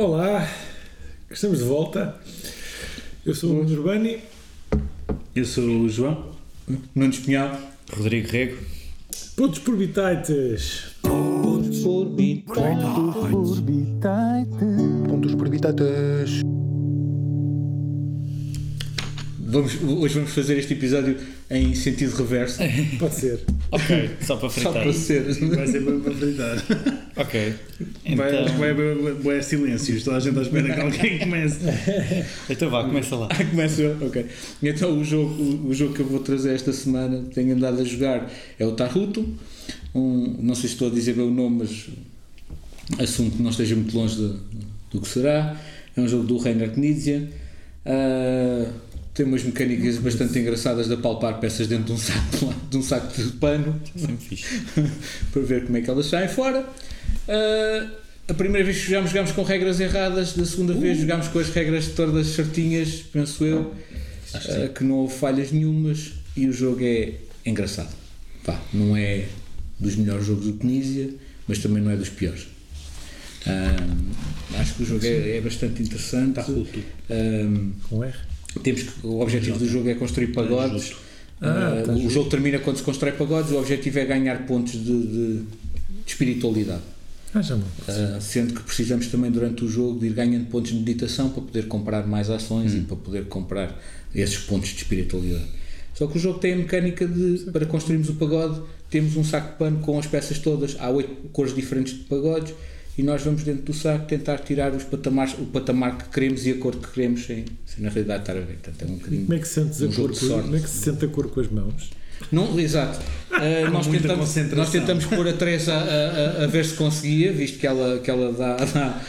Olá, estamos de volta. Eu sou o Nuno Urbani. Eu sou o João. Nuno Espinhal. Rodrigo Rego. Pontos por bitites. Pontos por bitites. Pontos por bitites. Vamos, hoje vamos fazer este episódio em sentido reverso. Pode ser. Ok, só para Só fritar. para ser. Vai ser para para fritar. Ok. Vai, Então, vai, vai, vai silêncios. Toda a gente à espera que alguém comece. então vá, começa lá. Ah, começa eu? Ok. Então o jogo, o, o jogo que eu vou trazer esta semana, tenho andado a jogar, é o Taruto. Um, não sei se estou a dizer bem o nome, mas assumo que não esteja muito longe de- do que será. É um jogo do Reinhard Knizia. Ah, tem umas mecânicas bastante engraçadas de apalpar peças dentro de um saco, de um saco de pano. Para ver como é que elas saem fora. Ah, a primeira vez que jogámos, jogámos com regras erradas, da segunda vez jogámos com as regras todas certinhas, penso eu, ah, que não houve falhas nenhumas e o jogo é engraçado. Pá, não é dos melhores jogos do Tunísia, mas também não é dos piores. Ah, acho que o jogo é, é bastante interessante. Ah, Com R. temos que, o objetivo do jogo é construir pagodes. justo. Ah, tá o jogo termina quando se constrói pagodes. O objetivo é ganhar pontos de, de- de espiritualidade. Ah, já não. Ah, sendo que precisamos também durante o jogo de ir ganhando pontos de meditação para poder comprar mais ações Hum. e para poder comprar esses pontos de espiritualidade. Só que o jogo tem a mecânica de, para construirmos o pagode, temos um saco de pano com as peças todas, há oito cores diferentes de pagodes e nós vamos dentro do saco tentar tirar os patamares, o patamar que queremos e a cor que queremos sem, sem na realidade estar a ver. Portanto, é um bocadinho Como é que sentes a um cor? Com, de sorte. como é que se sente a cor com as mãos? Não, exato. Uh, nós, tentamos, nós tentamos pôr a Teresa a, a, a ver se conseguia, visto que ela, que ela dá, dá-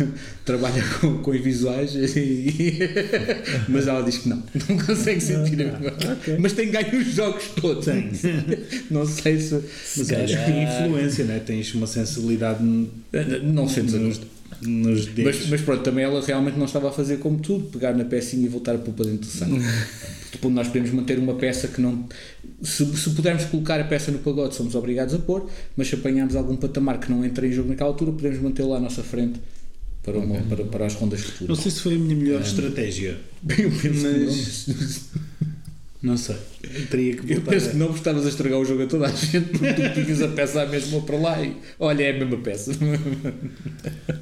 trabalha com, com os visuais, e- mas ela diz que não, não consegue sentir a Ah, ok. Mas tem ganho os jogos todos. Não sei se. Mas acho que tem influência, né? tens uma sensibilidade n- Não sentes a nos, nos dedos. Mas, mas pronto, também ela realmente não estava a fazer como tudo, pegar na pecinha e voltar a pôr para dentro do saco. tipo, nós podemos manter uma peça que não. Se, se pudermos colocar a peça no pagode, somos obrigados a pôr, mas se apanharmos algum patamar que não entra em jogo naquela altura, podemos mantê-lo à nossa frente para, uma, para, para as rondas Não futuras. sei se foi a minha melhor estratégia. Eu penso que não. Mas- Não sei. Eu teria que Eu voltar penso a- que não, porque estavas a estragar o jogo a toda a gente, porque tu tinhas a peça à mesma para lá e olha, é a mesma peça.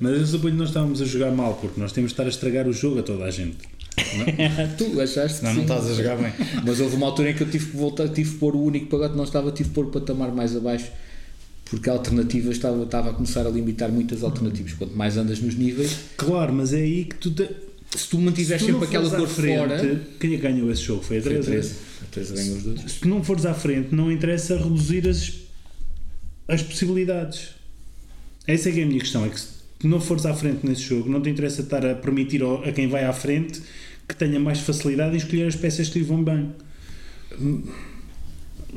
Mas eu suponho que nós estávamos a jogar mal, porque nós temos de estar a estragar o jogo a toda a gente. tu achaste que Não, não sim. estás a jogar bem. Mas houve uma altura em que eu tive que voltar, tive que pôr o único pagode que não estava, tive que pôr o patamar mais abaixo, porque a alternativa estava, estava a começar a limitar muitas alternativas. Quanto mais andas nos níveis, Claro, mas é aí que tu. Te... se tu mantiveres se tu sempre aquela cor frente, fora. Quem é ganhou esse jogo? Foi a Foi a 13. 13. A 13 ganhou os dois. Se tu não fores à frente, não interessa reduzir as, as possibilidades. Essa é que é a minha questão. É que se tu não fores à frente nesse jogo, não te interessa estar a permitir a quem vai à frente que tenha mais facilidade em escolher as peças que lhe vão bem.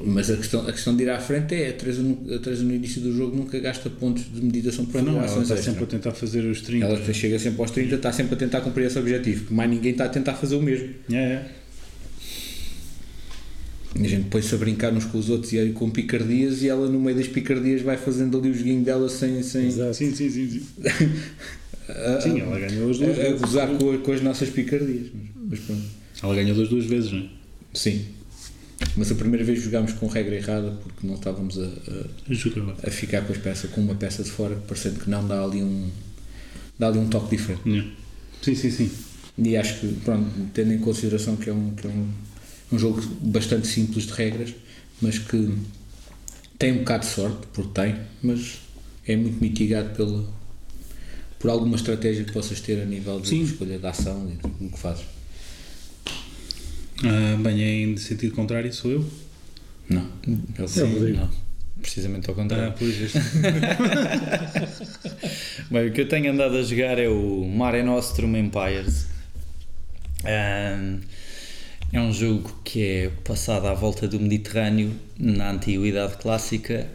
Mas a questão, a questão de ir à frente é a Teresa, nu- a Teresa no início do jogo nunca gasta pontos de meditação Pois não, ela está extra. sempre a tentar fazer os 30. Ela chega sempre aos 30, está sempre a tentar cumprir esse objetivo, porque mais ninguém está a tentar fazer o mesmo. É, é. E a gente põe-se a brincar uns com os outros e aí com picardias e ela no meio das picardias vai fazendo ali o joguinho dela sem, sem, Exato. Sim, sim, sim. Sim, a, sim ela ganhou as duas a, a vezes. gozar com, com as nossas picardias. Mas, mas pronto. Ela ganhou das duas vezes, não é? Sim. Mas a primeira vez jogámos com regra errada porque não estávamos a, a, a ficar com as peças, com uma peça de fora, parecendo que não dá ali um, dá ali um toque diferente. Sim, sim, sim. E acho que, pronto, tendo em consideração que é um, que é um, um jogo bastante simples de regras, mas que tem um bocado de sorte, porque tem, mas é muito mitigado pela, por alguma estratégia que possas ter a nível de Sim. escolha da ação e do que fazes. Ah, bem, é em sentido contrário, sou eu. Não. Ele sim. Rodrigo. Não. Precisamente ao contrário. Ah, pois este. Bem, o que eu tenho andado a jogar é o Mare Nostrum Empires. Ahm, é um jogo que é passado à volta do Mediterrâneo na antiguidade clássica.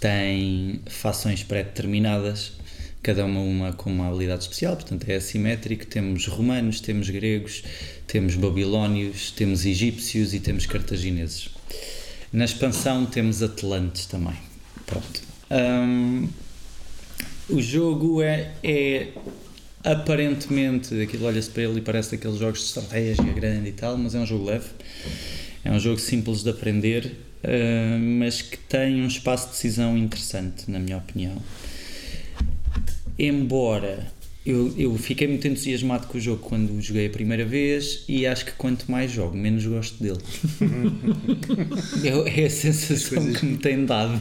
Tem fações pré-determinadas, cada uma, uma com uma habilidade especial, portanto é assimétrico. Temos romanos, temos gregos, temos babilónios, temos egípcios e temos cartagineses. Na expansão temos atlantes também. Pronto. Ahm, o jogo é, é aparentemente aquilo olha-se para ele e parece daqueles jogos de estratégia grande e tal, mas é um jogo leve. É um jogo simples de aprender, eh, mas que tem um espaço de decisão interessante, na minha opinião. Embora eu, eu fiquei muito entusiasmado com o jogo quando o joguei a primeira vez e acho que quanto mais jogo, menos gosto dele. é, é a sensação que me tem dado.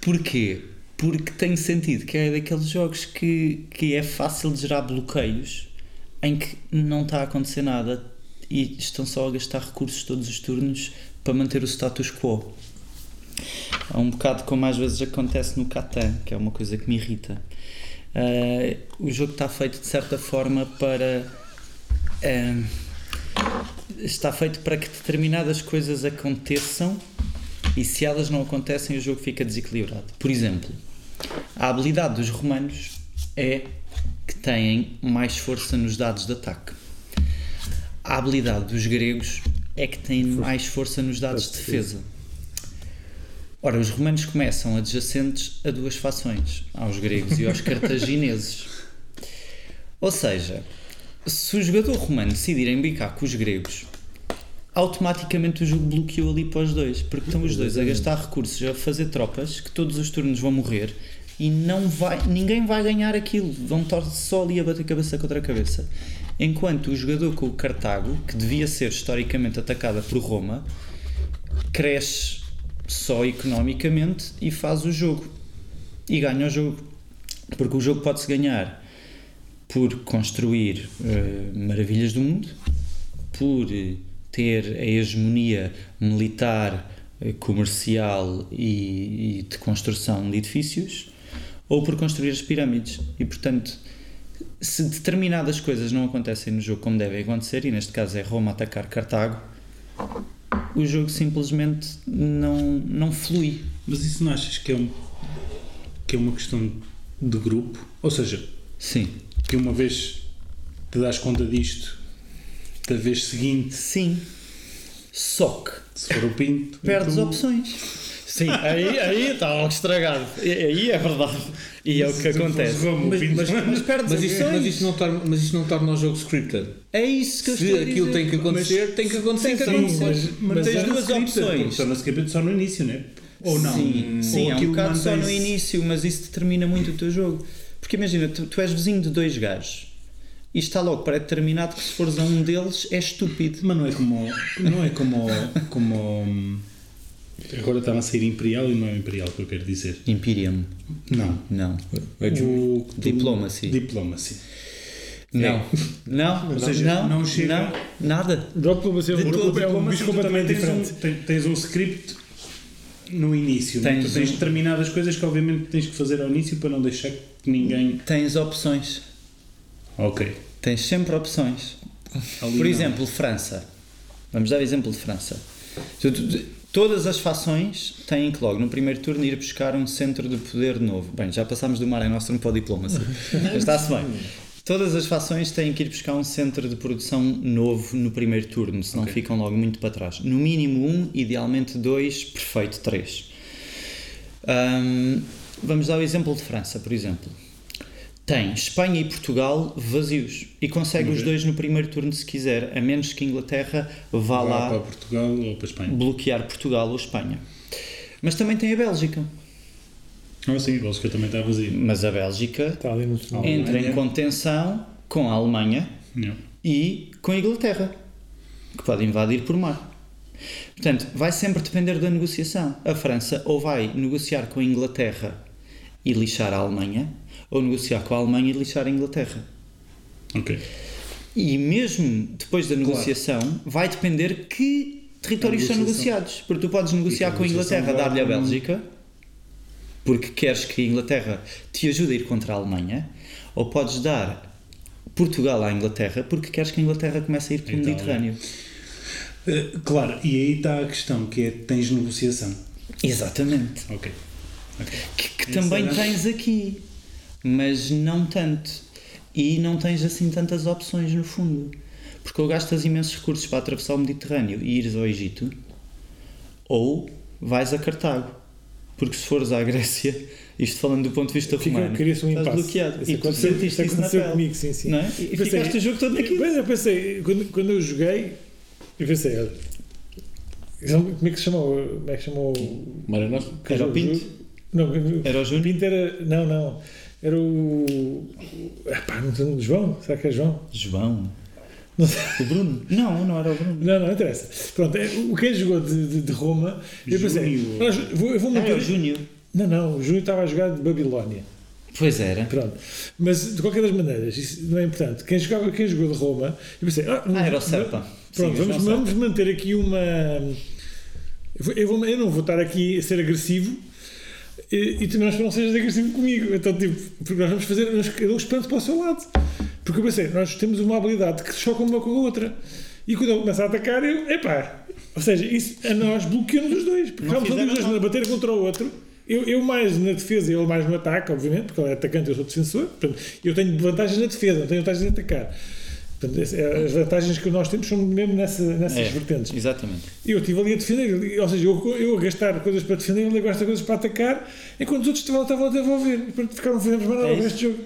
Porquê? Porque tenho sentido que é daqueles jogos que, que é fácil de gerar bloqueios em que não está a acontecer nada e estão só a gastar recursos todos os turnos para manter o status quo. É um bocado como às vezes acontece no Catan, que é uma coisa que me irrita. Uh, o jogo está feito de certa forma para. Uh, está feito para que determinadas coisas aconteçam e se elas não acontecem, o jogo fica desequilibrado. Por exemplo, a habilidade dos romanos é que têm mais força nos dados de ataque. A habilidade dos gregos é que têm mais força nos dados de defesa. Ora, os romanos começam adjacentes a duas fações, aos gregos e aos cartagineses. Ou seja, se o jogador romano decidir embicar com os gregos, automaticamente o jogo bloqueou ali para os dois, porque estão os dois a gastar recursos, a fazer tropas, que todos os turnos vão morrer e não vai, ninguém vai ganhar aquilo, vão estar só ali a bater cabeça contra a cabeça. Enquanto o jogador com o Cartago, que devia ser historicamente atacada por Roma, cresce só economicamente e faz o jogo. E ganha o jogo. Porque o jogo pode-se ganhar por construir uh, maravilhas do mundo por ter a hegemonia militar, uh, comercial e, e de construção de edifícios ou por construir as pirâmides. E portanto se determinadas coisas não acontecem no jogo como devem acontecer, e neste caso é Roma atacar Cartago, o jogo simplesmente não, não flui. Mas isso não achas que é, um, que é uma questão de grupo? Ou seja, Sim. que uma vez te das conta disto, da vez seguinte, Sim. Só que se for o pinto, perdes então- opções. Sim, aí, aí está algo estragado. Aí é verdade. E é o que acontece. Mas, mas, Mas mas, isso, opções. mas, isso não torna, mas isso não torna o jogo scripted. É isso que eu Se estou a aquilo tem que acontecer, tem que acontecer. Tem que Sim, acontecer. mas, mas tens é duas scripted, opções. Torna-se capítulo só no início, não é? Ou não? Sim, Ou sim é um bocado só no início, mas isso determina muito o teu jogo. Porque imagina, tu, tu és vizinho de dois gajos e está logo pré-determinado que se fores a um deles é estúpido. Mas não é como. Não é como. como agora está a sair Imperial e não é Imperial que eu quero dizer. Imperium. Não. Não. O, Diplomacy. Diplomacy. Não. Não. Ou seja, não, não chega- não, nada. Você é um todo, é um diplomacy, bicho completamente tens diferente. um, tens, tens um script no início. não é? Tens tu tens um- determinadas coisas que obviamente tens que fazer ao início para não deixar que ninguém. Tens opções. Ok. Tens sempre opções. Ali Por não. exemplo, França. Vamos dar exemplo de França. Todas as fações têm que logo no primeiro turno ir buscar um centro de poder novo. Bem, já passámos do Mare Nostrum para o Diplomacy. Está-se bem. Todas as fações têm que ir buscar um centro de produção novo no primeiro turno, senão ficam logo muito para trás. No mínimo um, idealmente dois, perfeito, três. Hum, vamos dar o exemplo de França, por exemplo. Tem Espanha e Portugal vazios e consegue os dois no primeiro turno se quiser, a menos que a Inglaterra vá Vá lá para Portugal ou para a Espanha. bloquear Portugal ou Espanha. Mas também tem a Bélgica. Ah, sim, a Bélgica também está vazio. Mas a Bélgica Está ali no segundo. entra em contenção com a Alemanha Não. e com a Inglaterra, que pode invadir por mar. Portanto, vai sempre depender da negociação. A França ou vai negociar com a Inglaterra e lixar a Alemanha, ou negociar com a Alemanha e lixar a Inglaterra. Ok. E mesmo depois da negociação, vai depender que territórios são negociados. Porque tu podes negociar a com a Inglaterra, dar-lhe a Bélgica, porque queres que a Inglaterra te ajude a ir contra a Alemanha, ou podes dar Portugal à Inglaterra, porque queres que a Inglaterra comece a ir pelo. Mediterrâneo. Eh, claro, e aí está a questão, que é tens negociação. Exatamente. Ok. Ok. Que, que também era- tens aqui, mas não tanto. E não tens assim tantas opções no fundo. Porque ou gastas imensos recursos para atravessar o Mediterrâneo e ires ao Egito, ou vais a Cartago. Porque se fores à Grécia, isto falando do ponto de vista Fica- romano, Cria-se um estás impasse. bloqueado. Isso E tu aconteceu, sentiste isso isso na pele. comigo, sim, sim. Não é? E pensei- ficaste o jogo todo naquilo. Mas eu pensei, quando, quando eu joguei, eu pensei, olha, como é que se chamou? Como é que se chamou? o- Mara Nostra. que Era o Pinto? Não, Era o o Júnior? Pinto era. Não, não. Era o. Epá, não sei, João? Será que é João? João. Não sei. O Bruno? Não, não era o Bruno. Não, não interessa. Pronto, é, o quem jogou de, de, de Roma, eu pensei, vou- eu vou Ah, manter. era o Júnior. Não, não, o Júnior estava a jogar de Babilónia. Pois era. Pronto. Mas de qualquer das maneiras, isso não é importante. Quem, jogava, quem jogou de Roma, eu pensei, ah, Ah, era o Serpa. Pronto, Sim, vamos, vamos manter aqui uma. Eu, vou- eu vou- eu não vou estar aqui a ser agressivo e, e tu não, sejas agressivo comigo. Então, tipo, porque nós vamos fazer. nós- Eu dou espanto para o seu lado. Porque eu pensei, nós temos uma habilidade que choca uma com a outra. E quando ele começa a atacar, eu. Epá! Ou seja, isso a nós bloqueamos os dois. Porque estamos ali os dois a bater contra o outro. Eu, eu mais na defesa e ele mais no ataque, obviamente, porque ele é atacante e eu sou defensor. Portanto, eu tenho vantagens na defesa, não tenho vantagens em atacar. Portanto, é- as vantagens que nós temos são mesmo nessa, nessas É, vertentes. exatamente. Eu estive ali a defender, ou seja, eu, eu a gastar coisas para defender, ele a gastar coisas para atacar, enquanto os outros estavam, estavam a devolver. E pronto, ficaram, fizemos mais nada É com isso. este jogo.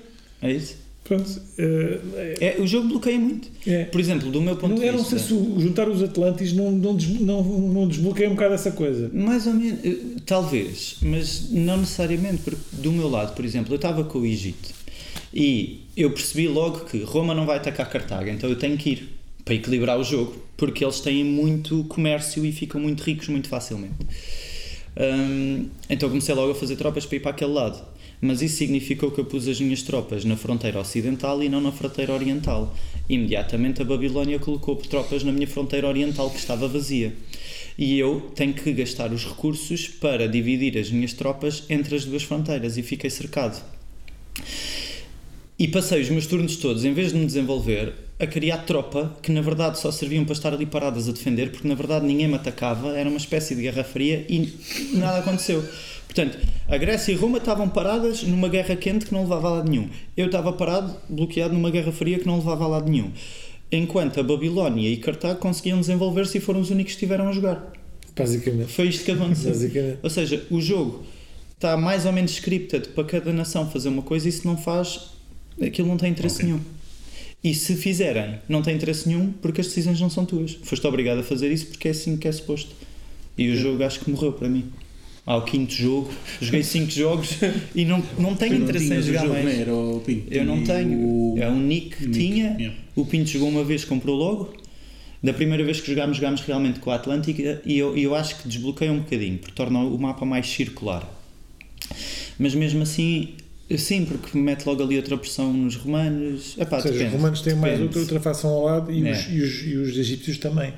É isso. Pronto. eh, É, o jogo bloqueia muito. é. Por exemplo, do meu ponto Não, de eu não vista. sei se o- juntar os Atlantes não, não, des- não, não desbloqueia um bocado essa coisa. Mais ou menos, eh, talvez, mas não necessariamente, porque do meu lado, por exemplo, eu estava com o Egito e eu percebi logo que Roma não vai atacar Cartago, então eu tenho que ir para equilibrar o jogo, porque eles têm muito comércio e ficam muito ricos muito facilmente. Hum, então comecei logo a fazer tropas para ir para aquele lado. Mas isso significou que eu pus as minhas tropas na fronteira ocidental e não na fronteira oriental. Imediatamente a Babilónia colocou tropas na minha fronteira oriental que estava vazia. E eu tenho que gastar os recursos para dividir as minhas tropas entre as duas fronteiras e fiquei cercado. E passei os meus turnos todos, em vez de me desenvolver, a criar tropa que na verdade só serviam para estar ali paradas a defender, porque na verdade ninguém me atacava, era uma espécie de guerra fria e nada aconteceu. Portanto, a Grécia e Roma estavam paradas numa guerra quente que não levava a lado nenhum. Eu estava parado, bloqueado numa guerra fria que não levava a lado nenhum. Enquanto a Babilónia e Cartago conseguiam desenvolver-se e foram os únicos que estiveram a jogar. Basicamente. Foi isto que aconteceu. Basicamente. Ou seja, o jogo está mais ou menos scripted para cada nação fazer uma coisa e se não faz, aquilo não tem interesse Ok. nenhum. E se fizerem, não tem interesse nenhum porque as decisões não são tuas. Foste obrigado a fazer isso porque é assim que é suposto. E o jogo acho que morreu para mim. Ao quinto jogo, joguei cinco jogos e não, não tenho interesse em o jogar jogo, mais. Era o Pinto. Eu não tenho. o- É um nick que tinha. yeah. O Pinto jogou uma vez, comprou logo. Da primeira vez que jogámos, jogámos realmente com a Atlântica e eu, e eu acho que desbloqueia um bocadinho, porque torna o mapa mais circular. Mas mesmo assim, sim, porque mete logo ali outra pressão nos romanos. Epá, Ou seja, depende, os romanos têm mais depende. outra, outra facção ao lado e, É. os, e, os, e os egípcios também.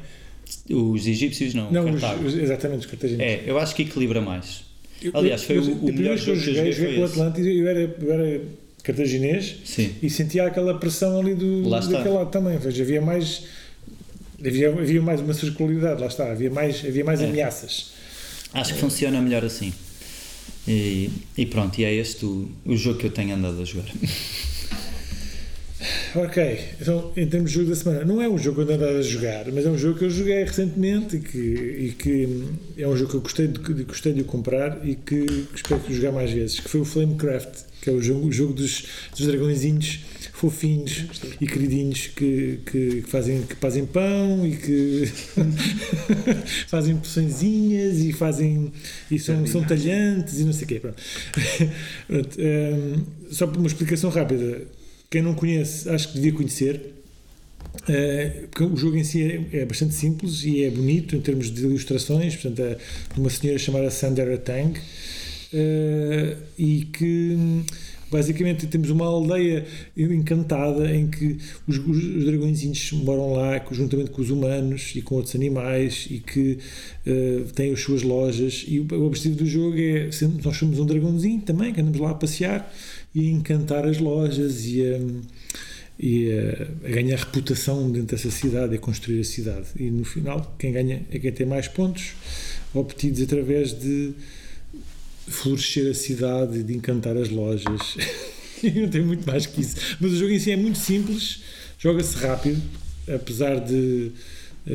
Os egípcios não, Não, os, os- exatamente, os cartagineses. É, eu acho que equilibra mais. Eu- Aliás, foi eu- o- o melhor jogo que eu joguei, joguei com o. Atlântico eu era, eu era cartaginês Sim. e sentia aquela pressão ali do, Lá daquele lado também. Ou seja, havia mais. Havia, havia mais uma circularidade, lá está, havia mais, havia mais É. ameaças. Acho que funciona melhor assim. E, e pronto, e é este o, o jogo que eu tenho andado a jogar. Ok, então em termos de jogo da semana, não é um jogo que eu andava a jogar, mas é um jogo que eu joguei recentemente e que, e que é um jogo que eu gostei de, gostei de comprar e que, que espero que jogar mais vezes, que foi o Flamecraft, que é o jogo, o jogo dos, dos dragõezinhos fofinhos e queridinhos que, que, fazem, que fazem pão e que fazem poçõezinhas e fazem e são, são talhantes e não sei o quê. Pronto. Pronto, hum, só por uma explicação rápida, quem não conhece, acho que devia conhecer. Eh, porque o jogo em si é, é bastante simples e é bonito em termos de ilustrações. Portanto, é de uma senhora chamada Sandra Tang eh, e que basicamente temos uma aldeia encantada em que os, os, os dragõezinhos moram lá juntamente com os humanos e com outros animais e que eh, têm as suas lojas. E o, o objetivo do jogo é nós somos um dragãozinho também que andamos lá a passear e a encantar as lojas e a e a ganhar reputação dentro dessa cidade, a construir a cidade. E no final, quem ganha é quem tem mais pontos, obtidos através de florescer a cidade, de encantar as lojas. Não tem muito mais que isso. Mas o jogo em si é muito simples, joga-se rápido, apesar de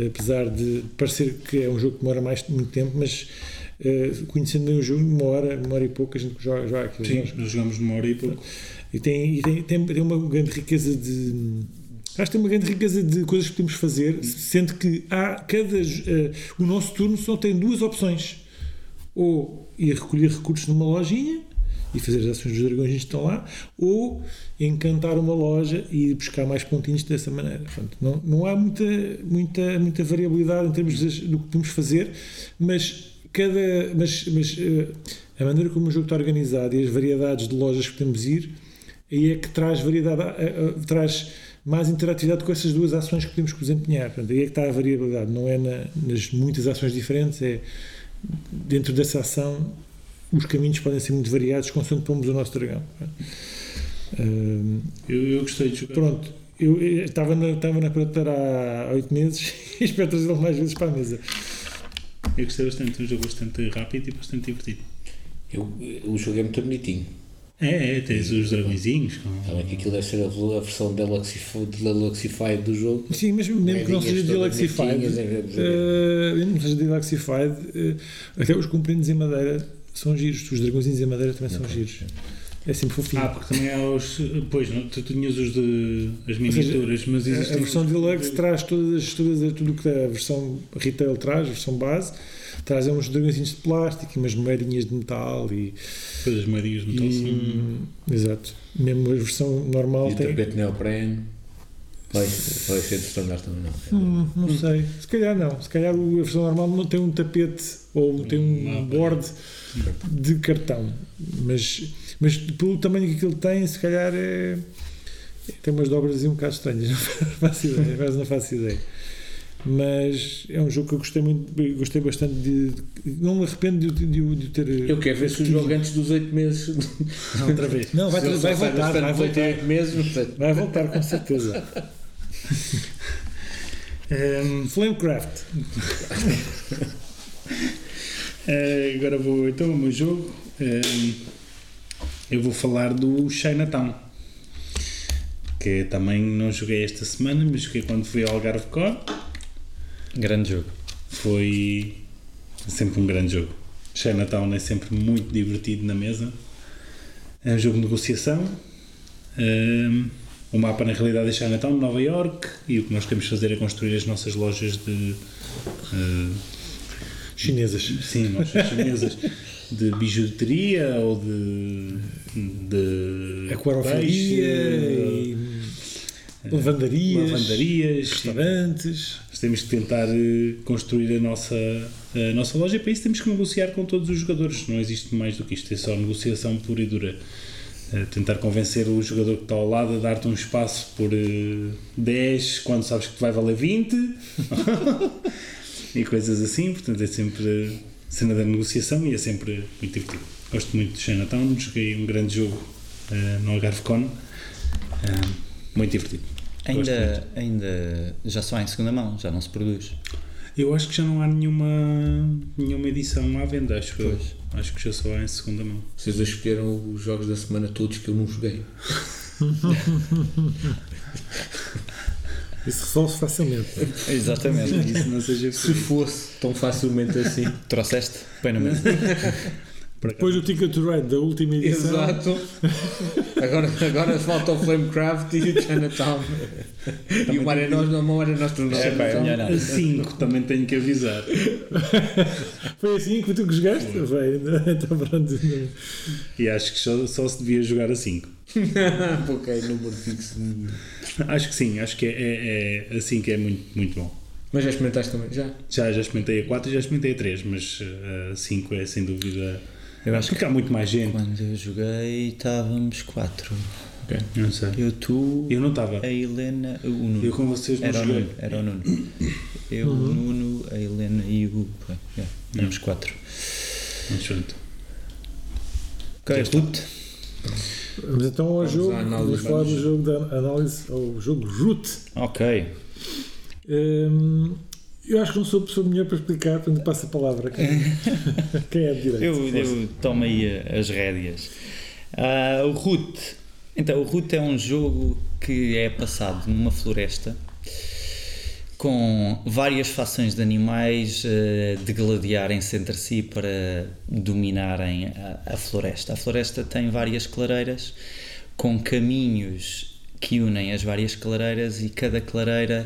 apesar de parecer que é um jogo que demora mais muito tempo, mas eh, conhecendo bem o jogo, uma hora, uma hora e pouco, a gente joga, joga aquilo. Sim, Nós- jogamos numa hora e pouco. E tem, e tem, tem, tem uma grande riqueza de. Acho que tem uma grande riqueza de coisas que podemos fazer, sendo que há cada. eh, o nosso turno só tem duas opções. Ou ir recolher recursos numa lojinha e fazer as ações dos dragões que estão lá, ou encantar uma loja e ir buscar mais pontinhos dessa maneira. Portanto, não, não há muita, muita, muita variabilidade em termos das- do que podemos fazer, mas cada. Mas, mas eh, a maneira como o jogo está organizado e as variedades de lojas que podemos ir, aí é que traz variedade, eh, eh, traz mais interatividade com essas duas ações que podemos desempenhar. Portanto, aí é que está a variabilidade, não é na- nas muitas ações diferentes, é dentro dessa ação os caminhos podem ser muito variados consoante pomos o nosso dragão. Hum, Eu, eu gostei de jogar. pronto, eu eu estava na, estava na prateleira há oito meses e espero trazê-lo mais vezes para a mesa. Eu gostei bastante, um jogo bastante rápido e bastante divertido. Eu, o jogo é muito bonitinho. É, é, tens os dragõezinhos. com- que aquilo deve ser a, a versão Deluxif- Deluxified do jogo. Sim, mas mesmo que não seja Deluxified, bonitinhas, é- eh, mesmo que não seja Deluxified, eh, até os comprimentos em madeira são giros, os dragõezinhos em madeira também são giros. É sempre fofinho. Ah, porque também há os. Pois, não, tu tinhas os de. as miniaturas, mas A- existem. a versão Deluxe traz todas, as- todas, as- tudo o que a versão retail traz, a versão base, traz uns dragõezinhos de plástico e umas moedinhas de metal e, Depois as moedinhas de metal, sim. e exato. Mesmo a versão normal E tem. tapete neoprene. Vai, vai ser de standard também, não. Hum, não sei, se calhar não. Se calhar a versão normal não tem um tapete ou tem um mapa. board de cartão, mas, mas pelo tamanho que aquilo tem, se calhar é. Tem umas dobras um bocado estranhas, não faço ideia, quase não faço ideia. Mas é um jogo que eu gostei muito, gostei bastante de. de- não me arrependo de, de, de ter. Eu quero ver se o jogo antes dos 8 meses. Não, outra vez. Não, vai, ele vai sai voltar, vai dos 8 voltar. a 8 meses. Vai voltar com certeza. Ehm, Flamecraft. eh, agora vou então ao meu jogo. Ehm, eu vou falar do Chinatown. Que também não joguei esta semana, mas joguei quando fui ao Algarve Core. Grande jogo. Foi sempre um grande jogo. Chinatown é sempre muito divertido na mesa. É um jogo de negociação. Um, o mapa, na realidade, é Chinatown, Nova York. E o que nós queremos fazer é construir as nossas lojas de. uh, Chinesas. sim, lojas chinesas. De bijuteria ou de. de peixe, e lavandarias, lavandarias. restaurantes. Temos que tentar eh, construir a nossa, a nossa loja e para isso temos que negociar com todos os jogadores. Não existe mais do que isto, é só negociação pura e dura. Eh, tentar convencer o jogador que está ao lado a dar-te um espaço por eh, 10 quando sabes que vai valer 20 e coisas assim. Portanto, é sempre cena da negociação e é sempre muito divertido. Gosto muito de Chinatown, joguei um grande jogo eh, no Algarve Con. Eh, muito divertido. Ainda, ainda já só há em segunda mão, já não se produz. Eu acho que já não há nenhuma, nenhuma edição à venda, acho. Pois. Acho que já só há em segunda mão. Vocês escolheram os jogos da semana todos que eu não joguei. Isso resolve facilmente. Exatamente. Isso não seja Se fosse tão facilmente assim. Trouxeste? Põe na mesa. Depois do Ticket to Ride da última edição. Exato. Agora, agora falta o Flamecraft e o Chinatown. e o Mare Nostrum, não, o Mare Nostrum não. É, pá, é. A 5 também tenho que avisar. Foi assim que tu que jogaste? Foi, então pronto. E acho que só, só se devia jogar a 5. ok, número fixo. Acho que sim, acho que é, é, é a 5 é muito, muito bom. Mas já experimentaste também? Já? Já, já experimentei a 4 e já experimentei a 3, mas eh, a 5 é sem dúvida. Eu acho que Porque há muito mais gente. quando eu joguei estávamos quatro. Não sei. Eu, tu, Eu não estava. a Helena, o Nuno. Eu com vocês não Era o joguei. Nuno, era o Nuno. Eu, o Nuno, a Helena e o. yeah, Éramos quatro. Mas pronto. Ok, Ruth. Vamos então ao Vamos jogo. Vamos falar do jogo da análise, ao jogo Root. Ok. Hum, eu acho que não sou a pessoa melhor para explicar, portanto passo a palavra. Quem, quem é de direito? Eu, eu tomo aí as rédeas. Ah, o Root. Então, o Root é um jogo que é passado numa floresta com várias fações de animais uh, de gladiarem-se entre si para dominarem a, a, floresta. A floresta tem várias clareiras com caminhos que unem as várias clareiras e cada clareira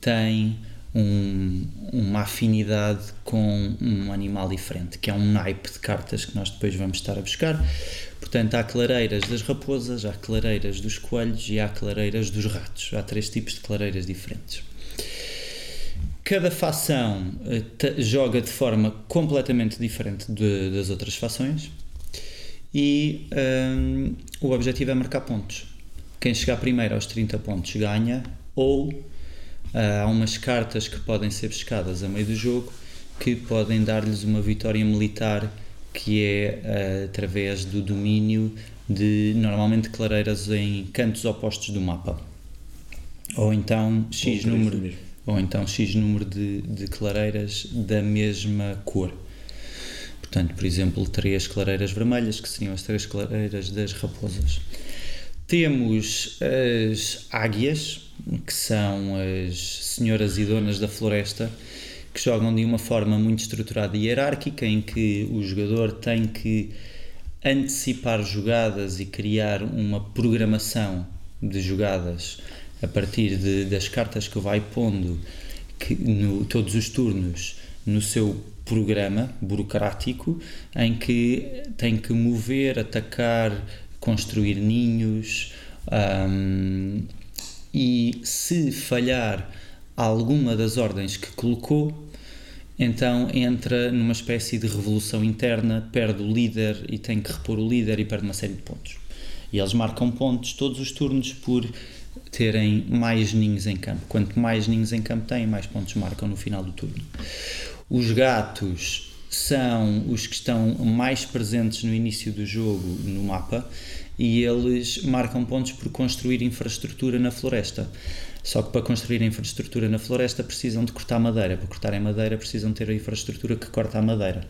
tem um, uma afinidade com um animal diferente, que é um naipe de cartas que nós depois vamos estar a buscar. Portanto, há clareiras das raposas, há clareiras dos coelhos e há clareiras dos ratos. Há três tipos de clareiras diferentes. Cada facção uh, joga de forma completamente diferente de, das outras fações e um, o objetivo é marcar pontos. Quem chegar primeiro aos 30 pontos ganha ou uh, há umas cartas que podem ser pescadas a meio do jogo que podem dar-lhes uma vitória militar que é uh, através do domínio de normalmente clareiras em cantos opostos do mapa ou então X número ou então X número de, de clareiras da mesma cor. Portanto, por exemplo, três clareiras vermelhas, que seriam as três clareiras das raposas. Temos as águias, que são as senhoras e donas da floresta, que jogam de uma forma muito estruturada e hierárquica, em que o jogador tem que antecipar jogadas e criar uma programação de jogadas a partir de, das cartas que vai pondo que, no, todos os turnos no seu programa burocrático em que tem que mover, atacar, construir ninhos um, e se falhar alguma das ordens que colocou, então entra numa espécie de revolução interna, perde o líder e tem que repor o líder e perde uma série de pontos. E eles marcam pontos todos os turnos por terem mais ninhos em campo. Quanto mais ninhos em campo têm, mais pontos marcam no final do turno. Os gatos são os que estão mais presentes no início do jogo no mapa e eles marcam pontos por construir infraestrutura na floresta. Só que para construir infraestrutura na floresta precisam de cortar madeira. Para cortarem madeira precisam ter a infraestrutura que corta a madeira.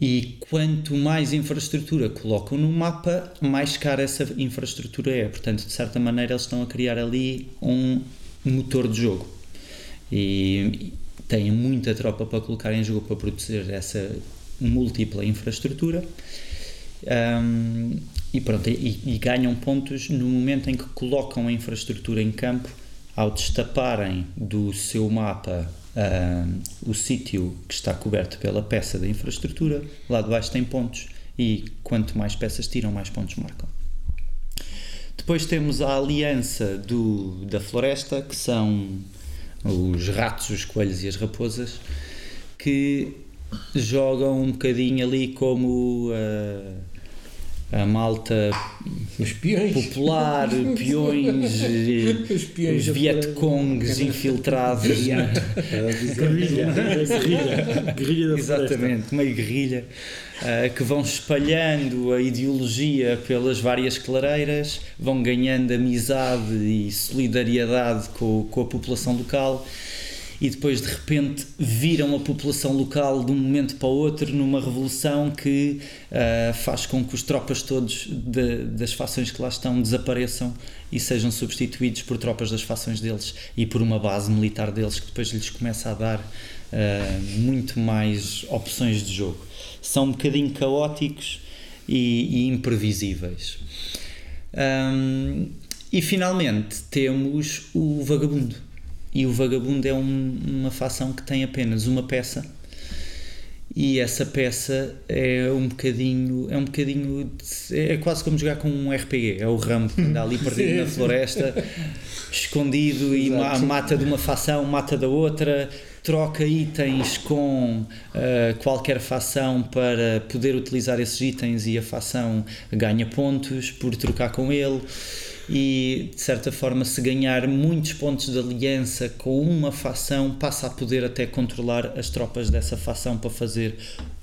E quanto mais infraestrutura colocam no mapa, mais cara essa infraestrutura é. Portanto, de certa maneira, eles estão a criar ali um motor de jogo. E têm muita tropa para colocar em jogo para produzir essa múltipla infraestrutura. Um, e pronto, e, e ganham pontos no momento em que colocam a infraestrutura em campo ao destaparem do seu mapa uh, o sítio que está coberto pela peça da infraestrutura, lá de baixo tem pontos e quanto mais peças tiram, mais pontos marcam. Depois temos a aliança do, da floresta, que são os ratos, os coelhos e as raposas, que jogam um bocadinho ali como uh, a malta os peões. popular, peões, os, peões vietcongs infiltrados. guerrilha, guerrilha, guerrilha da Exatamente, meio guerrilha, uh, que vão espalhando a ideologia pelas várias clareiras, vão ganhando amizade e solidariedade com, com a população local e depois de repente viram a população local de um momento para o outro numa revolução que uh, faz com que os tropas todos de, das fações que lá estão desapareçam e sejam substituídos por tropas das fações deles e por uma base militar deles que depois lhes começa a dar uh, muito mais opções de jogo. São um bocadinho caóticos e, e imprevisíveis. Um, e finalmente temos o vagabundo e o vagabundo é um, uma facção que tem apenas uma peça. E essa peça é um bocadinho é um bocadinho é quase como jogar com um RPG é o Rambo que anda ali perdido na floresta escondido e Exato. mata de uma facção mata da outra troca itens com uh, qualquer facção para poder utilizar esses itens e a facção ganha pontos por trocar com ele e de certa forma se ganhar muitos pontos de aliança com uma facção passa a poder até controlar as tropas dessa facção para fazer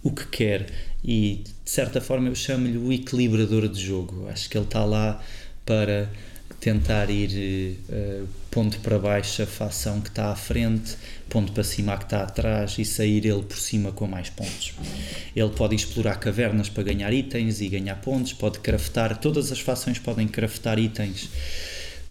o que quer. E de certa forma eu chamo-lhe o equilibrador de jogo. Acho que ele está lá para tentar ir uh, ponto para baixo a facção que está à frente, ponto para cima a que está atrás e sair ele por cima com mais pontos. Ele pode explorar cavernas para ganhar itens e ganhar pontos, pode craftar, todas as fações podem craftar itens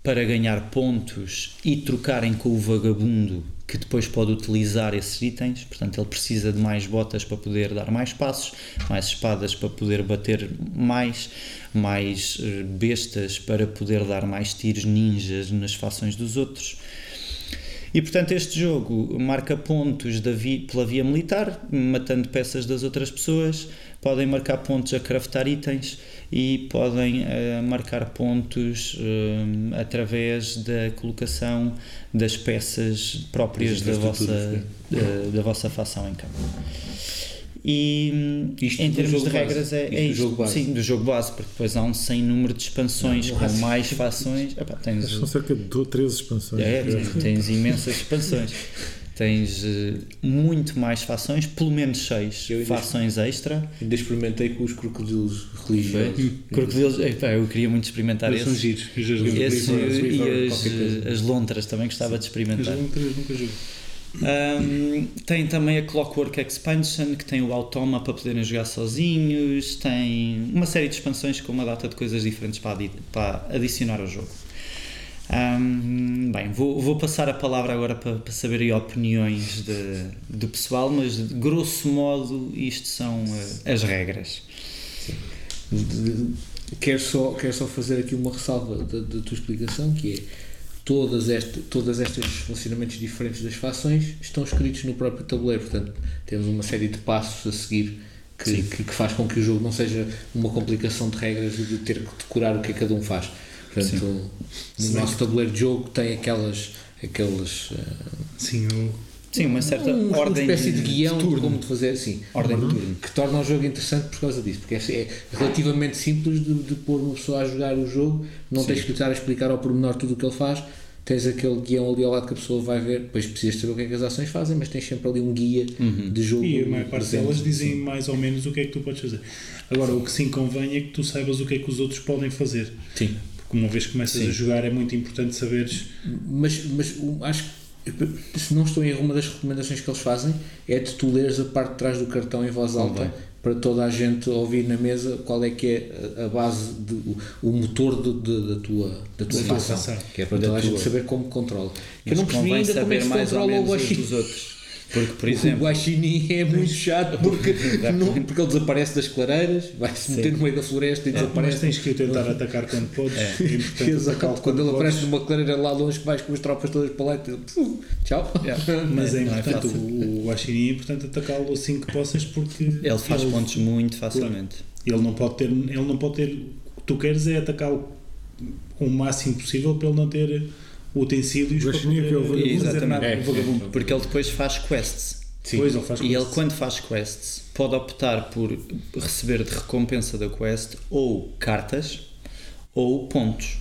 para ganhar pontos e trocarem com o vagabundo que depois pode utilizar esses itens. Portanto, ele precisa de mais botas para poder dar mais passos, mais espadas para poder bater mais, mais eh, bestas para poder dar mais tiros ninjas nas fações dos outros. E portanto este jogo marca pontos da vi- pela via militar, matando peças das outras pessoas, podem marcar pontos a craftar itens e podem eh, marcar pontos eh, através da colocação das peças próprias da vossa, da, da vossa facção em campo. E Isto em termos de base. regras é, Isto é do isto. jogo base. Sim, do jogo base, porque depois há um sem número de expansões Não, com base. mais fações. Epá, tens, São cerca de 13 expansões. é, tens, tens imensas expansões. Tens eh, muito mais fações, pelo menos 6 Eu ainda- fações extra. Ainda experimentei com os crocodilos religiosos. Crocodilos, epá, eu queria muito experimentar Mas são esse. giros. Esse e as, as lontras também gostava de Eu experimentar. joguei três, nunca joguei. Um, tem também a Clockwork Expansion, que tem o Automa para poderem jogar sozinhos, tem uma série de expansões com uma data de coisas diferentes para, adi- para adicionar ao jogo. Um, bem, vou, vou passar a palavra agora para, para saber aí opiniões de, do pessoal, mas de grosso modo isto são eh, as regras. Quero só, quero só fazer aqui uma ressalva da, da tua explicação, que é todas, este, todas estes funcionamentos diferentes das fações estão escritos no próprio tabuleiro, portanto temos uma série de passos a seguir que, que, que faz com que o jogo não seja uma complicação de regras e de ter que decorar o que é que cada um faz. Portanto, no nosso tabuleiro de jogo tem aquelas, aquelas eh, Sim, eu Sim, uma certa um- uma ordem espécie de guião de turno. como de fazer assim Ordem de turno. que torna o jogo interessante por causa disso porque é, é relativamente simples de, de pôr uma pessoa a jogar o jogo não tens que estar a explicar ao pormenor tudo o que ele faz tens aquele guião ali ao lado que a pessoa vai ver depois precisas saber o que é que as ações fazem mas tens sempre ali um guia Uhum. de jogo E a maior parte presente. delas dizem mais ou menos o que é que tu podes fazer. Agora, o que sim convém é que tu saibas o que é que os outros podem fazer. sim Porque uma vez que começas Sim. a jogar é muito importante saberes. mas, mas acho que se não estou em erro, uma das recomendações que eles fazem é de tu leres a parte de trás do cartão em voz alta para toda a gente ouvir na mesa qual é que é a- base, de, o, motor de- de- da tua, da tua facção. que é para Da toda a gente saber como controla. Que eu não percebi convém ainda como é saber que se controla o menos Porque, por O exemplo, Guaxinim é muito chato porque, não, porque ele desaparece das clareiras, vai-se meter no meio da floresta e Mas desaparece. tens que o tentar atacar quando podes. É, importante Exato. atacá-lo Quando ele podes. aparece numa clareira lá longe que vais com as tropas todas para lá e tu, "Pum, tchau. Mas é é importante, fácil. o, o Guaxinim é importante atacá-lo assim que possas porque ele faz pontos muito facilmente. Ele não pode ter, ele não pode ter, o que tu queres é atacá-lo o máximo possível para ele não ter utensílios para Guaxinim é que é poder vagabundo. É, vagabundo. Porque ele depois faz quests. Depois ele faz E ele, quests. quando faz quests, pode optar por receber de recompensa da quest ou cartas ou pontos.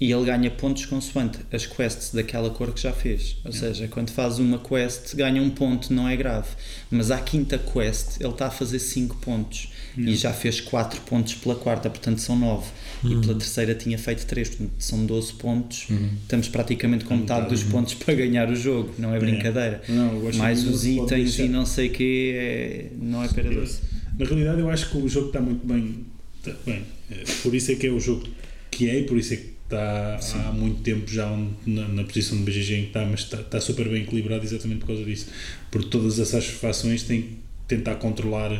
E ele ganha pontos consoante as quests daquela cor que já fez. Ou seja, quando faz uma quest, ganha um ponto, não é grave. Mas à quinta quest, ele está a fazer 5 pontos. E já fez 4 pontos pela quarta, portanto são 9. E pela terceira tinha feito 3, portanto são 12 pontos. Estamos praticamente com metade dos pontos para ganhar o jogo, não é brincadeira. Não, eu acho Mais os não itens e não sei o que, é, não é pera doce. Na realidade, eu acho que o jogo está muito bem. está bem. Eh, Por isso é que é o jogo que é e por isso é que está há muito tempo já na, na posição de BGG em que está, mas está, está super bem equilibrado exatamente por causa disso. Porque todas essas fações têm que tentar controlar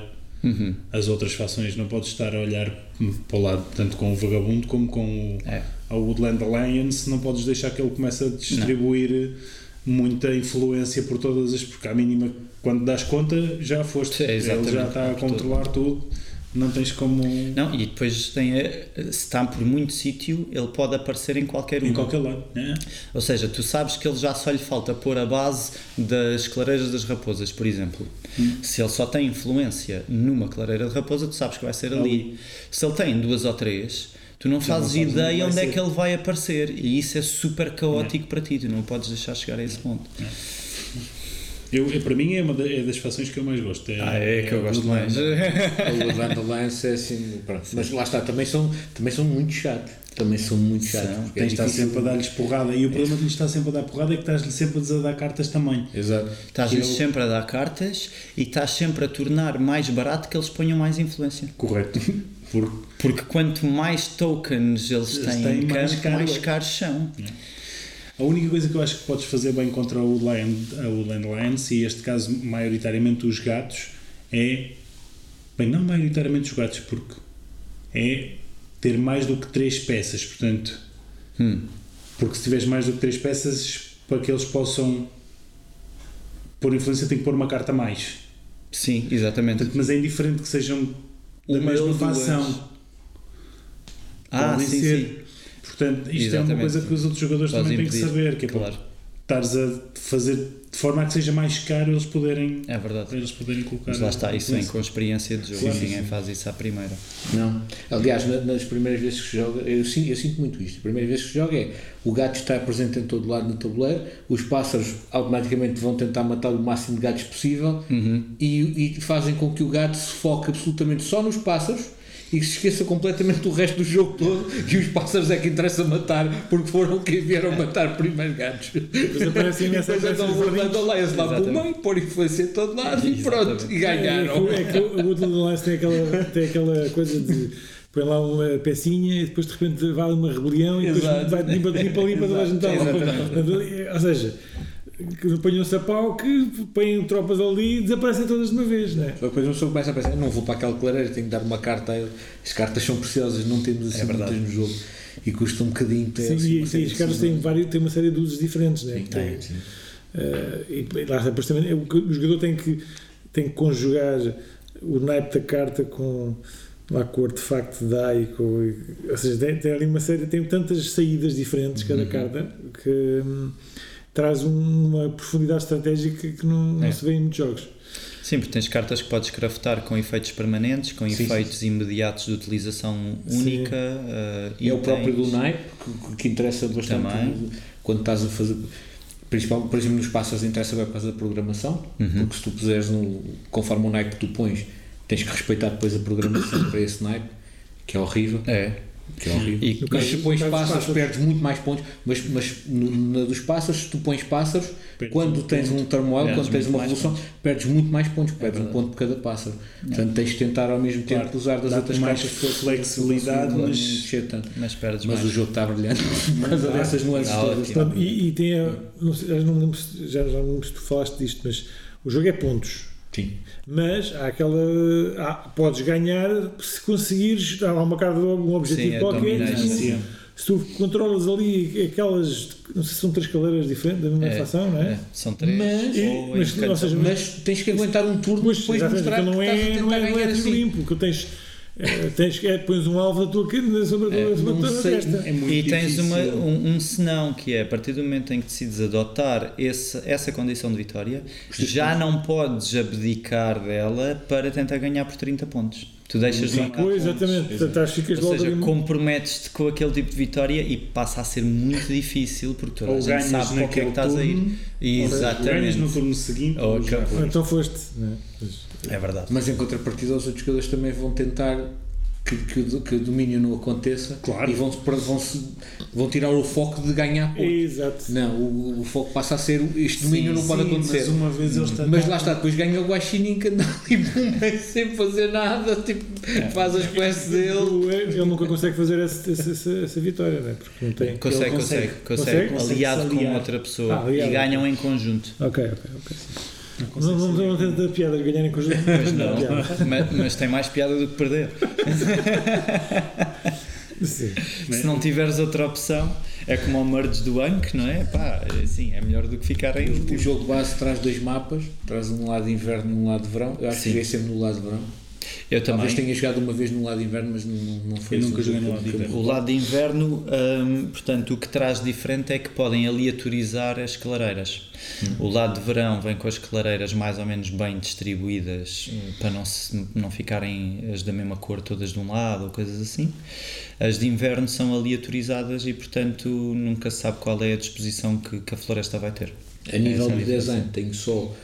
Uhum. as outras fações. Não podes estar a olhar para o lado tanto com o Vagabundo como com o, É. a Woodland Alliance. Não podes deixar que ele comece a distribuir muita influência por todas as. Porque à mínima, quando das conta, já foste. Sim, ele já está a controlar tudo. Não tens como. Não, e depois tem a, se está por muito sítio, ele pode aparecer em qualquer um. Em qualquer lado. né? Ou seja, tu sabes que ele já só lhe falta pôr a base das clareiras das raposas, por exemplo. Se ele só tem influência numa clareira de raposa, tu sabes que vai ser ali. Se ele tem duas ou três, tu não Já não fazes onde ideia vai onde é que ele vai aparecer. E isso é super caótico para ti, tu não podes deixar chegar a esse ponto. Eu, eu- para mim é uma da- é das fações que eu mais gosto. Ah, é que eu gosto Bloodlines. O mais. Woodland Alliance é assim, pronto. Mas lá está, também são, também são muito chatos. Também são muito chatos. São. porque Tens de estar sempre a dar-lhes porrada. E o problema de lhes estar sempre a dar porrada é que estás-lhe sempre a dar cartas também. Exato. Estás-lhes Eu- sempre a dar cartas e estás sempre a tornar mais barato que eles ponham mais influência. Correto. Porque Porque quanto mais tokens eles Eles têm, têm, em mais caro mais é. caros são. A única coisa que eu acho que podes fazer bem contra o Land, o Landlines, e este caso maioritariamente os gatos, é. Bem, não maioritariamente os gatos, porque é ter mais do que três peças. Portanto, Hum. porque se tiveres mais do que três peças, para que eles possam pôr influência, tem que pôr uma carta a mais. Sim, exatamente. Portanto, mas é indiferente que sejam da mesma facção. Ah, Podem sim, ser. sim. Portanto, isto é uma Exatamente. coisa que os outros jogadores Podes também têm que impedir, saber, que é claro. para estares a fazer de forma a que seja mais caro eles poderem, É verdade. eles poderem colocar. Mas lá está, isso vem com experiência de jogo. Claro, Ninguém sim. faz isso à primeira. Não. Aliás, na- nas primeiras vezes que se joga, eu sinto, eu sinto muito isto. A primeira vez que se joga é o gato está presente em todo lado no tabuleiro, os pássaros automaticamente vão tentar matar o máximo de gatos possível e, e fazem com que o gato se foque absolutamente só nos pássaros e que se esqueça completamente do resto do jogo todo e os pássaros é que interessa matar porque foram quem vieram matar primeiro gatos. Depois aparecem imensas Depois andam andam lá, esse lá pelo Exatamente. meio, pôr influência em todo lado e pronto, Exatamente. e É ganharam. que, é que o Woodland Alliance tem aquela, tem aquela coisa de põe lá uma pecinha e depois de repente vai uma rebelião e depois Exato. vai de limpa de limpa limpa toda a gente. Exatamente. Ou seja, que apanham-se a pau que põem tropas ali e desaparecem todas de uma vez, não é? Depois uma pessoa começa a pensar, não vou para aquela clareira, tenho que dar uma carta a ele. As cartas são preciosas, não temos assim É verdade. muitas no jogo e custa um bocadinho ter Sim, assim, e, e os de caras têm, vários, têm uma série de usos diferentes, não é? Sim, Tem- sim. Eh, e lá depois também, é o, jogador tem que, tem que conjugar o naipe da carta com, lá, com o artefacto de dá e com, ou seja, tem, tem ali uma série, tem tantas saídas diferentes cada carta que hum, traz um- uma profundidade estratégica que não, não É. se vê em muitos jogos. Sim, porque tens cartas que podes craftar com efeitos permanentes, com Sim, efeitos imediatos de utilização única. eh, E é o próprio do naipe que, que interessa bastante Também. quando estás a fazer. Principalmente, por exemplo, nos pássaros interessa bem por causa da programação, Uhum. porque se tu puseres no, conforme o naipe que tu pões, tens que respeitar depois a programação para esse naipe, que é horrível. É. Que é horrível. E- mas se pões pássaros, pássaros. perdes muito mais pontos. Mas, mas no, na dos pássaros, se tu pões pássaros, Perdes quando tens um turmoil, Perdes quando tens uma revolução, perdes muito mais pontos. Perdes um ponto por cada pássaro. Portanto, tens de tentar ao mesmo tempo Claro, usar das outras mais cartas flexibilidade, não mas- mexer tanto. Mas perdes Mas mais. o jogo está brilhante por causa dessas nuances todas. e, e tem, a- não sei, já não lembro já, já não lembro se tu falaste disto, mas o jogo é pontos. Sim. Mas há aquela. há- podes ganhar se conseguires. Há uma carta de um objetivo Sim, a qualquer. tu, Sim. se tu controlas ali aquelas. Não sei se são três caleiras diferentes da mesma É, facção, não é? é, São três. Mas- ou mas, cada- ou seja, Mas tens que aguentar um turno Pois, depois exatamente, mostrar então não que estás a é, não é, não é ganhar tiro assim. limpo, que tens. Eh, tens é, pões um alvo da tua, na sobre a tua, É, sobre a não tua sei, testa. É muito E tens difícil. uma, um, um senão que é a partir do momento em que decides adotar esse, essa condição de vitória, já não podes abdicar dela para tentar ganhar por 30 pontos. Tu deixas de marcar Pois, exatamente. Portanto, estás- ficas Ou seja, comprometes-te com aquele tipo de vitória e passa a ser muito difícil porque toda a Ou gente sabe para o que é que estás a ir. turno, Ganhas no Exatamente. turno seguinte. Ou ou. Então foste. Não é? Pois. É verdade. Mas em contrapartida, os outros jogadores também vão tentar que, que, o- que o domínio não aconteça Claro. e vão, vão, vão tirar o foco de ganhar pontos. Exato. Não, o, o foco passa a ser este domínio não pode Sim, acontecer. Mas uma vez eles Mas lá está, depois ganha o Guaxinim que anda ali bum, sem fazer nada, tipo, faz as quests dele. Ele nunca consegue fazer essa, essa, essa, essa vitória, não é? Porque não tem. Consegue, consegue, consegue. consegue, Consegue? aliado com outra pessoa Ah, aliado. e ganham em conjunto. Ok, ok, ok. Não, não, não, tem tanta piada de ganhar em conjunto. Pois Não mas, mas tem mais piada do que perder. Sim. Se não tiveres outra opção, é como o merge do Ank, não é? Pá, assim, é melhor do que ficar em O jogo base traz dois mapas, traz um lado de inverno e um lado de verão. Eu acho Sim. que joguei sempre no lado de verão. Eu Talvez também. tenha jogado uma vez no lado de inverno, mas não, não foi Eu assim nunca um joguei no lado de inverno. O lado de inverno, hum, portanto, o que traz diferente é que podem aleatorizar as clareiras. O lado de verão vem com as clareiras mais ou menos bem distribuídas eh, para não, se, não ficarem as da mesma cor todas de um lado ou coisas assim. As de inverno são aleatorizadas e, portanto, nunca se sabe qual é a disposição que, que a floresta vai ter. A nível é de design, tenho só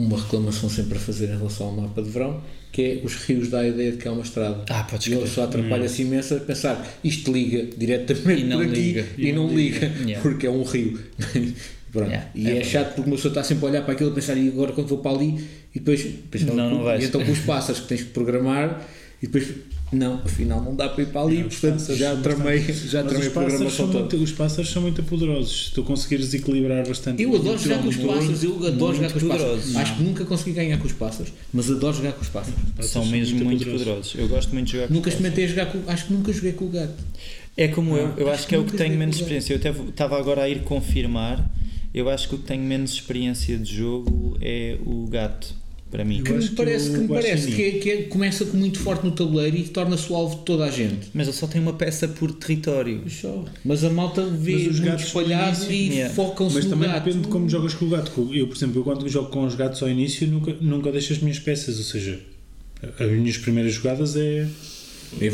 uma reclamação sempre a fazer em relação ao mapa de verão, que é os rios dá a ideia de que é uma estrada. Ah, podes e ele só atrapalha-se imenso a pensar isto liga diretamente E não aqui liga. e, não liga, Yeah. porque é um rio. Pronto. Yeah, e é é, chato porque uma pessoa está sempre a olhar para aquilo e pensar e agora quando vou para ali e depois, depois Não, não vais. e então com os pássaros que tens que programar e depois Não, afinal não dá para ir para ali, Não, portanto pássaros já tramei, já tramei os a pássaros, programação são toda. muito, os pássaros são muito poderosos. Se tu conseguires equilibrar bastante. Eu adoro jogar com os pássaros, eu adoro muito jogar com os pássaros. Acho que nunca consegui ganhar com os pássaros, mas adoro jogar com os pássaros. São mesmo muito poderosos. Eu gosto muito de jogar com Nunca pássaros. experimentei jogar com. Acho que nunca joguei com o gato. É como eu, eu acho acho que que é o que tenho menos experiência. Eu até estava agora a ir confirmar. Eu acho que o que tenho menos experiência de jogo é o gato, para mim. Que me que parece, o que me parece que, é- que é- começa com muito forte no tabuleiro e torna-se o alvo de toda a gente. Mas ele só tem uma peça por território. Só. Mas a malta vê Mas os gatos espalhado e Yeah. focam-se Mas no também gato. depende de como jogas com o gato. Eu, por exemplo, eu quando jogo com os gatos ao início nunca, nunca deixo as minhas peças, ou seja, as minhas primeiras jogadas é, É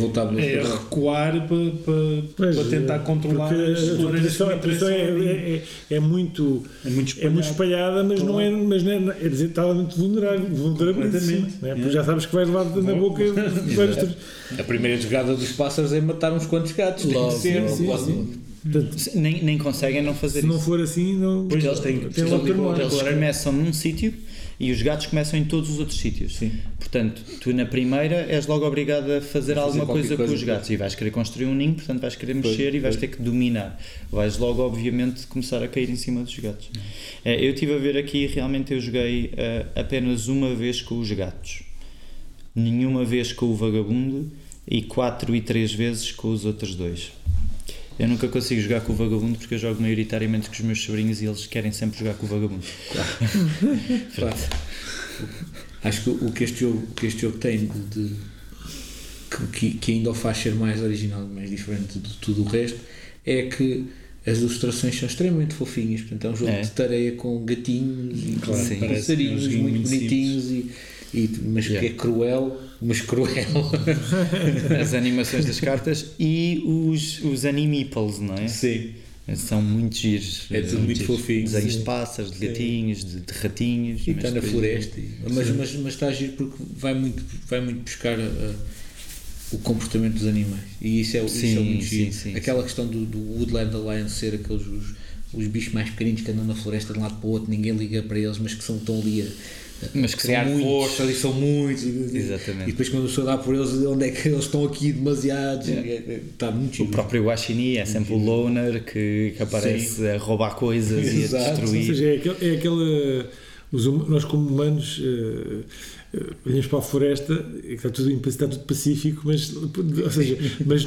é recuar para, para, Pois, para tentar controlar porque as a floreiras que a posição é, é, é, é muito É muito é muito espalhada, mas não é, mas não é, é dizer, está muito vulnerável, né? É. porque já sabes que vais levar na boca A primeira jogada dos pássaros é matar uns quantos gatos. Tem que ser. logo, não. Portanto, Nem, nem conseguem não fazer se não isso. for assim, não, Pois eles têm, logo termómetro. Eles começam num sítio e os gatos começam em todos os outros sítios. Sim. Portanto, tu na primeira és logo obrigado a fazer, alguma qualquer coisa, com coisa. os gatos e vais querer construir um ninho, portanto vais querer mexer e vais ter que dominar. Vais logo, obviamente, começar a cair em cima dos gatos. Eh, Eu estive a ver aqui, realmente eu joguei eh, apenas uma vez com os gatos, nenhuma vez com o vagabundo e quatro e três vezes com os outros dois. Eu nunca consigo jogar com o vagabundo porque eu jogo maioritariamente com os meus sobrinhos e eles querem sempre jogar com o vagabundo. Claro. Acho que o que este jogo, que este jogo tem de, de- que, que ainda o faz ser mais original, mais diferente de tudo o resto, é que as ilustrações são extremamente fofinhas. Portanto, é um jogo É. de tareia com gatinhos e Claro, parece passarinhos muito, muito bonitinhos, e, e- mas Yeah. que é cruel, mas cruel. as animações das cartas e os, os animeples, não é? Sim. São muito giros. É tudo muito fofinho. Desenhos Sim. de pássaros, de gatinhos, de, de ratinhos. E está na floresta. Mas, mas, mas está a giro porque vai muito, vai muito buscar a- o comportamento dos animais. E isso é, isso é Sim, muito sim, giro. sim, Aquela questão do, do Woodland Alliance ser aqueles os, os bichos mais pequeninos que andam na floresta de um lado para o outro, ninguém liga para eles, mas que são, estão ali a, Mas que criar força, ali são muitos. E Exatamente. depois quando a pessoa dá por eles, onde é que eles estão aqui demasiados? Yeah. É- é- Está muito O próprio Guaxinim é sempre o loner que, que aparece a roubar coisas e a Exato. Ou destruir. seja, é aquele, é aquele os hum- nós como humanos eh, eh, olhamos para a floresta e está tudo, está tudo pacífico, mas, ou seja, mas,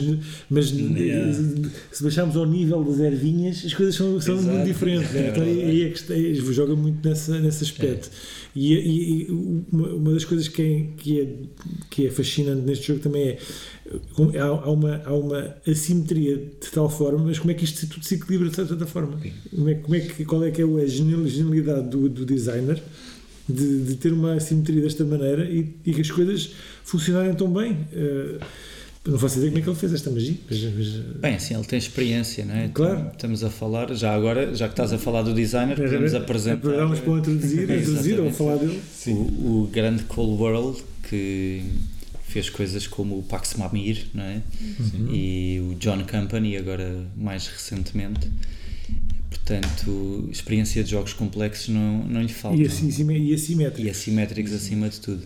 mas Yeah. eh, se baixarmos ao nível das ervinhas, as coisas são, são Exato. muito diferentes. É então, aí é que é, joga muito nessa, nesse aspecto. E, e- e uma, uma das coisas que é, que, é, que é fascinante neste jogo também é há, há uma, há uma assimetria de tal forma, mas como é que isto tudo se equilibra de tanta forma? Como é, como é que, qual é que é a genial- genialidade do, do designer de, de ter uma assimetria desta maneira e, e que as coisas funcionarem tão bem? Eh, não faço ideia como é que ele fez esta magia, mas, mas, Bem, assim, ele tem experiência, não é? Claro. Estamos a falar, já agora, já que estás a falar do designer, podemos apresentar Programas para introduzir, introduzir ou falar dele. o, o grande Cold World que fez coisas como o Pax Mamir, não é? E o John Company, agora mais recentemente. Portanto, experiência de jogos complexos não, não lhe falta. E, assim, e assimétrico. E assimétricos acima de tudo.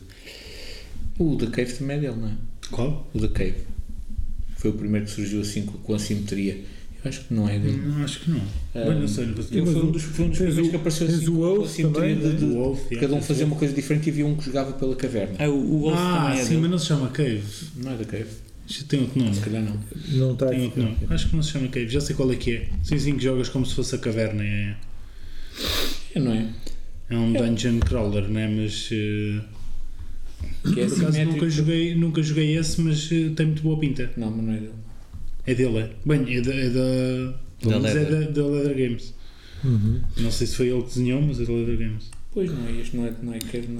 O The Cave também é dele, não é? Qual? O The Cave. Foi o primeiro que surgiu assim com, com a simetria. Eu acho que não é dele. Não, acho que não. Ah, Bem, não sei, não Mas foi um dos, foi um dos primeiros o- que apareceu assim o com a Wolf simetria também, de, de- O Wolf, yeah, cada um fazia uma coisa diferente e havia um que jogava pela caverna. Ah, o, o Wolf Ah, também é sim, dele. mas não se chama Cave. Não é da Cave? Isto tem outro nome. Se calhar não. Não está Tem outro nome. Acho que não se chama Cave. Já sei qual é que é. Sim, sim, que jogas como se fosse a caverna. É, É, não é? é um dungeon crawler, né? Mas. eh, Que é por acaso nunca joguei, nunca joguei esse, mas eh, tem muito boa pinta. Não, mas não é dele. É dele, é. Bem, é da. É da, é Leather. da, da Leather Games. Uhum. Não sei se foi ele que desenhou, mas é da Leather Games. Pois não é, este não é, não é não é que é que se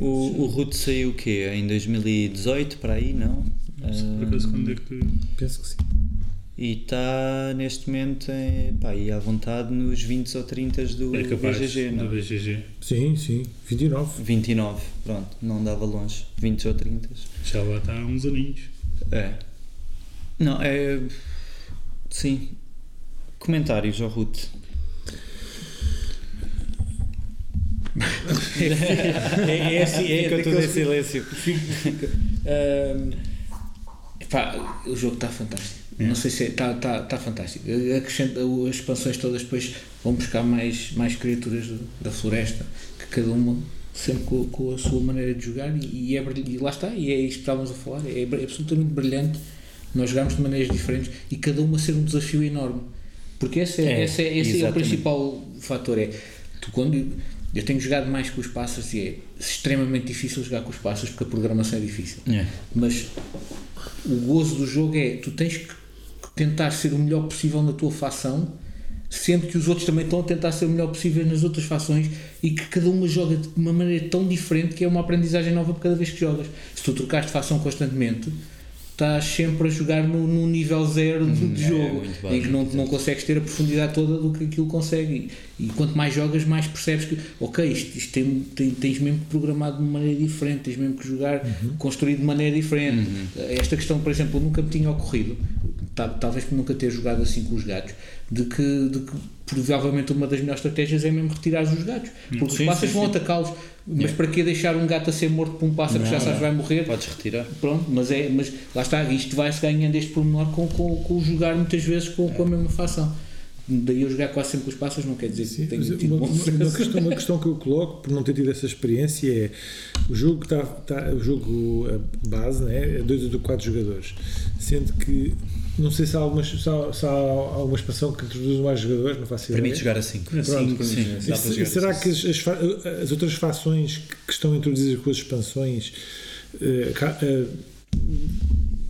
O, chama. o Root saiu o quê? Em 2018, para aí, não? Não sei por acaso quando é que. Penso que sim. E está neste momento em, pá, aí à vontade nos 20 ou 30 do É capaz. BGG, do não? BGG. Sim, sim. 29. 29, pronto, não dava longe. 20 ou 30. Já lá está há uns aninhos. É. Não, é. Sim. Comentários ao Ruth. É, é assim, é Fica tudo em daqueles que- silêncio. Fica- fica. Ahm, Pá, o jogo está fantástico. É. Não sei se está tá, tá fantástico. Acrescenta, as expansões todas depois vão buscar mais, mais criaturas do- da floresta, que cada uma sempre com, com a sua maneira de jogar e, e é, e lá está, e é isto que estávamos a falar, é, br- absolutamente brilhante. Nós jogamos de maneiras diferentes e cada uma ser um desafio enorme. Porque esse é, É, esse é, esse é o principal fator. É, tu quando, eu tenho jogado mais com os pássaros e é extremamente difícil jogar com os pássaros porque a programação é difícil. É. Mas o gozo do jogo é tu tens que tentar ser o melhor possível na tua facção, sendo que os outros também estão a tentar ser o melhor possível nas outras fações e que cada uma joga de uma maneira tão diferente que é uma aprendizagem nova cada vez que jogas. Se tu trocares de fação constantemente, estás sempre a jogar no, no nível zero de é jogo muito em que não, não consegues ter a profundidade toda do que aquilo consegue. E, e quanto mais jogas, mais percebes que, ok, isto, isto tem, tem- tens mesmo que programar de uma maneira diferente, tens mesmo que jogar, construir de maneira diferente. Esta questão, por exemplo, nunca me tinha ocorrido, ta- talvez por nunca ter jogado assim com os gatos, de que, de que provavelmente uma das melhores estratégias é mesmo retirar os gatos, porque Sim, os pássaros sim, vão atacá-los. Mas para que deixar um gato a ser morto por um pássaro que já Não, sabes vai morrer? Podes retirar. Pronto, mas, é, mas lá está, isto vai-se ganhando este pormenor com, com, com o jogar muitas vezes com, com a mesma fação. Daí eu jogar quase sempre com os pássaros não quer dizer que Sim, tenho mas tido uma, uma- questão, uma questão que eu coloco por não ter tido essa experiência é o jogo está, está o jogo a base né, é 2 ou 4 jogadores sendo que não sei se há, algumas, se há, se há alguma expansão que introduz mais jogadores não faço ideia Permite jogar a 5. Pronto, Pronto, sim, sim. dá para Se- jogar será assim. que as, as as outras fações que, estão introduzidas com as expansões ca- eh,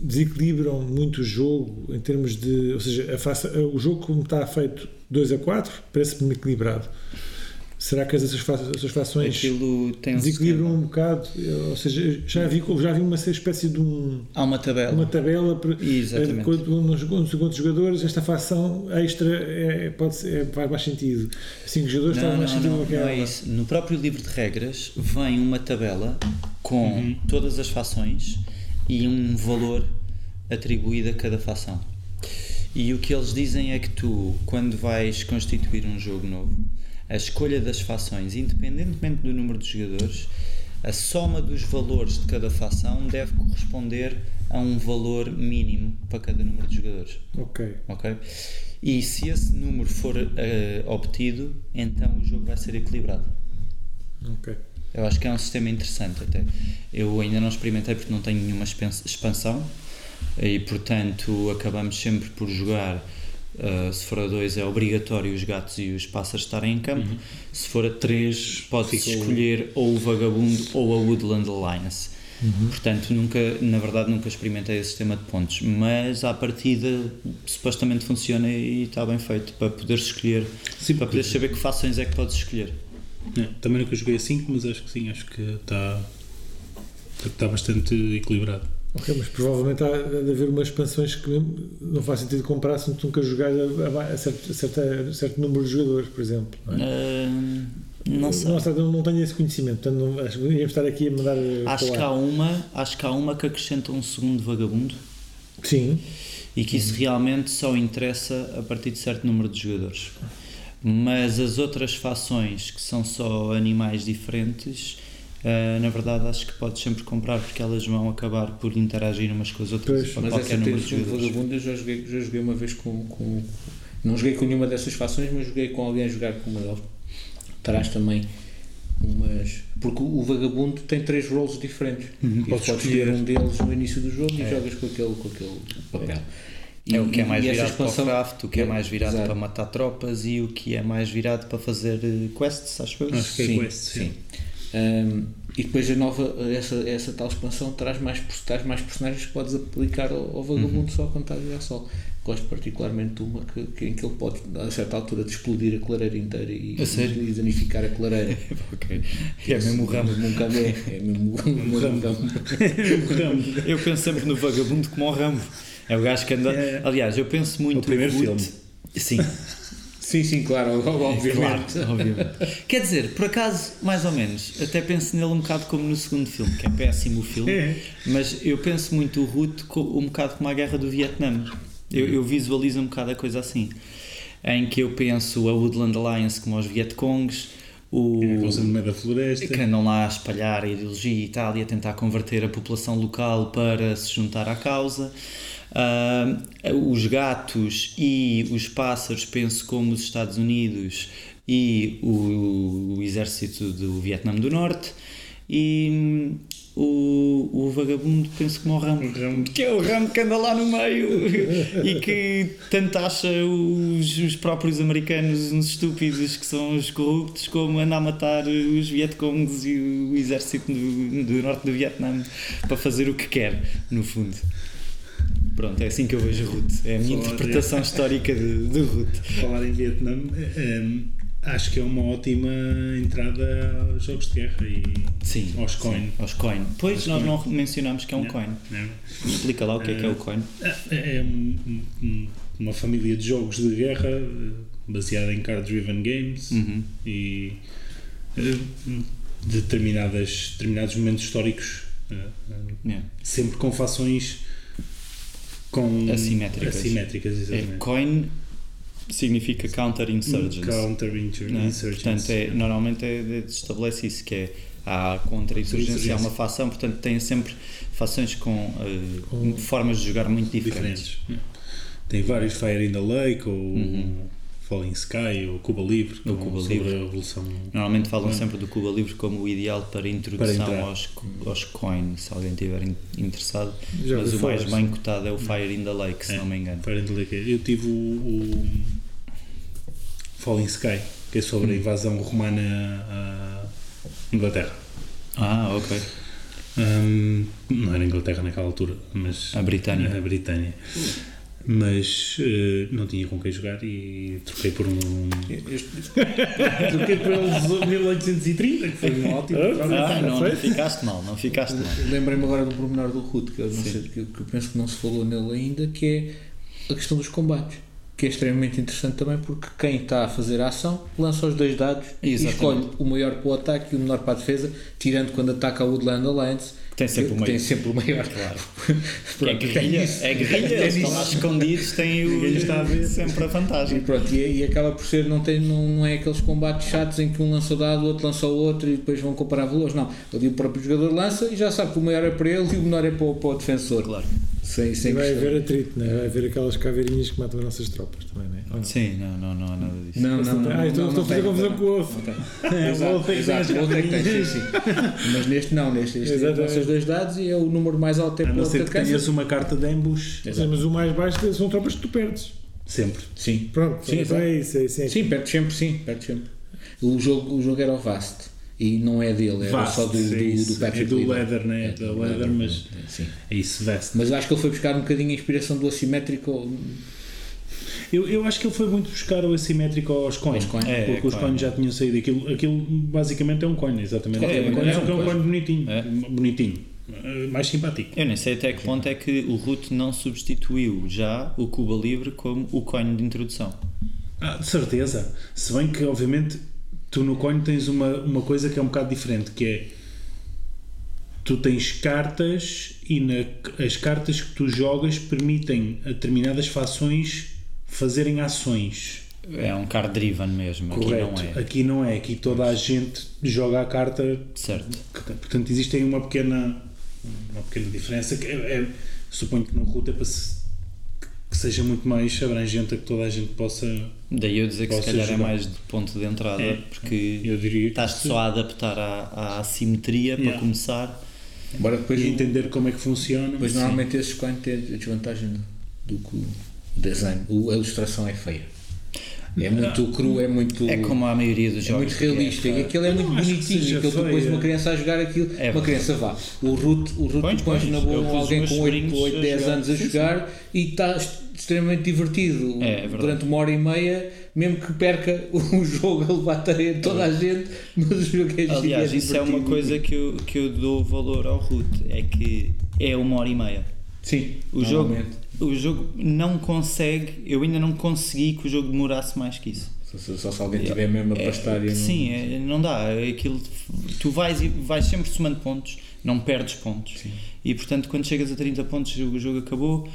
desequilibram muito o jogo em termos de. Ou seja, a faça- o jogo como está feito 2 a 4 parece-me equilibrado. Será que essas, essas um desequilibram um bocado? Ou seja, já vi, já vi uma espécie de um, Há uma tabela. uma tabela para Exatamente. eh, quando segundos jogadores, esta fação extra é, pode ser, é, faz mais sentido. 5 jogadores faz Não, mais não, sentido não, que não é isso. No próprio livro de regras vem uma tabela com todas as fações e um valor atribuído a cada fação. E o que eles dizem é que tu, quando vais constituir um jogo novo, a escolha das fações, independentemente do número de jogadores, a soma dos valores de cada fação deve corresponder a um valor mínimo para cada número de jogadores Ok. ok? E se esse número for eh, obtido, então o jogo vai ser equilibrado. Ok. Eu acho que é um sistema interessante até. Eu ainda não experimentei porque não tenho nenhuma expansão e portanto acabamos sempre por jogar. Eh, se for a 2 é obrigatório os gatos e os pássaros estarem em campo. Se for a 3 pode-se escolher ou o vagabundo ou a Woodland Alliance. Portanto, nunca, na verdade, nunca experimentei esse sistema de pontos, mas à partida supostamente funciona e está bem feito para poderes escolher, Sim, para poderes saber que fações é que podes escolher. É, também nunca joguei a 5, mas acho que sim, acho que está, está bastante equilibrado. Ok, mas provavelmente há de haver umas expansões que não faz sentido comprar se nunca jogares a, a, a certo, a certo número de jogadores, por exemplo. Não, é? Ah, não sei. Não, não, não tenho esse conhecimento, portanto não, acho que estar aqui a mandar. Acho que há uma, acho que há uma que acrescenta um segundo vagabundo Sim, e que isso realmente só interessa a partir de certo número de jogadores. Mas as outras fações que são só animais diferentes, ah, na verdade acho que podes sempre comprar porque elas vão acabar por interagir umas com as outras Pois, para Mas qualquer essa número de jogadores. vagabundo eu já joguei, já joguei uma vez com, com. Não joguei com nenhuma dessas fações, mas joguei com alguém a jogar com uma delas. Traz também umas. Porque o vagabundo tem três roles diferentes. Uhum. E Podes escolher um deles no início do jogo e jogas com aquele, com aquele papel. É o que é E- mais e virado para o expansão- craft, o que é mais virado Exato. para matar tropas e o que é mais virado para fazer eh, quests, acho eu. Acho que é sim, quest, sim. sim. Um, e depois a nova, essa, essa tal expansão traz mais, traz mais personagens que podes aplicar ao, ao vagabundo Uhum. só quando estás a jogar sol. Gosto particularmente de uma que, que, em que ele pode, a certa altura, de explodir a clareira inteira e, e danificar a clareira. Ok. É mesmo o ramo. Um café, é mesmo um ramo. Eu penso sempre no vagabundo como o Rambo. É o gajo que anda. É. Aliás, eu penso muito O primeiro filme. Sim, Sim, sim, claro, obviamente. claro, obviamente. Quer dizer, por acaso, mais ou menos, até penso nele um bocado como no segundo filme, que é péssimo o filme, É. mas eu penso muito o Ruth um bocado como a guerra do Vietnã. Eu, eu visualizo um bocado a coisa assim, em que eu penso a Woodland Alliance como os Vietcongs, o, sempre no meio da floresta. que andam lá a espalhar a ideologia e tal e a tentar converter a população local para se juntar à causa. Ah, os gatos e os pássaros, penso como os Estados Unidos e o, o exército do Vietnã do Norte. E hum, o, o vagabundo, penso como o ramo, que é o ramo que anda lá no meio e que tanto acha os, os próprios americanos uns estúpidos que são os corruptos, como anda a matar os Vietcongs e o exército do, do norte do Vietnã para fazer o que quer, no fundo. Pronto, é assim que eu vejo Ruth. É a minha Falar interpretação histórica de, de Ruth. Falar em Vietnã, eh, acho que é uma ótima entrada aos jogos de guerra e Sim. aos sim, coin. aos coin. Pois, Aos nós coin. não mencionamos que é um Não, coin. não. Explica lá o que é que é o coin. É um- um- uma família de jogos de guerra eh, baseada em card-driven games Uhum. e eh, determinadas, determinados momentos históricos, eh, eh, Yeah. sempre com fações com Assimétricas. assimétricas, É, exatamente. coin significa counter-insurgence. Counter-insurgence. né? Portanto, é, normalmente é, é- estabelece isso, que é há contra-insurgência, há uma facção, portanto tem sempre fações com, Com- formas de jogar muito diferentes. diferentes. Tem vários Fire in the Lake ou Uhum. Falling Sky ou Cuba Livre, O com- Cuba sobre Livre. a Revolução. Normalmente falam Hum. sempre do Cuba Livre como o ideal para introdução entrar. aos, aos coin, se alguém estiver in- interessado. Já Mas o mais bem cotado é o Fire in the Lake, se É. não me engano. Fire in the Lake. Eu tive o, o Falling Sky, que é sobre a Hum. invasão romana à Inglaterra. Ah, ok. Hum, não era Inglaterra naquela altura, mas A Britânia. a Britânia. Mas eh, não tinha com quem jogar e troquei por um. Troquei por eles 1830, que foi um ótimo. Ah, não, não ficaste mal, não ficaste mal. Lembrei-me agora do pormenor do Ruth, que eu, sei, que eu penso que não se falou nele ainda, que é a questão dos combates. Que é extremamente interessante também porque quem está a fazer a ação lança os dois dados e Exatamente. escolhe o maior para o ataque e o menor para a defesa, tirando quando ataca o Woodland Alliance. Tem sempre que o maior. Tem sempre o maior. Claro. Pronto, é guerrilha, é guerrilha, eles estão lá escondidos, têm o, está a ver. sempre a E, vantagem. pronto, e, e acaba por ser, não, tem, não, não é aqueles combates chatos em que um lança o dado, o outro lança o outro e depois vão comparar valores. Não, ali o próprio jogador lança e já sabe que o maior é para ele e o menor é para o, para o defensor. Claro. Sem, E sem vai questão. haver atrito, né? vai haver aquelas caveirinhas que matam as nossas tropas também, né? Não? Sim, não, não, não há nada disso. Não, não, não. Ah, estou não, estou a fazer confusão com o outro. É, Exato, é que exato, tem o outro é que tem, sim, sim. Mas neste não, neste, lança os dois dados e é o número mais alto é A não ser que tenhas uma carta de ambush. Sim, mas o mais baixo são tropas que tu perdes. Sempre. Sim, Pronto, Sim, então é isso, é isso. Sim, perde sempre, sim, perde sempre. O jogo, o jogo era o Vast e não é dele, era Vast, só do, é do, isso. do Patrick É do Leader. Leather, né? É, da do Leather, mas Sim. é isso, veste. Mas acho que ele foi buscar um bocadinho a inspiração do assimétrico. Eu, eu acho que ele foi muito buscar o assimétrico aos coins. Aos coin. É, porque os coin. coins já tinham saído. Aquilo, aquilo basicamente é um coin, exatamente. É, É, um coin, é, é um pois. coin bonitinho. É. Bonitinho. Mais simpático. Eu nem sei até que ponto é que o Root não substituiu já o Cuba Livre como o coin de introdução. Ah, de certeza. Se bem que, obviamente, tu no coin tens uma, uma coisa que é um bocado diferente, que é tu tens cartas e na- as cartas que tu jogas permitem a determinadas fações fazerem ações. É um card driven mesmo, aqui Correto. não é. Aqui não é. Aqui toda a gente joga a carta. Certo. Portanto, existe aí uma pequena, uma pequena diferença. Que é, é- suponho que no root é para se- que seja muito mais abrangente a que toda a gente possa. Daí eu dizer que se calhar é mais de ponto de entrada, É. porque Eu diria que estás só a adaptar à, à assimetria para Yeah. começar. Embora depois, e entender como é que funciona. Sim. normalmente esses coins têm a desvantagem do, do que o design. O- a ilustração é feia. É muito cru, é muito. É como a maioria dos É jogos. muito que realista é, e aquilo é muito não bonitinho. Aquilo tu depois feia. uma criança a jogar aquilo, É uma criança vá. O Root, o Root Pões, pões pões. na pus alguém com meus 8, sobrinhos 8 a 10 jogar. anos a Sim, sim. jogar e está extremamente divertido. É, é. Durante uma hora e meia, mesmo que perca o jogo a levar tarefa toda a gente, mas o jogo é Aliás, isso é uma coisa que eu, que eu dou valor ao Root, é que é uma hora e meia. Sim, O jogo, o jogo não consegue, eu ainda não consegui que o jogo demorasse mais que isso. Só, só- se alguém tiver mesmo a É, pastar e não- sim, é, não dá. É Aquilo, tu vais, e vais sempre somando pontos, não perdes pontos. E portanto, quando chegas a 30 pontos, o jogo acabou.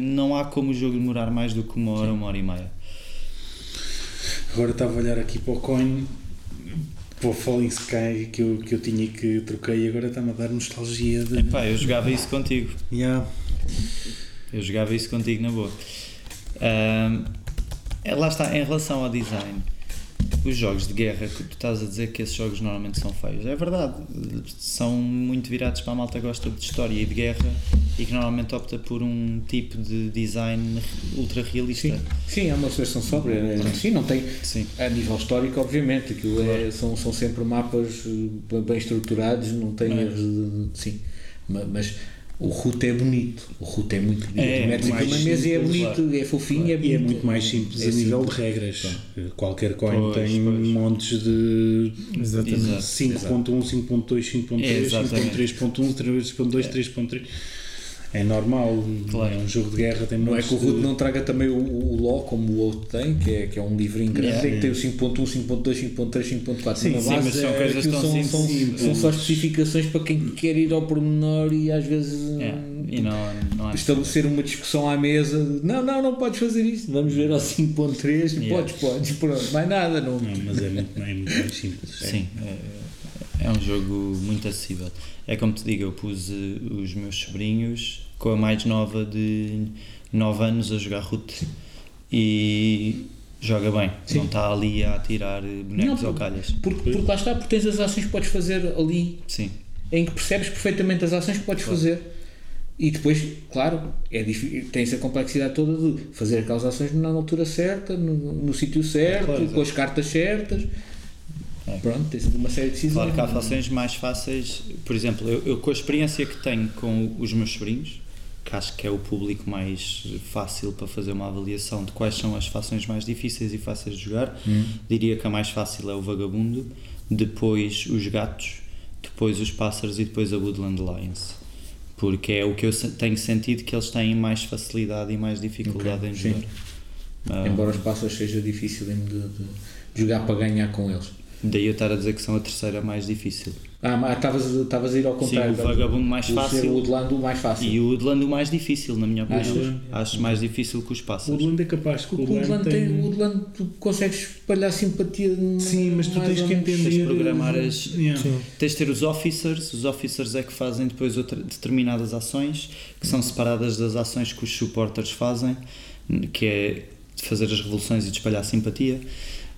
Não há como o jogo demorar mais do que uma hora, uma hora e meia. Agora estava a olhar aqui para o coin. Pô, Falling Sky que eu, que eu tinha e que troquei e agora está-me a dar nostalgia de. Epá, eu jogava isso contigo. Yeah. Eu jogava isso contigo na boa. É, lá está, em relação ao design, os jogos de guerra, que tu estás a dizer que esses jogos normalmente são feios. É verdade, são muito virados para a malta que gosta de história e de guerra e que normalmente opta por um tipo de design ultra realista. Sim, sim, é uma seleção sóbria. é- Sim, não tem. Sim. A nível histórico, obviamente, aquilo é, são, são sempre mapas eh, bem estruturados, não tem É. erros Sim. Ma- Mas o route é bonito. O route é muito bonito. É, metes aqui mais uma mesa e é simples, bonito, é fofinho, é E bonito. é muito mais simples É a nível simples. de regras. Qualquer coin Pois, tem pois. montes de Exatamente. Exato. 5.1, 5.2, 5.3, Exatamente. 5.3.1, 3.2, 3.3. É normal, Claro. é um jogo de guerra, tem Não é que o Root de- não traga também o, o Law como o outro tem, que é, que é um livrinho grande, Yeah. tem que ter o 5.1, 5.2, 5.3, 5.4 Sim, na sim, base. mas são é, coisas tão são, são, são só especificações para quem quer ir ao pormenor e às vezes É, e não, não estabelecer uma discussão à mesa de, não, não, não podes fazer isso, vamos ver ao 5.3, Yeah. podes, podes, pronto, mais nada, não. Não, mas é muito, é muito mais simples. Sim, é, é um jogo muito acessível. É como te digo, eu pus eh, os meus sobrinhos com a mais nova de 9 anos a jogar root e joga bem, Sim. não está ali a atirar eh, bonecos Não, ou calhas. Porque, porque lá está, porque tens as ações que podes fazer ali Sim, em que percebes perfeitamente as ações que podes fazer. E depois, claro, é difí- tens a complexidade toda de fazer aquelas ações na altura certa, no, no sítio certo, Claro, com as cartas certas. É. Pronto, tens uma série de decisões. claro que há fações mais fáceis. Por exemplo, eu, eu com a experiência que tenho com os meus sobrinhos, que acho que é o público mais fácil para fazer uma avaliação de quais são as fações mais difíceis e fáceis de jogar, diria que a mais fácil é o Vagabundo, depois os Gatos, depois os Pássaros e depois a Woodland Lions. Porque é o que eu tenho sentido que eles têm mais facilidade e mais dificuldade Ok, em jogar. Ah, Embora os passos seja difícil de- de jogar para ganhar com eles. Daí eu estar a dizer que são a terceira mais difícil. Ah, mas estavas a ir ao contrário. o vagabundo mais o fácil. O Woodland o mais fácil. E o Woodland o mais difícil, na minha opinião. Achas? Acho mais difícil que os O pássaros. Woodland é capaz que O Woodland, tem... o Woodland tu consegues espalhar simpatia. Sim, mas tu tens que entender. Tens de programar as- Yeah. Tens de ter os officers, os officers é que fazem depois outra, determinadas ações que são separadas das ações que os supporters fazem, que é de fazer as revoluções e de espalhar simpatia.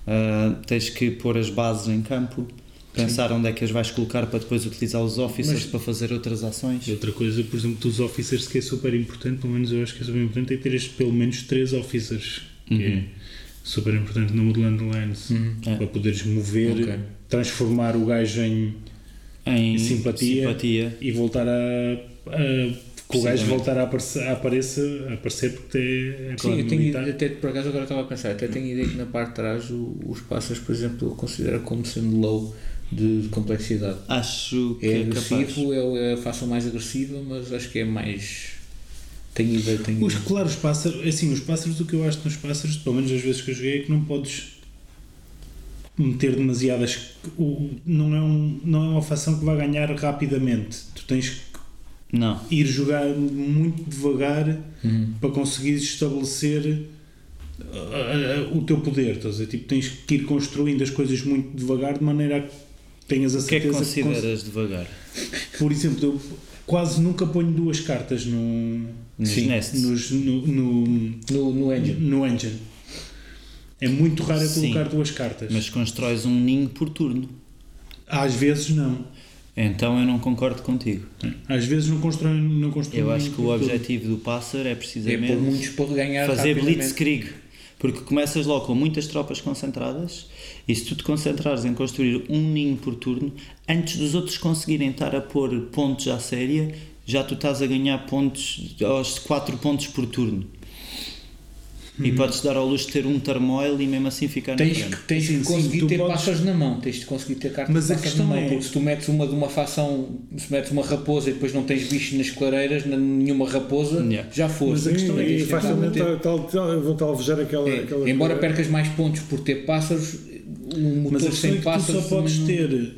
Ah, tens que pôr as bases em campo, pensar onde é que as vais colocar para depois utilizar os officers para fazer outras ações. Outra coisa, por exemplo, dos officers que é super importante, pelo menos eu acho que é super importante, é ter pelo menos três officers. Que Uhum. é super importante no Woodland Lines. É. Para poderes mover, Ok. transformar o gajo em. Em Simpatia. simpatia. e voltar a. a que o gajo voltar a aparecer, a aparecer, a aparecer porque é, é Sim, eu tenho, militar. até por acaso agora estava a pensar, até tenho ideia que na parte de trás o- os pássaros, por exemplo, eu considero como sendo low de, de complexidade. Acho que É é, agressivo, é, é a fação mais agressiva, mas acho que é mais. Tenho ideia, tenho Os, claro, os pássaros, assim, os pássaros, o que eu acho nos pássaros, pelo menos as vezes que eu joguei, é que não podes meter demasiadas. o- Não é, um, não é uma fação que vai ganhar rapidamente. Tu tens que Não. ir jogar muito devagar para conseguir estabelecer uh, uh, o teu poder. Estás a dizer? Tipo, tens que ir construindo as coisas muito devagar de maneira a que tenhas a O que é que certeza que cons- consideras devagar? Por exemplo, eu quase nunca ponho duas cartas no, Nos Sim, nos- no, no, No, no engine. no engine. É muito raro eu Sim. colocar duas cartas. Mas constróis um ninho por turno. Às vezes não. Então eu não concordo contigo. Às vezes não constrói. Não constrói Eu acho que o por tudo. objetivo do pássaro é É precisamente por muitos para ganhar fazer blitzkrieg. Porque começas logo com muitas tropas concentradas e se tu te concentrares em construir um ninho por turno, antes dos outros conseguirem estar a pôr pontos à séria, já tu estás a ganhar pontos aos 4 pontos por turno. Uhum. E podes dar ao luxo de ter um turmoil e mesmo assim ficar na Tens, frente. que- tens Sim, que sim, conseguir tu ter podes- pássaros na mão, tens de conseguir ter cartas Mas de a pássaros questão na mão, é- porque se tu metes uma de uma facção, se metes uma raposa e depois não tens bichos nas clareiras, na- nenhuma raposa, Yeah. já foste. Mas a questão é de que tentar facilmente bater. tal- tal- vão-te alvejar aquela, É, aquela. embora percas mais pontos por ter pássaros, um Mas motor é sem que tu pássaros só podes não- ter,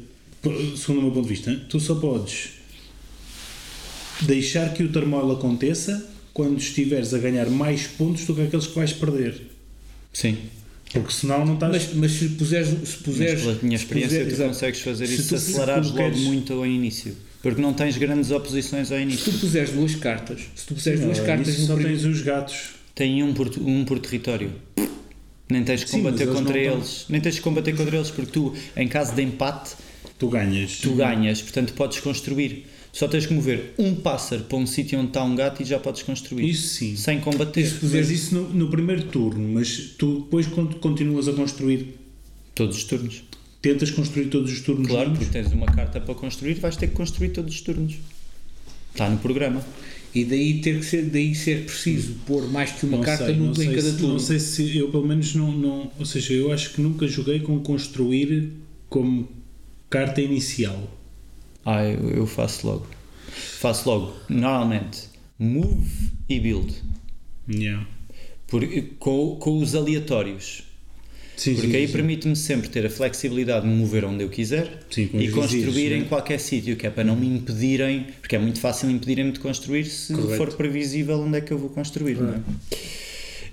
segundo o meu ponto de vista, tu só podes deixar que o turmoil aconteça quando estiveres a ganhar mais pontos do que aqueles que vais perder. Sim. Porque senão não estás. Mas, mas se puseres. Se Mas puseres pela minha se experiência, puseres- tu exato. consegues fazer Se isso se se acelerares logo muito ao início. Porque não tens grandes oposições ao Se início. tu puseres duas cartas, se tu puseres duas cartas só primeiro. tens os gatos. Tem um por, um por território. Nem tens de Sim, combater mas eles contra estão- eles. Nem tens de combater contra eles, porque tu, em caso de empate, Tu ganhas. tu ganhas, portanto podes construir. Só tens que mover um pássaro para um sítio onde está um gato e já podes construir. Isso sim. Sem combater. Mas isso no, no primeiro turno, mas tu depois continuas a construir, Todos os turnos. tentas construir todos os turnos Claro, juntos? porque tens uma carta para construir, vais ter que construir todos os turnos. Está no programa. E daí ter que ser, daí ser preciso pôr mais que uma Não carta sei, em cada se, turno. Não sei se eu pelo menos não, não. Ou seja, eu acho que nunca joguei com construir como carta inicial. Ah, eu, eu faço logo. Faço logo, normalmente, move e build. Yeah. Por, com, com os aleatórios. Sim, Porque sim, aí permite-me sempre ter a flexibilidade de mover onde eu quiser Sim, e construir em né? qualquer sítio, que é para não me impedirem, porque é muito fácil impedirem-me de construir se Correto. for previsível onde é que eu vou construir. Não é?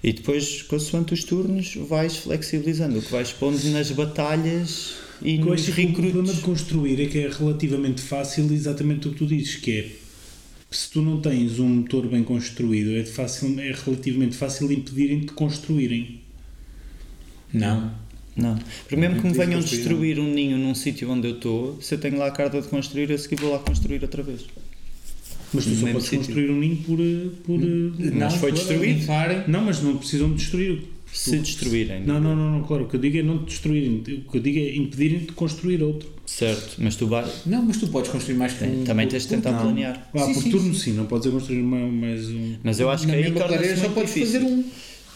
E depois, consoante os turnos, vais flexibilizando o que vais pondo nas batalhas e Eu nos acho que o problema de recrutos. construir é que é relativamente fácil, exatamente o que tu dizes, que é se tu não tens um motor bem construído, é, de fácil, é relativamente fácil impedirem de construírem. Não. Não. Porque mesmo que me Não venham destruir um ninho num sítio onde eu estou, se eu tenho lá a carta de construir, a seguir vou lá construir outra vez. Mas tu No só podes sítio. construir um ninho por. eh, por eh, Mas foi destruído. Não, mas não precisam de destruir. Se destruírem. Não, não, não, não, claro. O que eu digo é não te destruírem. O que eu digo é impedirem de construir outro. Certo, mas tu vai, Não, mas tu podes construir mais que um. também tens de tentar Não. planear. Ah, Sim, por sim, turno sim, não podes é construir mais um. Mas eu acho Na que aí torna-se clareira só muito podes difícil. fazer um.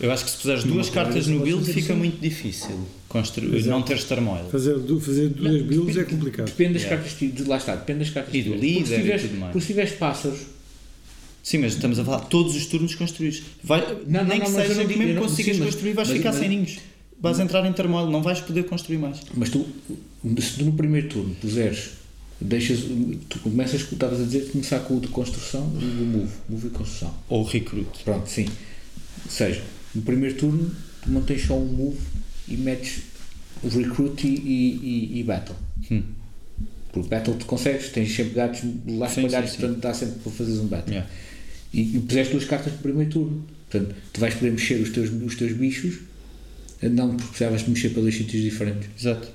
Eu acho que se puseres duas cartas no build fica só. muito difícil construir, não teres turmoil. Fazer, fazer duas builds é complicado. Depende das Yeah. cartas que de lá está, depende das cartas E do tiveres. Líder e tudo mais. Porque se tiveres pássaros, Sim, mas estamos a falar todos os turnos construídos. Vai, Não, nem que não, eu seja digo- mesmo que não- consigas sim, construir, vais mas- ficar mas- sem ninhos. Vais entrar em turmoil, não vais poder construir mais. mas tu, se tu no primeiro turno puseres, deixas, tu começas, como estavas a dizer, começar com o de construção e o move, move e construção. Ou recruit. Pronto, sim. Ou seja, no primeiro turno tu mantens só um move e metes o recruit e, e, e- battle. Hum. Porque battle tu consegues, tens sempre gatos lá espalhados, portanto dá sempre para fazeres um battle. Yeah. E, e puseste duas cartas no primeiro turno. Portanto, tu vais poder mexer os teus, os teus bichos, não porque precisavas de mexer para dois sítios diferentes. Exato.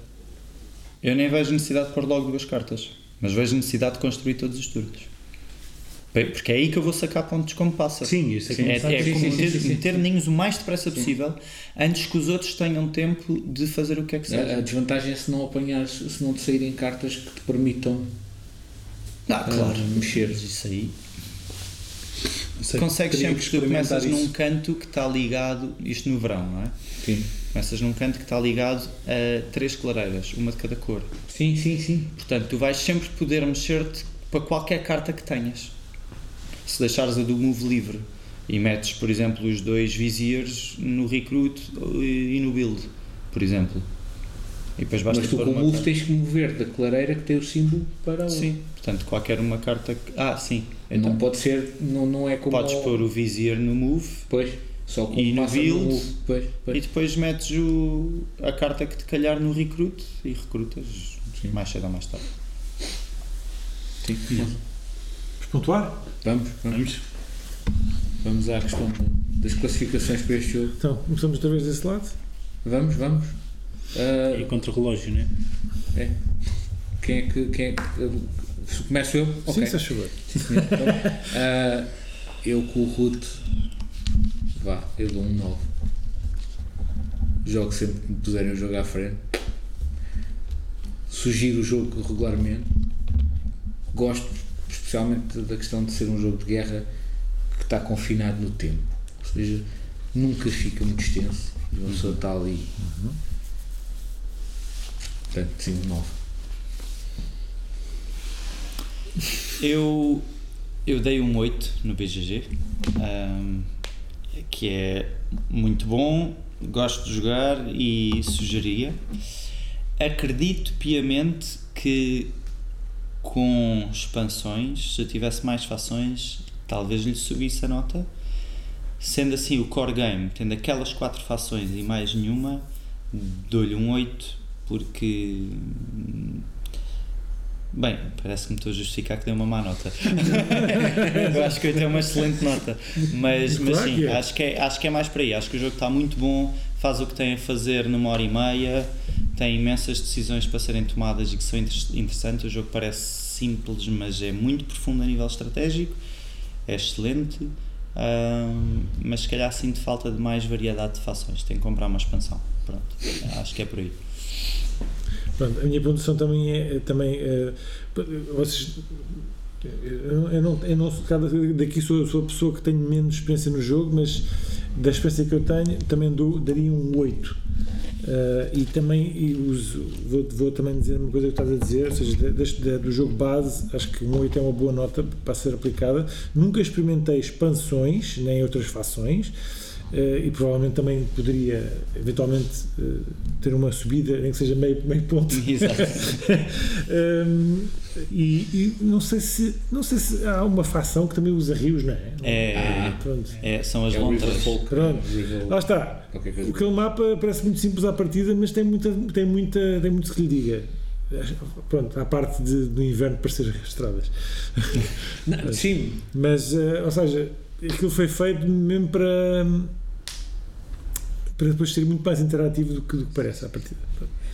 Eu nem vejo necessidade de pôr logo duas cartas, mas vejo necessidade de construir todos os turnos. Porque é aí que eu vou sacar pontos como passa. Sim, isso é É, como é, sabes. sim, como sim, meter, sim, sim. meter ninhos o mais depressa possível antes que os outros tenham tempo de fazer o que é que A, a seja. desvantagem é se não apanhares, se não te saírem cartas que te permitam Ah, claro. ah, mexer. Mas isso aí. Sei, Consegues sempre tu começas experimentar num isso. canto que está ligado, isto no verão, não é? Sim. Começas num canto que está ligado a três clareiras, uma de cada cor. Sim, sim, sim. Portanto, tu vais sempre poder mexer-te para qualquer carta que tenhas. Se deixares a do move livre e metes, por exemplo, os dois viziers no recruit e no build, por exemplo. E depois basta Mas tu com o move tens que mover da clareira que tem o símbolo para o. Sim, portanto, qualquer uma carta que. Ah, sim. Então, Não pode ser, não, não é como. podes pôr o vizier no move Pois, só com E no build, move. Pois, pois. e depois metes o, a carta que te calhar no recruit e recrutas Sim. mais cedo ou mais tarde. Sim. Vamos pontuar? Vamos, vamos. Vamos à questão das classificações para este jogo. Então, começamos outra vez desse lado? Vamos, vamos. Ah, E contra o relógio, né? é. Quem é que. Quem é que começo eu? Sim, Ok. se. Sim, senhor. Então, ah, eu com o Ruth, vá, eu dou um 9. Jogo sempre que me puserem o jogo à frente. Sugiro o jogo regularmente. Gosto especialmente da questão de ser um jogo de guerra que está confinado no tempo. Ou seja, nunca fica muito extenso. E uma pessoa está ali. Portanto, sim, um 9. Eu, eu dei um 8 no BGG, ahm, que é muito bom, gosto de jogar e sugeria. Acredito piamente que com expansões, se eu tivesse mais fações, talvez lhe subisse a nota. Sendo assim, o core game, tendo aquelas quatro fações e mais nenhuma, dou-lhe um 8 porque. Bem, parece-me que estou a justificar que dei uma má nota. Eu acho que 8 é uma excelente nota. Mas, mas sim, é. acho, que é, acho que é mais para aí. Acho que o jogo está muito bom, faz o que tem a fazer numa hora e meia, tem imensas decisões para serem tomadas e que são inter- interessantes. O jogo parece simples, mas é muito profundo a nível estratégico, é excelente. Ahm, mas se calhar sinto falta de mais variedade de fações. Tenho que comprar uma expansão. Pronto, acho que é por aí. Pronto, a minha pontuação também é é também eh, vocês eu não, eu não, daqui sou, sou a pessoa que tenho menos experiência no jogo, mas da experiência que eu tenho também dou, daria um 8. Eh, e também e uso, vou, vou também dizer uma coisa que estás a dizer, ou seja, deste- da- do jogo base, acho que um 8 é uma boa nota para ser aplicada. Nunca experimentei expansões, nem outras fações. Eh, e provavelmente também poderia eventualmente eh, ter uma subida, nem que seja meio, meio ponto. Exato. Hum, e, e não sei se não sei se há uma facção que também usa rios, não é? É, Pronto. é, são as É lontras. Pronto. River- Lá está. Aquele mapa parece muito simples à partida, mas tem muita tem muita tem muito que lhe diga. Pronto, à parte de, do inverno parecer estradas. Não, sim, Mas, eh, ou seja, aquilo foi feito mesmo para para depois ser muito mais interativo do que, do que parece à partida.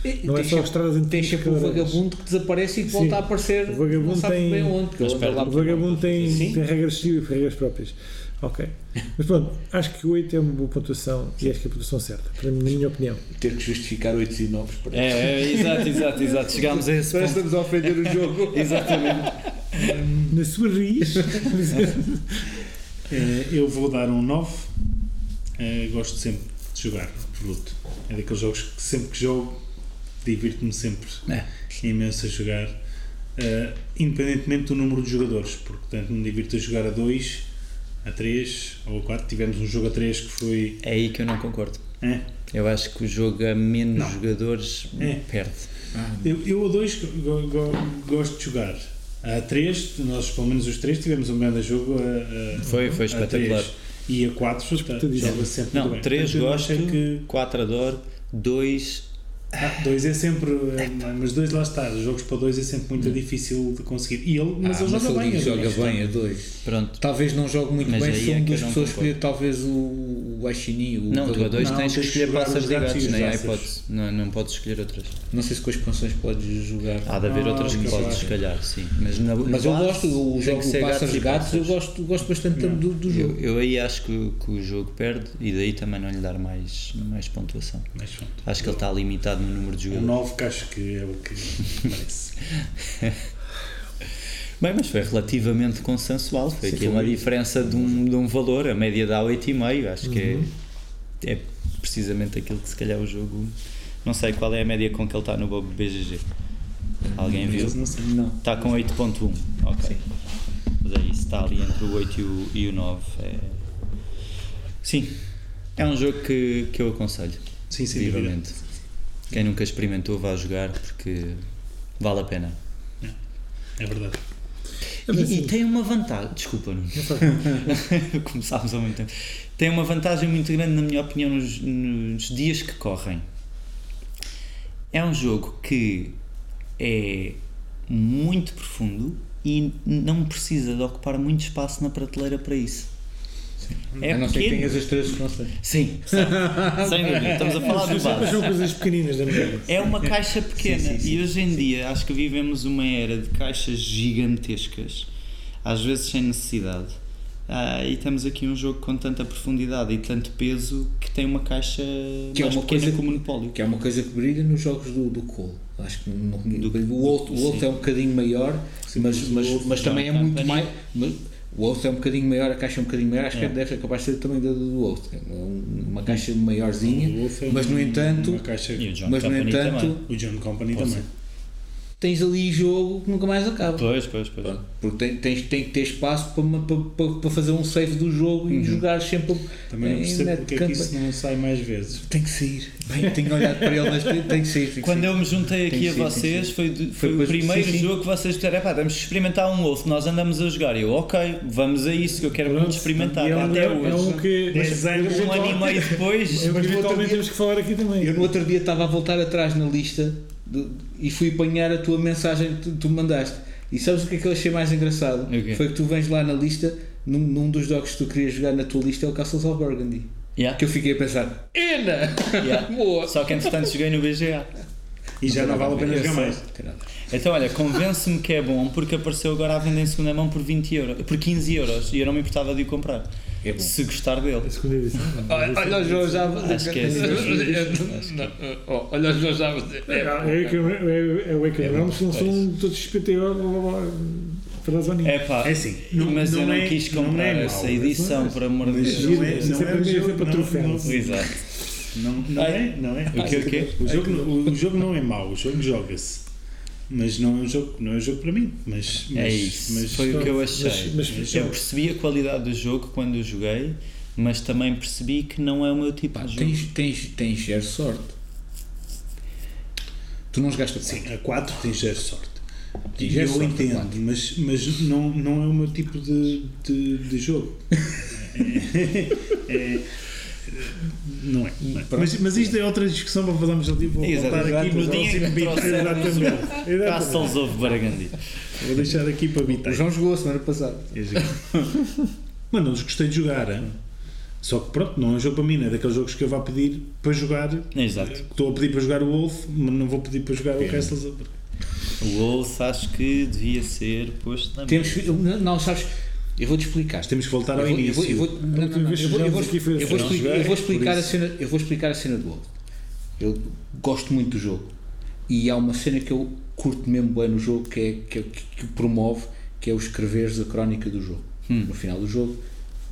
E- Não é tem só sempre- estradas entre Tem sempre o vagabundo que desaparece e que Sim. volta a aparecer. O vagabundo não sabe tem- bem onde. O vagabundo tem, Sim. tem regras, regras próprias. Ok. Mas pronto, acho que 8 é uma boa pontuação e acho que é a pontuação certa, para- na minha opinião. Ter que justificar 8 e 9 para É, é, exato, exato, exato. Chegámos a esse Parece que ponto. estamos a ofender o jogo. Exatamente. Na sua raiz, Eh, eu vou dar um 9. Eh, gosto sempre de jogar Fruto. É daqueles jogos que sempre que jogo divirto-me sempre É. imenso a jogar. Eh, independentemente do número de jogadores, porque tanto me divirto a jogar a 2, a 3 ou a 4. Tivemos um jogo a 3 que foi. É aí que eu não concordo. É, Eu acho que o jogo a menos Não. jogadores É. perde. Eu, eu a 2 gosto de jogar. A 3, nós pelo menos os três tivemos um grande jogo. A, a, Foi- foi a espetacular. três. E a 4 joga sempre Não, muito bem. 3 Portanto, eu gosto, achei que 4 adoro, 2 Ah, dois é sempre. é, mas dois lá está. Os jogos para dois é sempre muito difícil de conseguir. E ele, mas Ah, ele joga bem. ele joga dois. bem a 2. pronto. Talvez não jogue muito Mas bem, é uma das pessoas escolher talvez o, o. O Não, tu a 2 Não, tens que tens que escolher passas os de gatos gatos, e os nem hipótese. Não, não podes escolher outras. Não sei se com as expansões podes jogar. Há de haver Ah, outras que podes, se calhar, sim. Mas, na, Mas eu gosto, o jogo Passas Gatos, eu gosto, gosto bastante do, do jogo. Eu, eu aí acho que, que o jogo perde e daí também não lhe dar mais, mais pontuação. Mas pronto. Acho que ele está limitado no número de O jogadores. 9 que acho que é o que parece. Bem, mas foi relativamente consensual. Foi Sim, aqui foi. uma diferença de um, de um valor. A média dá 8,5. Acho que é, é precisamente aquilo que se calhar o jogo. Não sei qual é a média com que ele está no Bob BGG. Alguém viu? Não sei. Não. Está com 8.1. Ok. Mas é isso, está ali entre o 8 e o, e o 9. É... Sim, é um jogo que, que eu aconselho. Sim, dúvida. vivamente. Quem nunca experimentou, vá jogar porque vale a pena. É verdade. E, e tem uma vantagem, desculpa, Nuno. começámos há muito tempo. Tem uma vantagem muito grande, na minha opinião, nos, nos dias que correm. É um jogo que é muito profundo e não precisa de ocupar muito espaço na prateleira para isso. É a não ser que tenhas as três expansões. Sim, sem, sem dúvida. Estamos a falar do base. são coisas pequeninas da minha É uma caixa pequena Sim, sim, sim. e hoje em dia acho que vivemos uma era de caixas gigantescas, às vezes sem necessidade. Ah, e temos aqui um jogo com tanta profundidade e tanto peso que tem uma caixa Que é mais uma pequena coisa que o Monopólio. Que é uma coisa que brilha nos jogos do, do Cole. Acho que não, Do- o outro, o outro é um bocadinho maior, mas, mas mas, mas também é é muito mais. mas o outro é um bocadinho maior, a caixa é um bocadinho maior, acho É. que deve ser capaz de ser também da do, outro. É um- uma caixa maiorzinha, é mas no entanto, mas no Company entanto, o John Company também. Tens ali jogo que nunca mais acaba. Pois, pois, pois. Pronto, Porque tem, tens, tem que ter espaço para, para, fazer um save do jogo e jogar sempre Também não percebo porque é que isso não sai mais vezes. Tem que sair. Bem, tenho olhado para ele, mas tem, tem que sair. tem que Quando sair. eu me juntei aqui a vocês, foi, Foi foi o primeiro sim, sim. jogo que vocês disseram: pá, temos que experimentar um Wolf, nós andamos a jogar. E eu, ok, vamos a isso, que eu quero muito experimentar. e é um- Até é hoje. um que- anos. Um ano e meio depois. Mas eventualmente temos que falar aqui também. Eu no outro dia estava a voltar atrás na lista de- e fui apanhar a tua mensagem que tu, me mandaste. E sabes o que é que eu achei mais engraçado? O quê? Foi que tu vens lá na lista, num, num dos jogos que tu querias jogar na tua lista é o Castles of Burgundy. Yeah, Que eu fiquei a pensar, Ena! yeah. Boa! Só que entretanto joguei no BGA. E já não vale a pena jogar mais. Então, olha, convence-me que é bom porque apareceu agora à venda em segunda mão por 20 euros, por 15 euros e eu não me importava de o comprar. É bom. Se gostar dele. A segunda edição. Olha, o João já. Acho que é assim. Oh, Olha o João já. É, é, que- é, é o Wake Realms, não são todos XPTO. É pá, É assim, não- mas eu não não é- quis não comprar é mau, essa edição, por amor de Deus. não é, não é é para o mim, jogo. é para não- troféus. não- Exato. Não, não é, não é. O jogo, o, o jogo não é mau, o jogo joga-se. Mas não é um jogo, não é um jogo para mim. Mas, mas, É isso. Mas, Foi o que eu achei. Mas- mas- eu percebi a qualidade do jogo quando o joguei, mas também percebi que não é o meu tipo de jogo. Tens, tens, tens zero sorte. Tu não jogaste a Sim, quatro. a 4 tem zero sorte. Zero eu sorte entendo, mas, mas não, não é o meu tipo de, de, de jogo. É- é- não é. não é. Mas, mas isto é outra discussão para falarmos ali. Vou Exato, voltar aqui no Dia trouxermos Exatamente. Castles of Burgundy. Vou deixar aqui para habitar. O João jogou a semana passada. Mano, não gostei de jogar. hein? Só que pronto, não é um jogo para mim, não é daqueles jogos que eu vá pedir para jogar. Exato. Estou a pedir para jogar o Wolf, mas não vou pedir para jogar o. Castles of O Wolf acho que devia ser posto na Temos, não, sabes, eu vou-te explicar. Temos que voltar ao início. eu vou, explicar, a cena, eu vou explicar a cena do Wolf. Eu gosto muito do jogo e há uma cena que eu curto mesmo bem no jogo que é que, que, que promove, que é o escreveres a crónica do jogo. No final do jogo,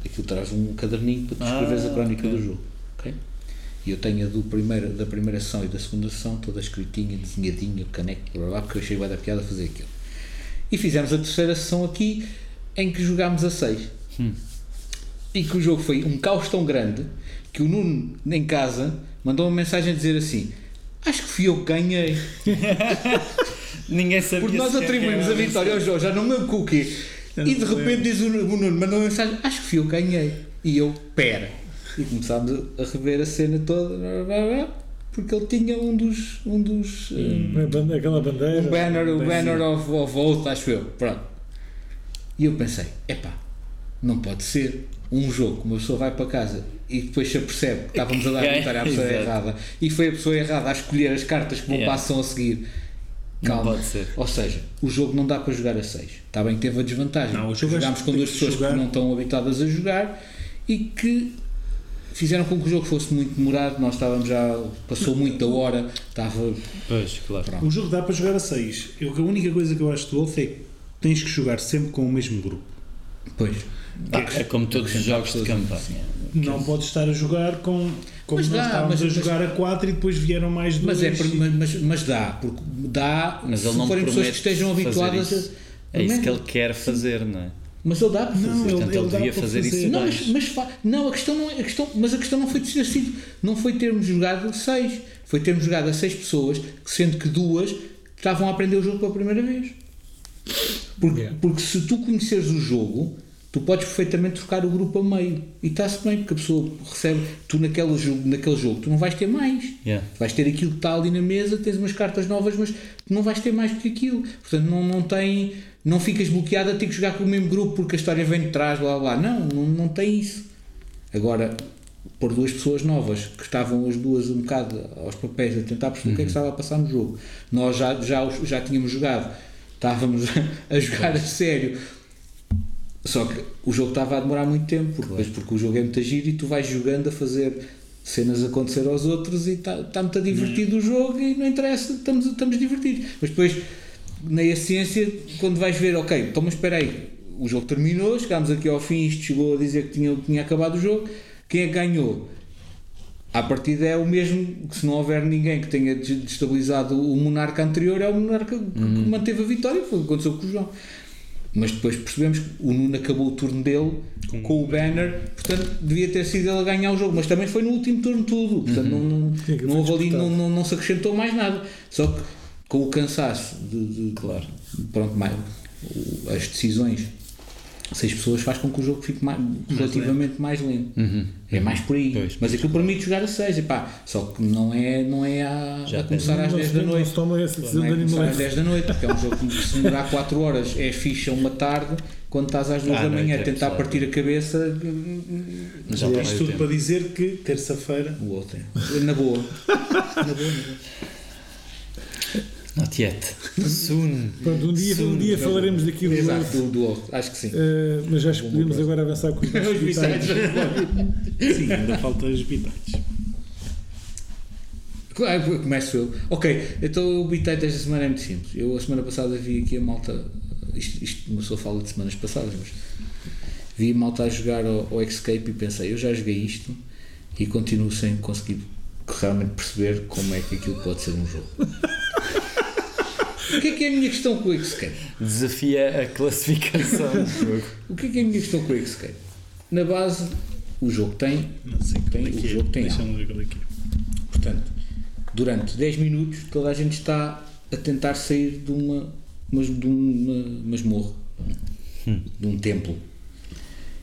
aquilo traz um caderninho para tu Ah, escreveres a crónica ok. do jogo. ok? E eu tenho a do primeira, da primeira sessão e da segunda sessão toda escritinha, desenhadinha, caneco, blá, blá, porque eu achei bem da piada a fazer aquilo. E fizemos a terceira sessão aqui em que jogámos a 6. E que o jogo foi um caos tão grande que o Nuno, em casa, mandou uma mensagem a dizer assim: Acho que fui eu que ganhei. Ninguém sabia Porque nós atribuímos a vitória ao Jorge, já não me lembro com o quê. E de repente diz o Nuno, mandou uma mensagem: Acho que fui eu que ganhei. E eu, pera. E começámos a- rever a cena toda, blá, blá, blá, porque ele tinha um dos. Um dos É bande- Aquela bandeira. o banner, o banner of, of Oath, acho eu. Pronto. E eu pensei, epá, não pode ser um jogo que uma pessoa vai para casa e depois se apercebe que estávamos a dar a É, vitória à pessoa exato. errada e foi a pessoa errada a escolher as cartas que vão Yeah. passam a seguir. Não Calma. pode ser. Ou seja, o jogo não dá para jogar a 6. Está bem que teve a desvantagem. Não, jogo Jogámos com duas pessoas jogar- que não estão habituadas a jogar e que fizeram com que o jogo fosse muito demorado. Nós estávamos já, passou muito da hora, estava. Pois, claro. Pronto. O jogo dá para jogar a 6. Eu, a única coisa que eu acho do Wolf é tens que jogar sempre com o mesmo grupo. Pois. É como todos os jogos de campanha. Não podes estar a jogar com. Como Mas nós dá, estávamos mas- a mas- jogar a 4 e depois vieram mais dois. Mas, é, mas, mas, mas dá, porque dá Mas se forem pessoas que estejam fazer habituadas isso. a. É isso que ele quer fazer, não é? Mas ele dá para fazer. Não, ele, Portanto, ele ele devia para fazer isso Não, mas, mas fa- não, a questão não é. A questão, mas a questão não foi ter sido. Não foi termos jogado seis. Foi termos jogado a seis pessoas, que sendo que duas estavam a aprender o jogo pela primeira vez. Porque, Yeah. porque se tu conheceres o jogo, tu podes perfeitamente trocar o grupo a meio. E está-se bem, porque a pessoa recebe. Tu naquele jogo, naquele jogo tu não vais ter mais. Yeah. Vais ter aquilo que está ali na mesa, tens umas cartas novas, mas tu não vais ter mais do que aquilo. Portanto, não, não tem. Não ficas bloqueado a ter que jogar com o mesmo grupo porque a história vem de trás, blá blá. blá. Não, não, não tem isso. Agora, por duas pessoas novas que estavam as duas um bocado aos papéis a tentar perceber o que é que estava a passar no jogo. Nós já, já, já tínhamos jogado, estávamos a jogar a sério. Só que o jogo estava a demorar muito tempo, porque, depois porque o jogo é muito giro e tu vais jogando a fazer cenas acontecer aos outros e está tá muito divertido o jogo e não interessa, estamos, estamos divertidos. Mas depois, na essência, quando vais ver, ok, então mas espera aí, o jogo terminou, chegámos aqui ao fim, isto chegou a dizer que tinha, tinha acabado o jogo, quem é que ganhou? À partida é o mesmo que se não houver ninguém que tenha des- destabilizado o monarca anterior, é o monarca que que manteve a vitória, foi o que aconteceu com o João. Mas depois percebemos que o Nuno acabou o turno dele com, Com o banner, portanto devia ter sido ele a ganhar o jogo, mas também foi no último turno tudo, portanto não, não, não foi houve ali, não, não, não se acrescentou mais nada. Só que com o cansaço de, de- Claro. pronto, mais, as decisões, seis pessoas faz com que o jogo fique mais, relativamente mais lento. É mais por aí. Pois, Mas aquilo permite jogar a 6, epá, só que não é, não é a, Já a começar às Não 10 se- da não noite. se toma essa decisão Não é de começar às animais. 10 da noite, porque é um jogo que se demorar 4 horas é ficha uma tarde, quando estás às 2 À da manhã a é tentar pesado. partir a cabeça, Mas já Isto está tudo meio para tempo. dizer que terça-feira o outro é. Na boa. Na boa, na boa. Not yet. Soon. Pronto, um dia, um dia falaremos daqui do Exato, do, acho que sim. Eh, mas já acho que podemos agora avançar com os detalhes. sim, ainda faltam os bitates. Claro, começo eu. Ok, então o bitite desta semana é muito simples. Eu a semana passada vi aqui a malta. Isto, isto uma pessoa fala de semanas passadas, mas vi a malta a jogar ao, ao Escape e pensei, eu já joguei isto e continuo sem conseguir realmente perceber como é que aquilo pode ser um jogo. o que é que é a minha questão com o Escape? Desafia a classificação do jogo. O que é que é a minha questão com o Escape? Na base, o jogo tem, Não sei tem é o que é. jogo tem Deixa-me ver qual é que é. Portanto, durante 10 minutos toda a gente está a tentar sair de uma, mas, de uma masmorra, de um templo.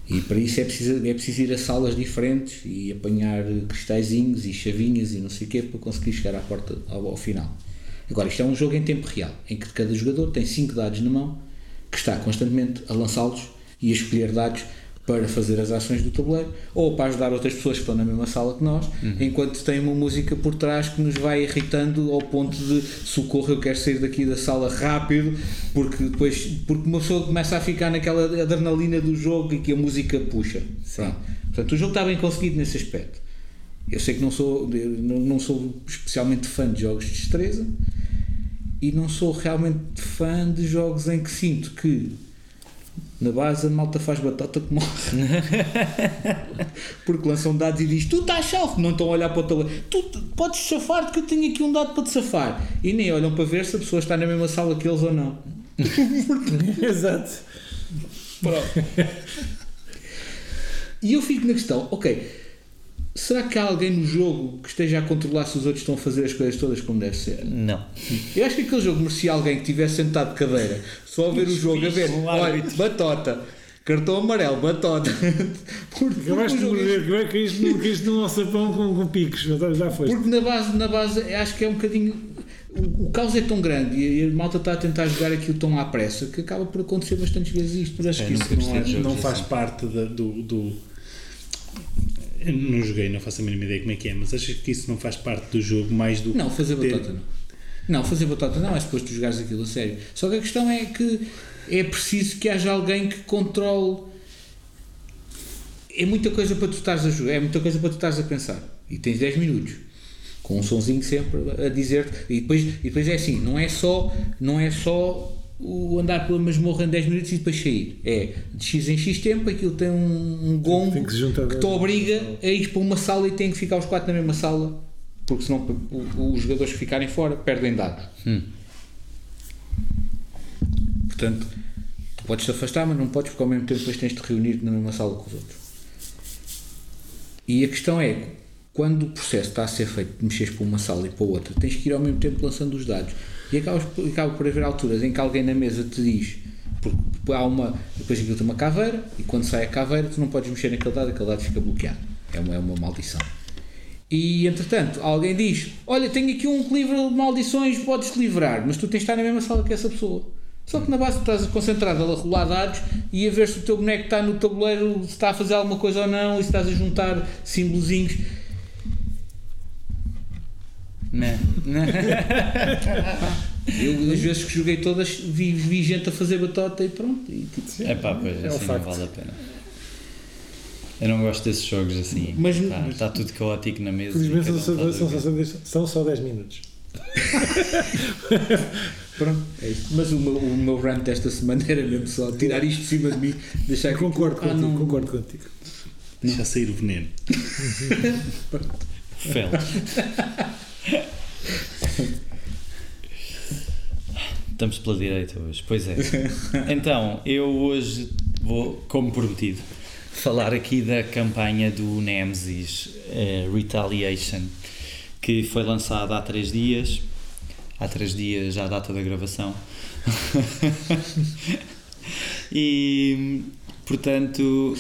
E para isso é preciso, é preciso ir a salas diferentes e apanhar cristalzinhos e chavinhas e não sei o quê para conseguir chegar à porta ao, ao final. Agora, isto é um jogo em tempo real, em que cada jogador tem 5 dados na mão, que está constantemente a lançá-los e a escolher dados para fazer as ações do tabuleiro ou para ajudar outras pessoas que estão na mesma sala que nós, enquanto tem uma música por trás que nos vai irritando ao ponto de socorro, eu quero sair daqui da sala rápido, porque depois porque uma pessoa começa a ficar naquela adrenalina do jogo e que a música puxa. Pronto. Portanto, o jogo está bem conseguido nesse aspecto. Eu sei que não sou, não sou especialmente fã de jogos de destreza e não sou realmente fã de jogos em que sinto que na base a malta faz batata que morre. Porque lançam dados e diz: Tu estás salvo, não estão a olhar para o tabuleiro. Tu podes safar-te que eu tenho aqui um dado para te safar. E nem olham para ver se a pessoa está na mesma sala que eles ou não. Exato. E eu fico na questão: ok, será que há alguém no jogo que esteja a controlar se os outros estão a fazer as coisas todas como deve ser? Não. Eu acho que aquele jogo merecia alguém que estivesse sentado de cadeira, só a ver o jogo, a ver, olha, batota, cartão amarelo, batota. Porque, Acabaste de jogo é- morrer, como é que isto, que isto no nosso pão com, com picos? Já- Já foi. porque na base, na base, acho que é um bocadinho. O, o caos é tão grande e a malta está a tentar jogar aquilo tão à pressa que acaba por acontecer bastantes vezes isto. Mas acho É, que isso não, é- não faz assim. parte da- do, do. Não joguei, não faço a mínima ideia como é que é, mas acho que isso não faz parte do jogo mais do Não, fazer ter- batota não. Não, fazer batota não é suposto tu jogares aquilo a sério. Só que a questão é que é preciso que haja alguém que controle. É muita coisa para tu estares a jogar, é muita coisa para tu estares a pensar. E tens 10 minutos. Com um sonzinho sempre a dizer e depois, e depois é assim, não é só, não é só o andar pela masmorra em 10 minutos e depois sair. É de X em X tempo, aquilo tem um, um gongo Tem que que te obriga a ir para uma sala e tem que ficar os quatro na mesma sala, porque senão o- o- os jogadores que ficarem fora perdem dados. Portanto, tu podes te afastar, mas não podes, porque ao mesmo tempo depois tens de te reunir na mesma sala com os outros. E a questão é, quando o processo está a ser feito de mexeres para uma sala e para outra, tens que ir ao mesmo tempo lançando os dados. E acabas, acaba por haver alturas em que alguém na mesa te diz, porque há uma, depois aquilo tem uma caveira, e quando sai a caveira tu não podes mexer naquele dado, aquele dado fica bloqueado. É uma, é uma maldição. E entretanto, alguém diz: Olha, tenho aqui um livro de maldições, podes te livrar, mas tu tens de estar na mesma sala que essa pessoa. Só que na base tu estás concentrado a rolar dados e a ver se o teu boneco está no tabuleiro, se está a fazer alguma coisa ou não, e se estás a juntar símbolozinhos. Né? Eu, as vezes que joguei todas, vi, vi gente a fazer batota e pronto. E, tipo, É pá, pois É um assim não facto. vale a pena. Eu não gosto desses jogos assim. Mas- Pá, está tudo caótico na mesa. Felizmente são, um só- são, que só, são, são só 10 minutos. pronto, é isso. Mas o meu, o meu rant desta semana era mesmo só tirar isto de cima de mim, deixar que Concordo Ah, contigo, não- concordo contigo. Deixa sair o veneno. Fel. Estamos pela direita hoje, pois é. Então, eu hoje vou, como prometido, falar aqui da campanha do Nemesis eh, Retaliation, que foi lançada há três dias. Há três dias já a data da gravação. e, portanto,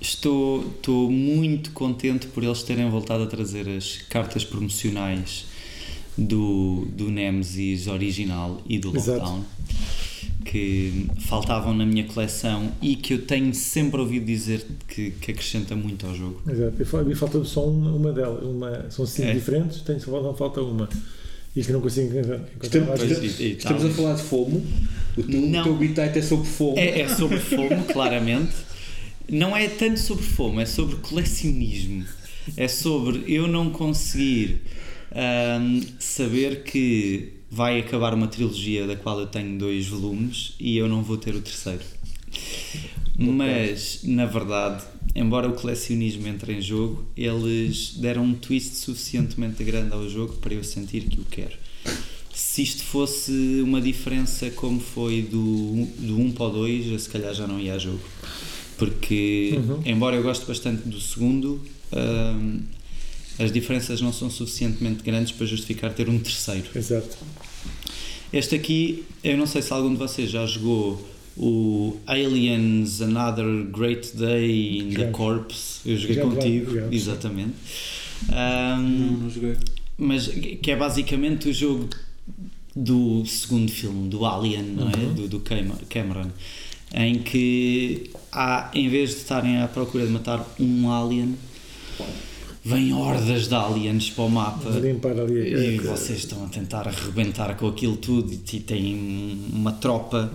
estou, estou muito contente por eles terem voltado a trazer as cartas promocionais do, do Nemesis original e do Exato. Lockdown que faltavam na minha coleção e que eu tenho sempre ouvido dizer que, que acrescenta muito ao jogo. Exato. E Me falta só uma, uma delas. Uma, são cinco É? diferentes, tenho só não falta uma. E que não consigo encontrar. Estamos, estamos a falar de fomo. O teu, Não. o teu é sobre fomo. É, é sobre fomo, claramente. Não é tanto sobre fomo, é sobre colecionismo. É sobre eu não conseguir ahm, saber que vai acabar uma trilogia da qual eu tenho dois volumes e eu não vou ter o terceiro. Mas, na verdade, embora o colecionismo entre em jogo, eles deram um twist suficientemente grande ao jogo para eu sentir que o quero. Se isto fosse uma diferença como foi do, do 1 para o 2, eu se calhar já não ia a jogo. Porque, embora eu goste bastante do segundo, hum, as diferenças não são suficientemente grandes para justificar ter um terceiro. Exato. Este aqui, eu não sei se algum de vocês já jogou o Aliens Another Great Day in the Já. Corpse. Eu joguei Já contigo, jogamos, exatamente. Não, Ahm, não joguei. mas que é basicamente o jogo do segundo filme, do Alien, não é? Do, do Cam- Cameron, em que há, em vez de estarem à procura de matar um alien, vêm hordas de aliens para o mapa. E vocês estão a tentar arrebentar com aquilo tudo e tem uma tropa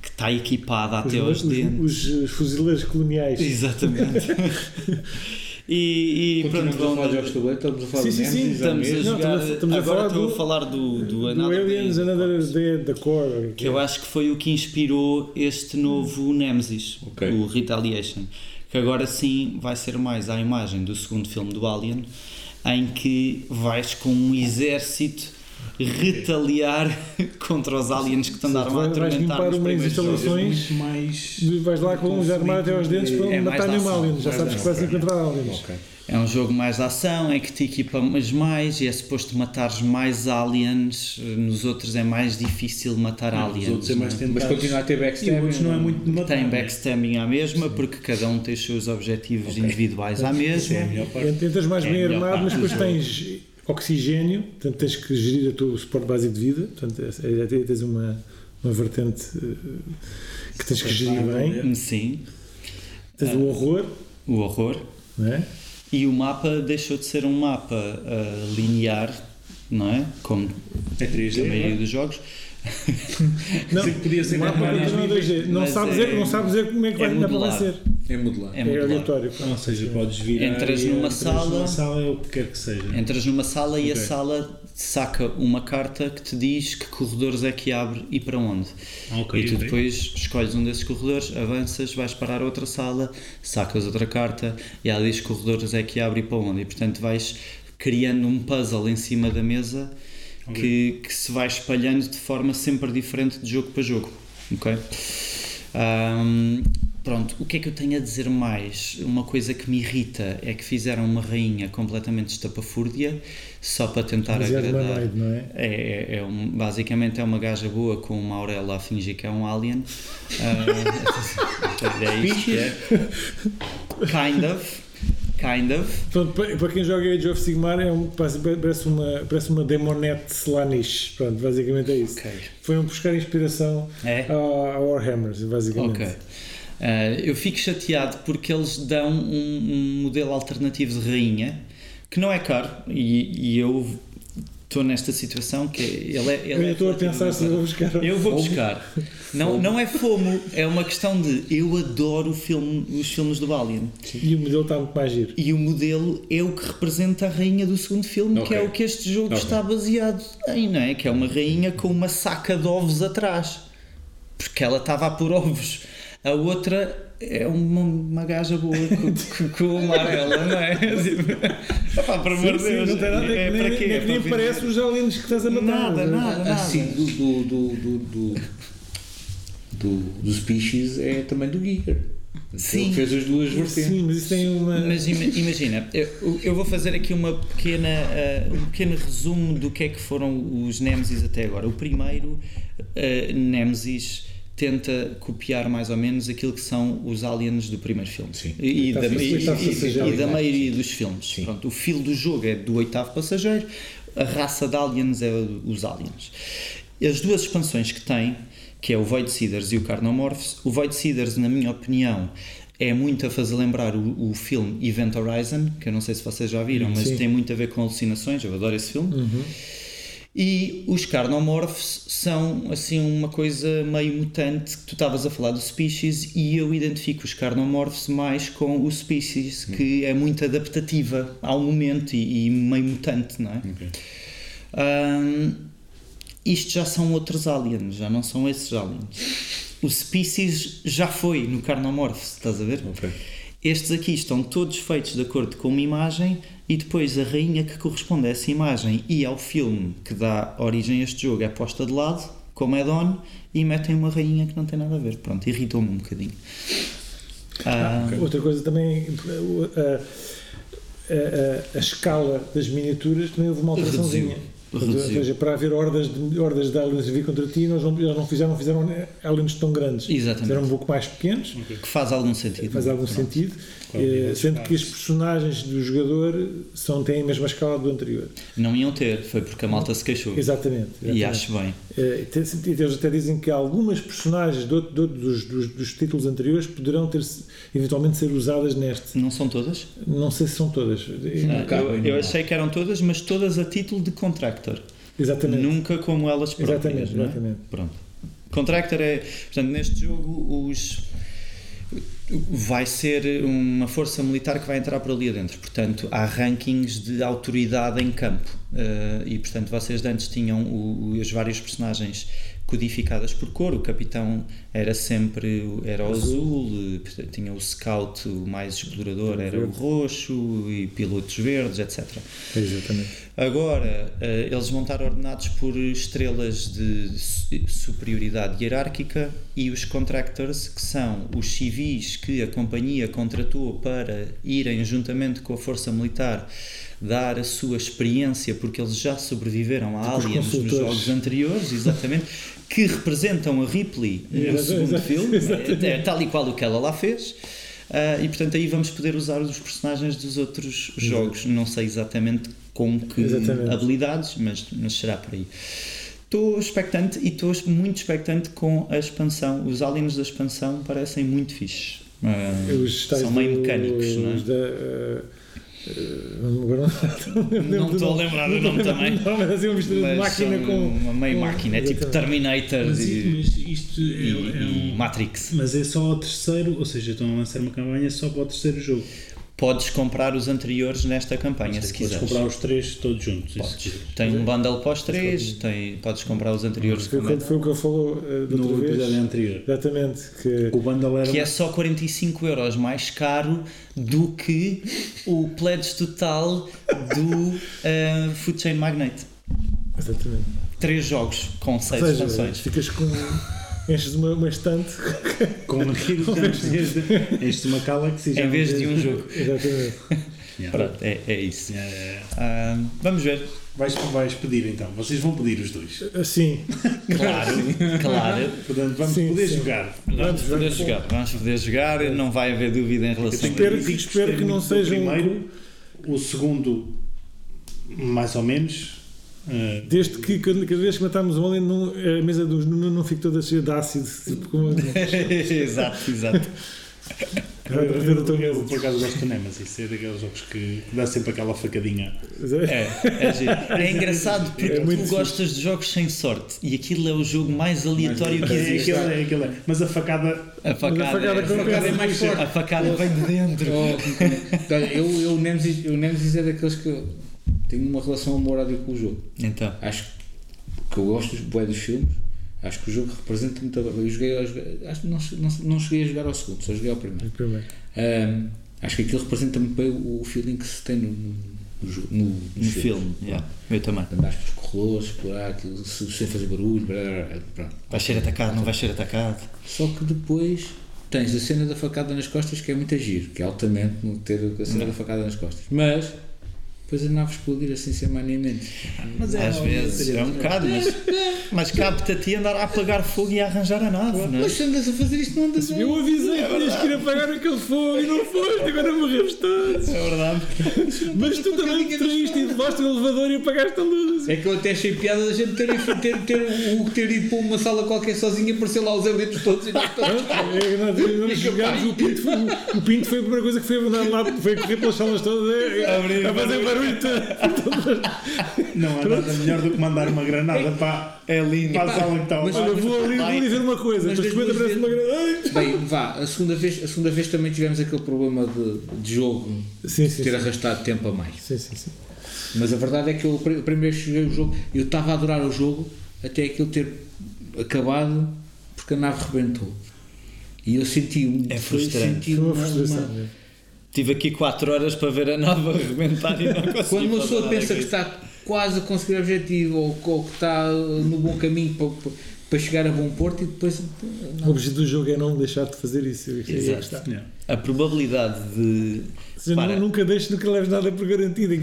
que está equipada até aos os, dentes. os, os fuzileiros coloniais. Exatamente. e, e pronto, Continuamos a falar de jogos de tabuleiro, estamos a falar Sim, de sim, Nemesis, sim, é estamos a. Não, estamos agora falar estou do- a falar do, do Do Another Day Aliens the Another Day da Core. que eu acho que foi o que inspirou este novo Nemesis, Ok. o Retaliation, que agora sim vai ser mais à imagem do segundo filme do Alien, em que vais com um exército retaliar contra os aliens que te andaram a Vais- vais atormentar limpar nos umas instalações. Mais. Vais lá com os armários até aos dentes para É não mais matar nenhum alien. Já mais sabes que vais encontrar aliens. É um jogo mais de ação, em que te equipamos mais e é suposto matares mais aliens, nos outros é mais difícil matar aliens. Os outros é mais não é? Mas continua a ter backstabbing. outros não é muito de matar. Tem né? backstabbing à mesma, porque cada um tem os seus objetivos individuais à mesma. É melhor parte. Entras mais É bem armado, mas depois tens oxigênio, portanto tens que gerir o teu suporte básico de vida. Portanto, é- é- tens uma, uma vertente eh, que tens que gerir bem. Sim, Tens o horror, o horror. não é? E o mapa deixou de ser um mapa ah, linear, não é? Como É 3D. a maioria é? dos jogos. Não, podia ser o mapa mais continua a 2D. Não mas sabes é- dizer, não dizer como é que é vai, como é modular. É modular. É modular. aleatório. Ou seja, podes vir Entras numa sala- numa sala, é o que quer que seja. Entras numa sala e a sala saca uma carta que te diz que corredores é que abre e para onde. Ah, ok, e tu ok. depois escolhes um desses corredores, avanças, vais parar a outra sala, sacas outra carta e ela diz que corredores é que abre e para onde. E portanto vais criando um puzzle em cima da mesa que, que se vai espalhando de forma sempre diferente de jogo para jogo. Ok? Ahm, pronto, o que é que eu tenho a dizer mais? Uma coisa que me irrita é que fizeram uma rainha completamente estapafúrdia só para tentar Demasiado agradar. humanoide, não é? É, é, é um, basicamente é uma gaja boa com uma auréola a fingir que é um alien. Ah, é isto que é. Kind of. Kind of. Pronto, para para quem joga Age of Sigmar, é um, parece, uma, parece uma demonette Slanish. Pronto, basicamente é isso. Ok. Foi um buscar inspiração É? a, a Warhammer, basicamente. Ok. Ah, eu fico chateado porque eles dão um, um modelo alternativo de rainha que não é caro e, e eu estou nesta situação que ele é. Ele Eu é estou a pensar se vou buscar. Eu vou buscar. Não, não é fomo, é uma questão de eu adoro o filme, os filmes do Alien. E o modelo está muito mais giro. E o modelo é o que representa a rainha do segundo filme, que Ok. é o que este jogo Ok. está baseado em, não é? Que é uma rainha com uma saca de ovos atrás. Porque ela estava a pôr ovos. A outra é uma, uma gaja boa com, com, com o amarela, não é? Tipo, por amor de Deus. não tem nada, é, nem, para quê? nem, É nem parece os aliens que estás a matar. Nada, nada, nada. Assim, do, do, do, do, do, do, do Species é também do Giger. Sim. Ele fez as duas vertentes. Sim, mas isso tem uma. Mas ima- imagina, eu, eu vou fazer aqui uma pequena, uh, um pequeno resumo do que é que foram os Nemesis até agora. O primeiro, uh, Nemesis, tenta copiar mais ou menos aquilo que são os aliens do primeiro filme. Sim. E, e da, e- e- e da maioria dos filmes. Pronto, o filo do jogo é do oitavo passageiro, a raça de aliens é os aliens. As duas expansões que tem, que é o Void Seeders e o Carnomorphs, o Void Seeders, na minha opinião, é muito a fazer lembrar o, o filme Event Horizon, que eu não sei se vocês já viram, mas Sim. tem muito a ver com alucinações, eu adoro esse filme. E os Carnomorphs são assim uma coisa meio mutante, tu estavas a falar do Species e eu identifico os Carnomorphs mais com o Species, que é muito adaptativa ao momento e, e meio mutante, não é? Ahm, isto já são outros aliens, já não são esses aliens. O Species já foi no Carnomorphs, estás a ver? Ok. Estes aqui estão todos feitos de acordo com uma imagem e depois a rainha que corresponde a essa imagem e ao filme que dá origem a este jogo é posta de lado, como é on e metem uma rainha que não tem nada a ver. Pronto, irritou-me um bocadinho. Ah, Outra coisa também, a, a- a- a escala das miniaturas também houve uma alteraçãozinha. Reduziu. Ou seja, para haver hordas de, hordas de aliens a vir contra ti, nós não, eles não fizeram, fizeram aliens tão grandes. Exatamente. Fizeram um pouco mais pequenos, que faz algum sentido. faz algum Pronto. sentido, Claro, eh, sendo que os personagens do jogador são, têm a mesma escala do anterior. Não iam ter, foi porque a malta se queixou. Exatamente. E exatamente. acho bem. Eh, e eles até dizem que algumas personagens de outro- dos, dos- dos títulos anteriores poderão ter eventualmente ser usadas neste. Não são todas? Não sei se são todas. Ah, cabe, eu, eu achei que eram todas, mas todas a título de contractor. Exatamente. Nunca como elas próprias. Exatamente, é? exatamente. Pronto. Contractor é. Portanto, neste jogo, os. Vai ser uma força militar que vai entrar por ali adentro. Portanto, há rankings de autoridade em campo. Eh, e, portanto, vocês antes tinham o, o- as várias personagens codificadas por cor. O capitão era sempre o- era o azul, eh, tinha o scout, o mais explorador, era o roxo, e pilotos verdes, etc. Exatamente. Agora, eh, eles vão estar ordenados por estrelas de su- superioridade hierárquica e os contractors, que são os civis que a companhia contratou para irem juntamente com a força militar dar a sua experiência, porque eles já sobreviveram a Tipo aliens nos jogos anteriores, exatamente, que representam a Ripley no Exato, segundo exato, filme, é, é tal e qual o que ela lá fez. Ah, e portanto aí vamos poder usar os personagens dos outros jogos. Não sei exatamente com que Exatamente. habilidades, mas, mas será por aí. Estou expectante e estou muito expectante com a expansão. Os aliens da expansão parecem muito fixes. Tais são meio do- mecânicos, não é? da, eh, não- agora não- estou a lembrar o nome também. Não, mas é uma mistura de Mas máquina são com. uma meio com- máquina, é tipo. Terminator Mas, e, mas isto é, e- é um- Matrix. Mas é só o terceiro, ou seja, estão a lançar uma campanha só para o terceiro jogo. Podes comprar os anteriores nesta campanha se Podes quiseres. comprar os três todos juntos. Podes. Tem um bundle para os três, tem, podes comprar os anteriores Foi quando foi o que ele falou eh, No vez. episódio anterior. Exatamente. Que, O bundle era Que é só 45 euros mais caro do que o pledge total do eh, Food Chain Magnate. exatamente. Três jogos com seis Ou seja, expansões. ficas com. Enches uma, uma estante. com aquilo que enches uma Galaxy já Em não vez de um jogo. Exatamente. Yeah. Pronto, é, é isso. Yeah, yeah, yeah. Ah, vamos ver. Vais, vais pedir então, vocês vão pedir os dois. Assim. Claro, claro. Portanto, vamos Sim, poder sim. jogar. Vamos poder jogar. Vamos poder jogar, não vai haver dúvida em relação a Espero isso. que- espero que não muito do seja um- primeiro, o segundo, mais ou menos. Eh, Desde que cada vez que matámos um alien, não, a mesa do Nuno não fica toda cheia de ácido. Tipo, como, exato, exato. a tua eu, mesa. por acaso gosto de Nemesis, é daqueles jogos que dá sempre aquela facadinha. É, é, giro. É engraçado porque É muito tu gostas de jogos sem sorte e aquilo é o jogo mais aleatório que É existe. é aquele. Mas a facada A facada, facada é, é mais forte. A facada vem de dentro. Oh, eu, eu, o Nemesis, o Nemesis é daqueles que eu tenho uma relação amor-ódio com o jogo. Então, Acho que eu gosto dos, bué dos filmes, Acho que o jogo representa muito. Eu joguei, eu joguei- acho que não, não, não cheguei a jogar ao segundo, só joguei ao primeiro. Primeiro. Ahm, acho que aquilo representa muito bem o, o feeling que se tem no, no, no, no, no filme, yeah. eu também. Andares pelos corredores, explorar aquilo se- sem fazer barulho, blá, blá, blá, pronto. Vais ser atacado, não vais ser atacado. Só que depois tens a cena da facada nas costas que é muito agir, que é altamente no ter a cena da facada nas costas. Mas depois a nave explodir assim sem maniamente. Mas é, Às vezes é um bocado, mas, mas cabe-te a ti andar a apagar fogo e a arranjar a nave, não é? Mas se andas a fazer isto, não andas a. Eu avisei que tinhas que ir apagar aquele fogo e não foste, agora morremos todos. É verdade. Mas tu também te traíste e levaste o elevador e apagaste a luz. É que eu até achei piada da gente ter, ter, ter, o ter ido para uma sala qualquer sozinho e aparecer lá os eleitos todos e nós todos. É, nós, jogámos, o Pinto, foi, o, o Pinto foi a primeira coisa que foi foi correr pelas salas todas é, é, Abrir a fazer barulho. Todo. Não há nada melhor do que mandar uma granada para, É lindo. para a sala que está ao Mas. Olha, vou ali, vou dizer uma coisa, Mas mas das de repente duas aparece uma grande. Bem, vá, a segunda vez, a segunda vez também tivemos aquele problema de, de jogo Sim, sim, ter sim. arrastado tempo a mais. Sim, sim, sim. Mas a verdade é que eu, a primeira vez que joguei o jogo, eu estava a adorar o jogo até aquilo ter acabado porque a nave rebentou. E eu senti um. É frustrante. Senti uma uma, frustração. uma-? Tive aqui 4 horas para ver a nave arrebentar e não consegui. Quando uma pessoa pensa que está quase a conseguir o objetivo ou, ou que está no bom caminho para, para- chegar a bom porto e depois. O Não. objetivo do jogo é não deixar de fazer isso. Exato. Yeah. A probabilidade de. Ou seja, Para. nu- nunca deixes, nunca leves nada por garantido. É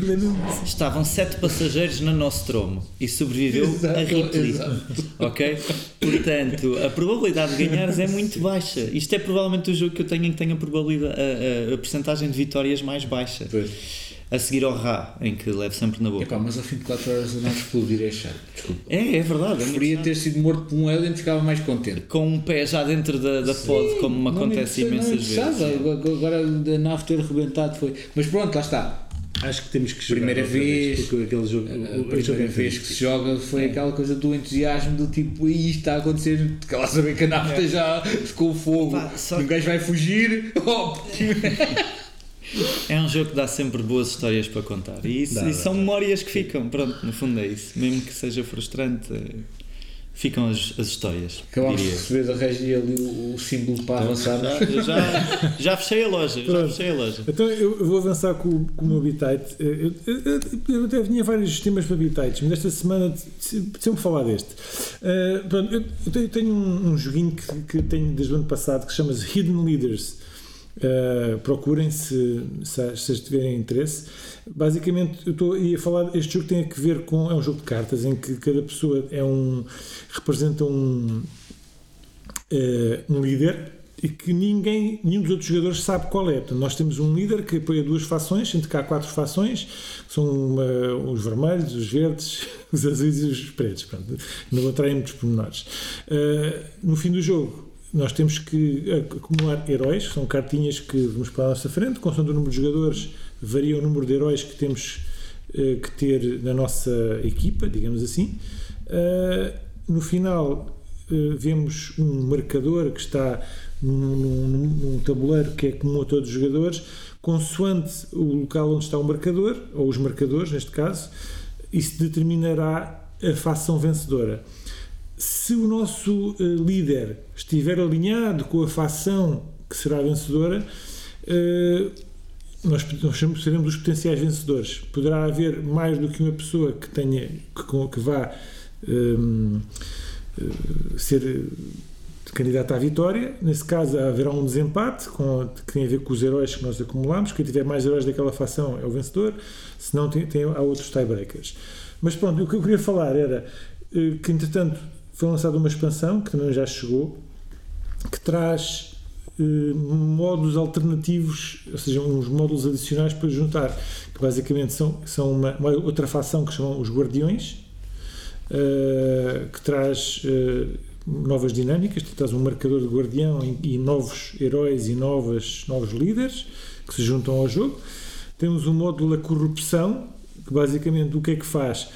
Estavam 7 passageiros na Nostromo e sobreviveu Exato, a Ripley. exato. Ok? Portanto, a probabilidade de ganhares é muito baixa. Isto é provavelmente o jogo que eu tenho em que tem a probabilidade, a, a, a percentagem de vitórias mais baixa. Pois. A seguir ao Ra, em que levo sempre na boca. Epá, mas ao fim de 4 horas a nave explodir é chato. Desculpa. É, é verdade. É Preferia chato. ter sido morto por um alien ficava mais contente. Com um pé já dentro da, da pod, como me Não acontece me imensas não me vezes. Agora a nave ter rebentado foi. Mas pronto, lá está. Acho que temos que jogar. Primeira outra vez. Porque aquele jogo. A o- o jogo primeira é vez que se joga foi aquela coisa do entusiasmo do tipo, e isto está a acontecer, quer lá saber que a nave esteja com o fogo, Pá, só um que- gajo vai fugir, oh, É um jogo que dá sempre boas histórias para contar. E, isso- Dá, e dá, são memórias que ficam. Pronto, no fundo é isso. Mesmo que seja frustrante, eh, ficam as, as histórias. acabámos de receber da Regi ali o, o símbolo para avançarmos. Já, eu já, já fechei a loja. Já fechei a loja. Então eu eu vou avançar com, o- com o meu Habitat. Eu, eu, eu, eu até tinha vários temas para Habitats, mas esta semana sempre falar deste. Eh, pronto, eu, eu tenho, um, um joguinho que, que tenho desde o ano passado que se chama Hidden Leaders. Eh, procurem se, se, se tiverem interesse. Basicamente, eu estou a falar. Este jogo tem a ver com. É um jogo de cartas em que cada pessoa é um. representa um. eh, um líder e que ninguém, nenhum dos outros jogadores sabe qual é. Portanto, nós temos um líder que apoia duas fações, sendo que há quatro fações, são uma- os vermelhos, os verdes, os azuis e os pretos. Pronto, não vou entrar em muitos pormenores. Uh, no fim do jogo, nós temos que acumular heróis, são cartinhas que vamos para a nossa frente, consoante o número de jogadores, varia o número de heróis que temos uh, que ter na nossa equipa, digamos assim. Uh, no final, vemos um marcador que está num, num- num tabuleiro que é comum a todos os jogadores, consoante o local onde está o marcador, ou os marcadores neste caso, isso determinará a fação vencedora. Se o nosso eh, líder estiver alinhado com a fação que será vencedora, eh, nós, nós seremos- os potenciais vencedores. Poderá haver mais do que uma pessoa que tenha que, que vá hum, eh, ser candidata à vitória. Nesse caso, haverá um desempate com, que tem a ver com os heróis que nós acumulamos. Quem tiver mais heróis daquela fação é o vencedor, se não, tem, tem, há outros tiebreakers. Mas pronto, o que eu queria falar era que, entretanto, foi lançada uma expansão, que também já chegou, que traz eh, módulos alternativos, ou seja, uns módulos adicionais para juntar, que basicamente são, são uma, uma outra fação que chamam os Guardiões, eh, que traz eh, novas dinâmicas, traz um marcador de guardião e, e novos heróis e novas, novos líderes que se juntam ao jogo. Temos um módulo da corrupção, que basicamente o que é que faz?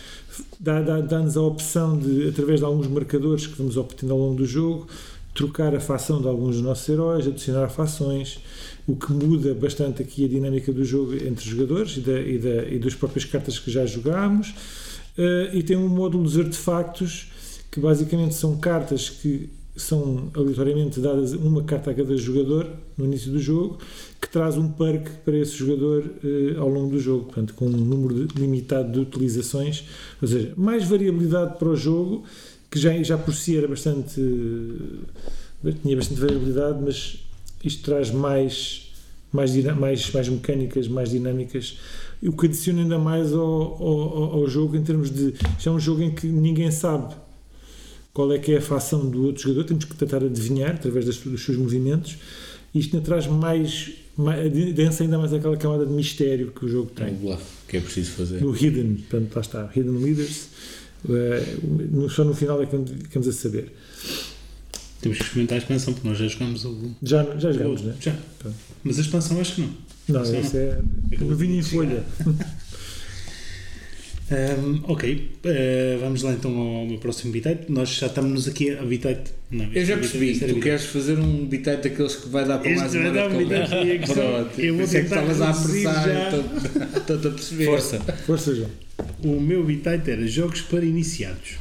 Dá- dá- Dá-nos a opção de, através de alguns marcadores que vamos obtendo ao longo do jogo, trocar a fação de alguns dos nossos heróis, adicionar fações, o que muda bastante aqui a dinâmica do jogo entre os jogadores e, da, e, da, e das próprias cartas que já jogámos. Eh, e tem um módulo dos artefactos que basicamente são cartas que são aleatoriamente dadas uma carta a cada jogador no início do jogo, que traz um perk para esse jogador eh, ao longo do jogo, portanto, com um número de- limitado de utilizações, ou seja, mais variabilidade para o jogo, que já, já por si era bastante. eh, tinha bastante variabilidade, mas isto traz mais, mais, mais, mais mecânicas, mais dinâmicas, o que adiciona ainda mais ao, ao, ao- jogo em termos de. Isto é um jogo em que ninguém sabe qual é que é a fação do outro jogador, temos que tentar adivinhar através das- dos seus movimentos. Isto ainda traz mais densa ainda mais aquela camada de mistério que o jogo Tem o bluff que é preciso fazer. No Hidden, portanto, lá está, Hidden Leaders. no- só no final é que ficamos a saber. Temos que experimentar a expansão, porque nós já jogamos o. Já, já jogamos, não é? Já. Mas a expansão acho que não. Não, esse é. Eu vinho em folha. Ahm, ok, eh, vamos lá então ao meu próximo bitite. Nós já estamos aqui a bitite. Não, Eu já este percebi que tu queres fazer um bitite daqueles que vai dar para mais Este uma vai dar hora um de conversa. Pronto, eu vou pensei que tentar estavas a apressar, estou-te a perceber. Força. Força, João. O meu bitite era jogos para iniciados.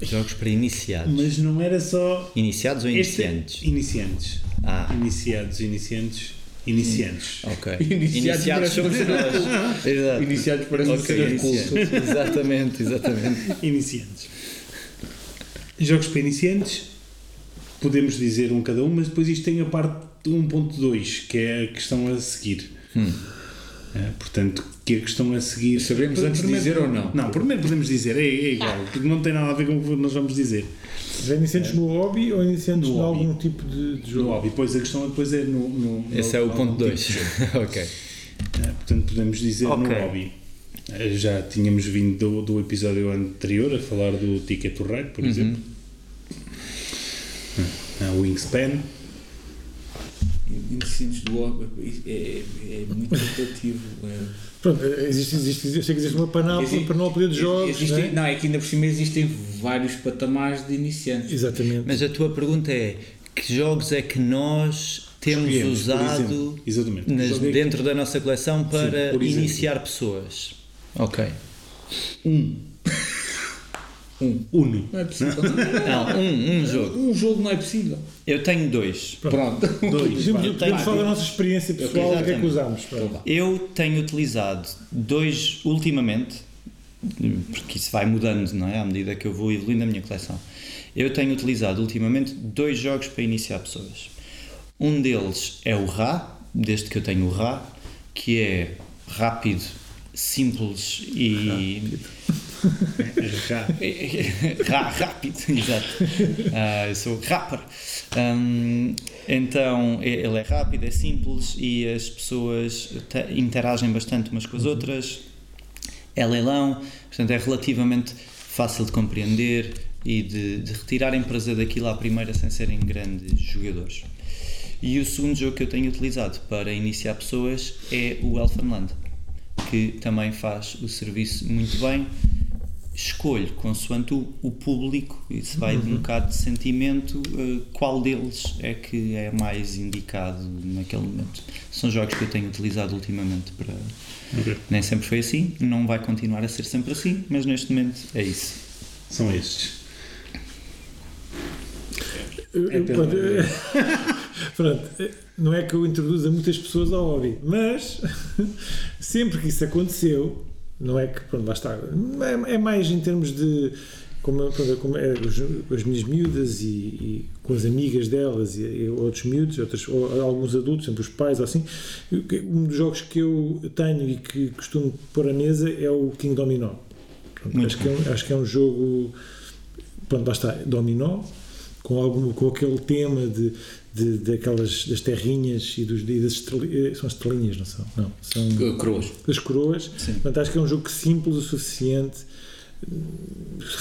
Jogos para iniciados. Mas não era só. Iniciados ou Este- iniciantes? Iniciantes. Ah, Iniciados, iniciantes. Iniciantes. ok. Iniciados Iniciados somos nós. Exato. Iniciados parece uma Ok, cena de culto. Exatamente, exatamente. Iniciantes. Jogos para iniciantes, podemos dizer um cada um, mas depois isto tem a parte de 1.2, que é a questão a seguir. Hum. É, portanto, que a questão a seguir. Sabemos antes de Primeiro- dizer ou não? Não, primeiro podemos dizer, é, é igual, porque não tem nada a ver com o que nós vamos dizer. Já iniciantes no hobby ou iniciantes No em hobby. algum tipo de, de No jogo? hobby. Depois a questão depois é no. no Esse no- é o no- ponto algum 2. tipo ok. É, portanto, podemos dizer Ok. no hobby. Eh, Já tínhamos vindo do, do episódio anterior a falar do Ticket to Ride, Uhum. por exemplo. Ah, o Wingspan. Iniciantes do hobby é, é muito tentativo. É. Pronto, existe, existe, eu sei que existe uma panóplia, Existe- panóplia de jogos. Existem- não é? não, é que ainda por cima existem vários patamares de iniciantes. Exatamente. Mas a tua pergunta é: que jogos é que nós temos Escolhemos, usado nas- é dentro da nossa coleção para exemplo. iniciar pessoas? Ok. Uno. Não é possível. Não, um, um jogo. um jogo não é possível. Eu tenho dois. Pronto. Dois. Podemos, falar da nossa experiência pessoal, o que é que pronto. Eu tenho utilizado dois ultimamente, porque isso vai mudando, não é? À medida que eu vou evoluindo a minha coleção. Eu tenho utilizado ultimamente dois jogos para iniciar pessoas. Um deles é o Ra, desde que eu tenho o Ra, que é rápido, simples e. Ra, rápido, exato. Ah, eu sou rapper. Hum, então ele é rápido, é simples e as pessoas te- interagem bastante umas com as outras. É leilão, portanto é relativamente fácil de compreender e de, de retirarem prazer daquilo à primeira sem serem grandes jogadores. E o segundo jogo que eu tenho utilizado para iniciar pessoas é o Elfenland, que também faz o serviço muito bem. Escolho, consoante o, o público, isso vai de um bocado de sentimento, eh, qual deles é que é mais indicado naquele momento. São jogos que eu tenho utilizado ultimamente para. Ok. Nem sempre foi assim, não vai continuar a ser sempre assim, mas neste momento é isso. São estes. Eu- pelo pronto, eh, não é que eu introduza muitas pessoas ao hobby, mas sempre que isso aconteceu, não é que, pronto, lá está, é, é mais em termos de como, como é, com as minhas miúdas e, e com as amigas delas e, e outros miúdos, outros, ou alguns adultos, sempre os pais ou assim, um dos jogos que eu tenho e que costumo pôr à mesa é o King Dominó. Pronto, acho, que é um, acho que é um jogo, pronto, lá está, dominó, com, algum, com aquele tema de, de, daquelas, das terrinhas e, dos, e das estreli- eh, são estrelinhas, não são? Não, são Coroas. das coroas. Sim. Portanto, acho que é um jogo simples o suficiente,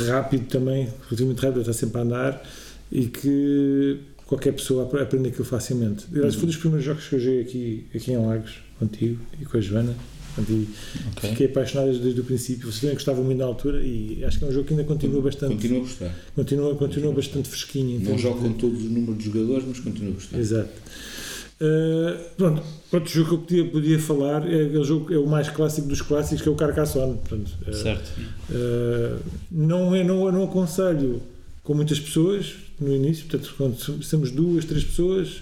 rápido também, relativamente rápido, está sempre a andar e que qualquer pessoa ap- aprende aquilo facilmente. Aliás, foi dos primeiros jogos que eu joguei aqui, aqui em Lagos, contigo e com a Joana. Portanto, e Ok. Fiquei apaixonado desde o princípio. Vocês também gostavam muito na altura e acho que é um jogo que ainda continua bastante. Continuo a gostar. Continua, continua bastante fresquinho. em Não jogo de- com todos os números de jogadores, mas continuo a gostar. Exato. Uh, pronto, outro jogo que eu podia, podia falar é, aquele jogo, é o mais clássico dos clássicos, que é o Carcassonne. Portanto, uh, Certo. uh, não, é, não, não aconselho com muitas pessoas no início, portanto, quando somos duas, três pessoas,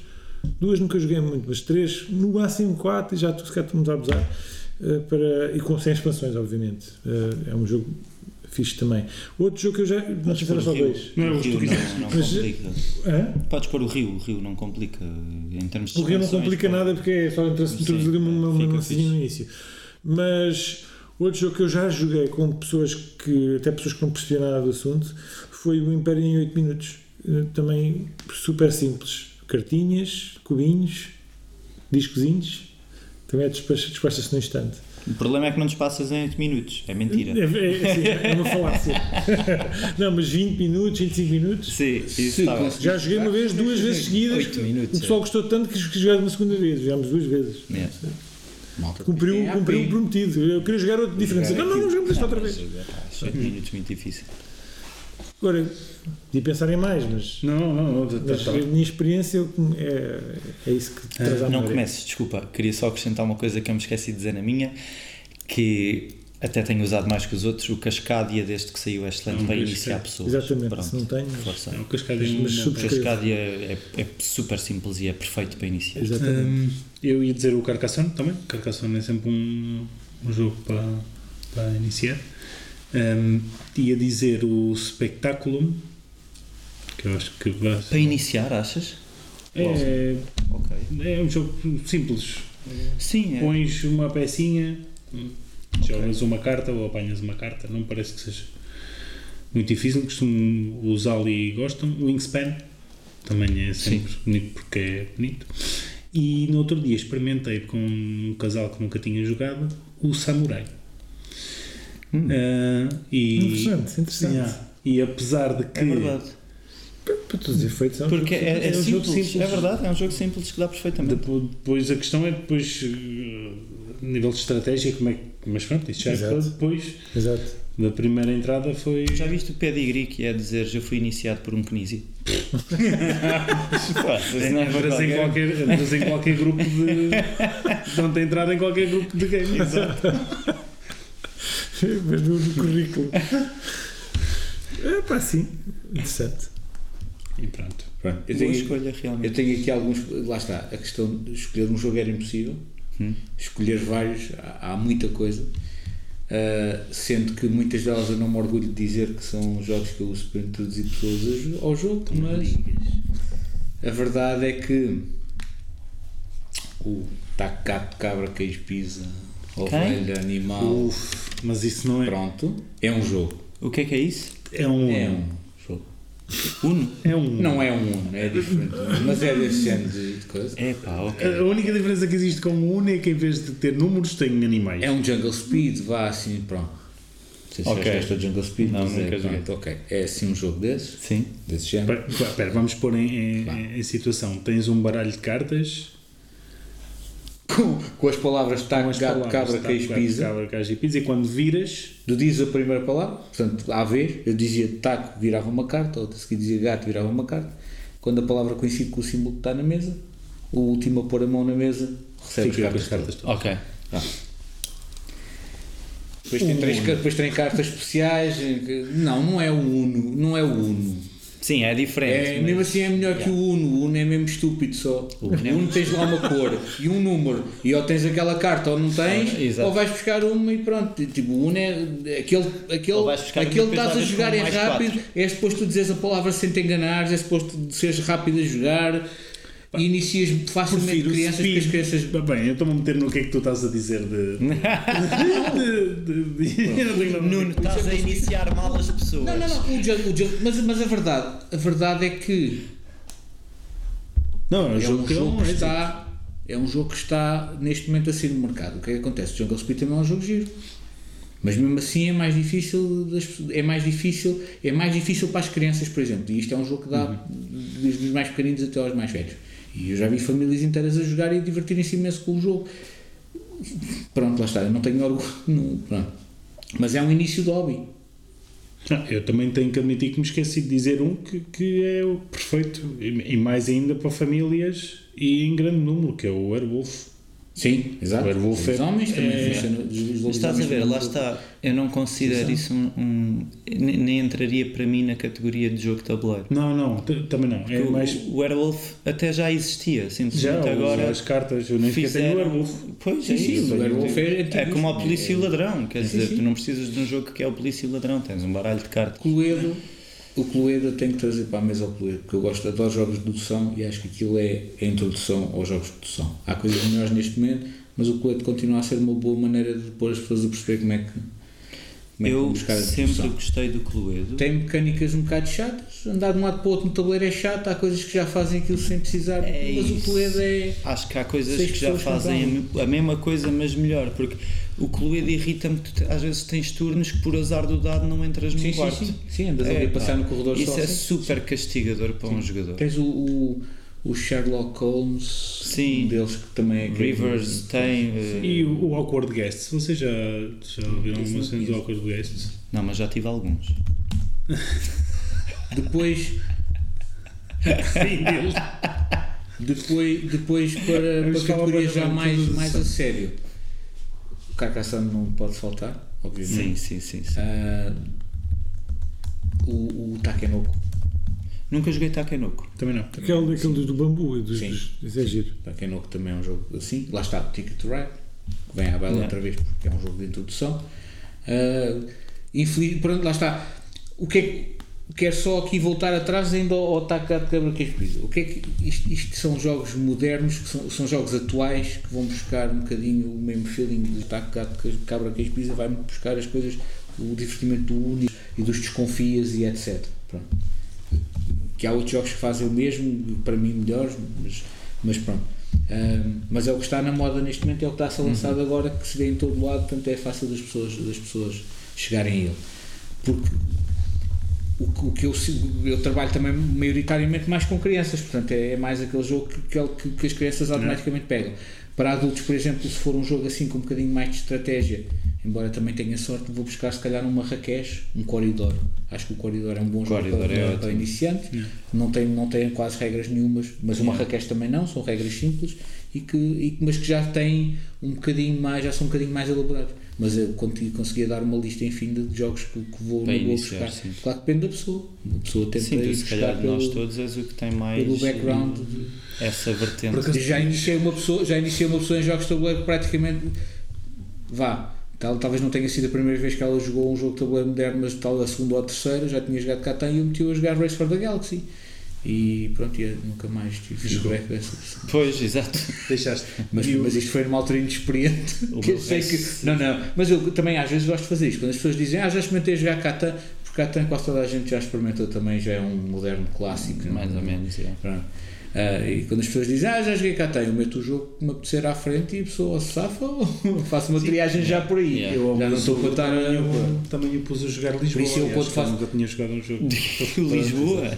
duas nunca joguei muito, mas três, no máximo quatro, e já tu, se calhar estamos a abusar, para, e com sem expansões, obviamente. Eh, é um jogo fixe também. Outro jogo que eu já. Não sei se era só dois. Não, o os Rio não, não Mas- complica. Podes pôr o Rio, o Rio não complica em termos de O Rio não complica nada porque é só entra-se uma, fixe. no início. Mas outro jogo que eu já joguei com pessoas que, até pessoas que não percebiam nada do assunto, foi o Império em 8 minutos. Eh, Também super simples. Cartinhas, cubinhos, discozinhos. Também é despacha-se no instante. O problema é que não te passas em 8 minutos, é mentira. É, é, assim, é uma falácia. não, mas 20 minutos, 25 minutos. Sim, isso Sim, Já joguei uma vez, duas vezes seguidas. Oito minutos, O pessoal gostou tanto que quis jogar uma segunda vez. Jogámos duas vezes. É. Malta, Cumpriu, tem cumpriu o prometido. Eu queria jogar outro diferente. Não, não, não jogamos isto outra vez. 8 minutos muito difícil. Agora, podia pensar em mais, mas, Não, não, não. tá- mas tá- a minha experiência é, é isso que te traz à Não comeces, desculpa, queria só acrescentar uma coisa que eu me esqueci de dizer na minha, que até tenho usado mais que os outros, o Cascadia desde que saiu é excelente Não, para iniciar é- pessoas. Exatamente, Pronto, se não tenho. força. É, o cascadinho. Mas- mas não- Cascadia é, é super simples e é perfeito para iniciar. Exatamente. Hum, eu ia dizer o Carcassonne também. Carcassonne é sempre um, um jogo para, para iniciar. Hum, ia dizer o Spectaculum, que eu acho que vai Para iniciar, achas? é, Ok. é um jogo simples. Sim, é. Pões uma pecinha, jogas uma carta ou apanhas uma carta. Não parece que seja muito difícil. Costumo usá-lo e gostam. O Wingspan também é sempre bonito porque é bonito. E no outro dia experimentei com um casal que nunca tinha jogado o Samurai. Ah, e, Interessante, interessante. Yeah. E apesar de que É verdade. Para todos os efeitos, é um Porque jogo é, é É um jogo simples, simples. é verdade, é um jogo simples que dá perfeitamente. Depois, depois a questão é depois eh, nível de estratégia como é que mas pronto, isso já é Exato. depois Exato. da primeira entrada foi Já viste o pedigree que é dizer eu fui iniciado por um Knizia? entras em qualquer, em qualquer grupo de não tem entrada em qualquer grupo de game exato. Mas no, no currículo. É pá, sim. Interessante. e pronto Pronto, eu tenho, escolha, realmente. eu tenho aqui alguns. Lá está, a questão de escolher um jogo era impossível. Hum. Escolher vários, há, há muita coisa. Uh, sendo que muitas delas eu não me orgulho de dizer que são jogos que eu uso para introduzir pessoas ao jogo, mas a verdade é que o taco, gato, cabra, queijo, pizza, ovelha, animal, Uf, mas isso não é pronto, é um jogo. O que é que é isso? é um É um jogo. Uno? é um Não é um Uno, é diferente. Mas é desse género de de coisa. É pá, ok. a única diferença que existe com o Uno é que em vez de ter números tem animais É um Jungle Speed, vá assim, pronto. Não sei se Ok. jogaste o Jungle Speed, Não, mas é, nunca pronto, ok. É assim um jogo desses, Sim. desse género. Espera, vamos pôr em, em- em situação tens um baralho de cartas Com, com as palavras taco, gato, cabra, queijo, gato, pizza. cabra, queijo e pizza e quando viras Tu dizes a primeira palavra, portanto, à vez, eu dizia taco, virava uma carta, outra seguida dizia gato, virava uma carta. Quando a palavra coincide com o símbolo que está na mesa, o último a pôr a mão na mesa recebe fica as as cartas. todas. Ok. Depois tem, três, depois tem cartas especiais. Não, não é o Uno, não é o Uno. Sim, é diferente. É, mas- mesmo assim é melhor que o Uno. O Uno é mesmo estúpido só. O Uno é Uno tens lá uma cor e um número. E ou tens aquela carta ou não tens, Ah, ou vais buscar uma e pronto. Tipo, o Uno é aquele, aquele, aquele estás a jogar é rápido. quatro. É suposto tu dizeres a palavra sem te enganares, é suposto seres rápido a jogar. E inicias facilmente crianças porque as crianças. Bem, eu estou-me a meter no que é que tu estás a dizer de. de, de, de- Nuno, estás a iniciar mal as pessoas. Não, não, não. O jogo, o jogo- mas, mas a verdade, a verdade é que Não, é um é jogo um que é jogo um que êxito. está é um jogo que está neste momento a sair no mercado. O que é que acontece? O Jungle Speed também é um jogo giro. Mas mesmo assim é mais difícil é mais difícil é mais difícil para as crianças, por exemplo. E isto é um jogo que dá desde os mais pequeninos até aos mais velhos. E eu já vi famílias inteiras a jogar e divertirem-se imenso com o jogo. Pronto, lá está. Eu não tenho orgulho. não-. Mas é um início de hobby. Ah, Eu também tenho que admitir que me esqueci de dizer um que, que é o perfeito e mais ainda para famílias e em grande número, que é o Werewolf. Sim, exato. O Werewolf Os homens também é- funciona. estás a ver, lá está. Eu não considero isso um. um- nem, entraria para mim na categoria de jogo de tabuleiro. Não, não, também não. É o, mais. o Werewolf até já existia, Já, simplesmente os- agora. as cartas, eu nem tenho o fizeram- Werewolf. Pois Sim, é isso. o Werewolf é. É como o Polícia e o É- Ladrão, quer Sim, dizer, sim. tu não precisas de um jogo que é o Polícia e o Ladrão, tens um baralho de cartas. Cluedo, o Cluedo eu tenho que trazer para a mesa ao Cluedo, porque eu gosto, adoro jogos de dedução e acho que aquilo é a introdução aos jogos de dedução. Há coisas melhores neste momento, mas o Cluedo continua a ser uma boa maneira de pôr as pessoas a perceber como é que, como é que Eu buscar a sempre dedução. gostei do Cluedo. Tem mecânicas um bocado chatas, andar de um lado para o outro no tabuleiro é chato, há coisas que já fazem aquilo sem precisar, É mas o isso. Cluedo é. Acho que há coisas que já fazem a mesma coisa, mas melhor, porque o Cluedo irrita-me que tu às vezes tens turnos que por azar do dado não entras no Sim, sim, quarto. sim, sim, andas ali a pá, passar no corredor Isso só. é sim. super castigador para um jogador. Tens o, o, o Sherlock Holmes, Sim. um deles que também é. Rivers tem. eh, E o, o Awkward Guests, vocês já, já viram uma cena do Awkward Guests? Não, mas já tive alguns. Depois, Sim, deles. depois, depois para, para categorias já mais, mais a sério. O Carcassonne não pode faltar, obviamente. Sim, sim, sim. sim. Ah, o, o Takenoko. Nunca joguei Takenoko. Também não. Aquele, aquele do bambu, dos, Sim. dos, é giro. Takenoko também é um jogo assim. Lá está, Ticket to Ride, que vem à baila Não. outra vez porque é um jogo de introdução. Ah, infeliz, pronto, lá está. O que é que. Quero só aqui voltar atrás ainda ao, ao Taca de Cabra Queijo Pisa. O que é que isto, isto são jogos modernos, que são, são jogos atuais que vão buscar um bocadinho o mesmo feeling do Taca de Cabra Queijo Pisa, vai buscar as coisas, o divertimento do único e dos desconfias e etc. Pronto. Que há outros jogos que fazem o mesmo, para mim melhores, mas, mas pronto. Ahm, mas é o que está na moda neste momento, é o que está a ser lançado agora, que se vê em todo lado, portanto é fácil das pessoas, das pessoas chegarem a ele. Porque o, que- o que eu, eu trabalho também maioritariamente mais com crianças, portanto é, é mais aquele jogo que, que, que- as crianças automaticamente pegam. Para adultos, por exemplo, se for um jogo assim com um bocadinho mais de estratégia, embora também tenha sorte, vou buscar se calhar um Marrakech, um Corridor. Acho que o Corridor é um bom jogo Corridor para, é para iniciantes, não tem, não tem quase regras nenhumas, mas o Marrakech também não, são regras simples, e que, e, mas que já têm um bocadinho mais, já são um bocadinho mais elaborados. Mas eu consegui, conseguia dar uma lista enfim de jogos que, que vou, iniciar, buscar. sim. Claro que depende da pessoa. A pessoa tenta Sim, ir tu, se buscar calhar de nós pelo, todos és o que tem mais pelo background. eh, essa vertente. de- Já iniciei uma pessoa, já iniciei uma pessoa em jogos de tabuleiro praticamente vá. Tal, talvez não tenha sido a primeira vez que ela jogou um jogo de tabuleiro moderno, mas tal a segunda ou a terceira, já tinha jogado Catan e eu meti a jogar Race for the Galaxy. E pronto, eu nunca mais tive feedback dessa pessoa. Pois, exato. Deixaste. Mas, E o- mas isto foi numa altura inexperiente. O que eu sei que, não, não. Mas eu também às vezes gosto de fazer isto. Quando as pessoas dizem, ah, já experimentei jogar Catan, porque Catan quase toda a gente já experimentou também, já é um moderno clássico. não? Mais ou menos, é. Pronto. Ah, e quando as pessoas dizem, ah, já joguei Catan, eu meto o jogo que me apetecer à frente e a pessoa safa ou faço uma triagem já por aí. Yeah. Eu, Já não estou a contar a. também, eu, também o pus a jogar Lisboa. Por isso eu quando faço- Nunca tinha jogado um jogo. Lisboa?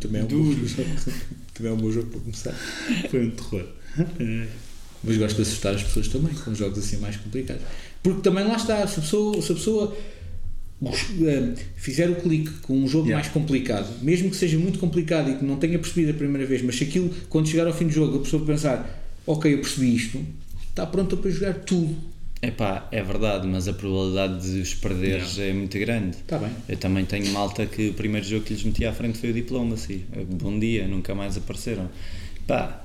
Também é um bom jogo. Também é um bom jogo para começar. Foi um terror. É. Mas gosto de assustar as pessoas também com jogos assim mais complicados. Porque também lá está, se a pessoa, se a pessoa fizer o clique com um jogo Yeah. mais complicado, mesmo que seja muito complicado e que não tenha percebido a primeira vez, mas se aquilo, quando chegar ao fim do jogo, a pessoa pensar, ok, eu percebi isto, está pronta para jogar tudo. Epá, é verdade, mas a probabilidade de os perderes é muito grande. Está bem. Eu também tenho malta que o primeiro jogo que lhes meti à frente foi o Diplomacy. Bom dia, nunca mais apareceram. Pá,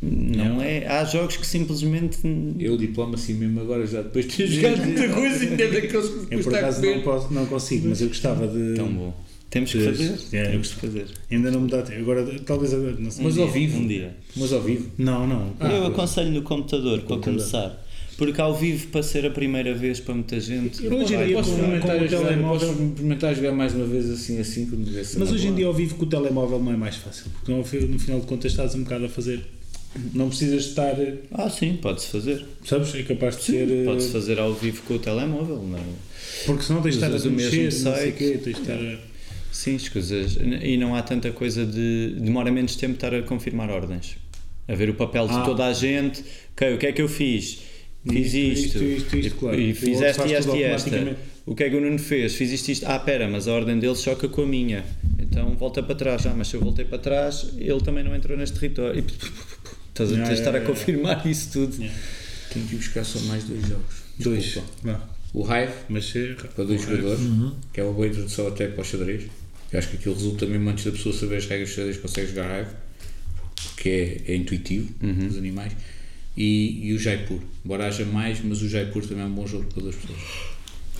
não é. Há jogos que simplesmente. Eu diploma assim mesmo agora, já depois de ter jogado muita coisa, ainda é daqueles que Eu por acaso não, posso, não consigo, mas eu gostava de. Tão bom. Temos que fazer. é, Temos que fazer. Ainda não me dá tempo. Agora, talvez agora. Não sei. Mas ao vivo. Um dia. Mas ao vivo. Não, não. eu aconselho no computador, para Computador. começar. Porque ao vivo, para ser a primeira vez para muita gente. Eu hoje em dia eu posso com- experimentar, com o telemóvel- posso experimentar jogar mais uma vez assim, assim, quando Mas não hoje em dia ao vivo com o telemóvel não é mais fácil, porque no final de contas estás um bocado a fazer. Não precisas estar. Ah, sim, pode-se fazer. Sabes? É capaz de ser. eh, Pode-se fazer ao vivo com o telemóvel. Não. Porque senão tens de estar a o mesmo mexer, não site. quê, tens de estar a. Sim, escusas. E não há tanta coisa de. Demora menos tempo estar a confirmar ordens. A ver o papel de Ah. toda a gente. Ok, o que é que eu fiz? Fiz Isto, isto. isto, isto, isto, e, claro. e E fizeste faz esta e esta. O que é que o Nuno fez? Fiz isto, isto. Ah, pera, mas a ordem dele choca com a minha. Então volta para trás. Ah, mas se eu voltei para trás, ele também não entrou neste território. E Estás a Yeah, estar yeah, a confirmar isso tudo. Yeah. Tenho que ir buscar só mais dois jogos. Dois. O Hive, Mas é. para dois jogadores, que é uma boa introdução até para o xadrez. Eu acho que aquilo resulta mesmo antes da pessoa saber as regras de xadrez, consegue jogar Hive, porque é, é intuitivo, os animais. E, e o Jaipur, embora haja mais, mas o Jaipur também é um bom jogo para duas pessoas.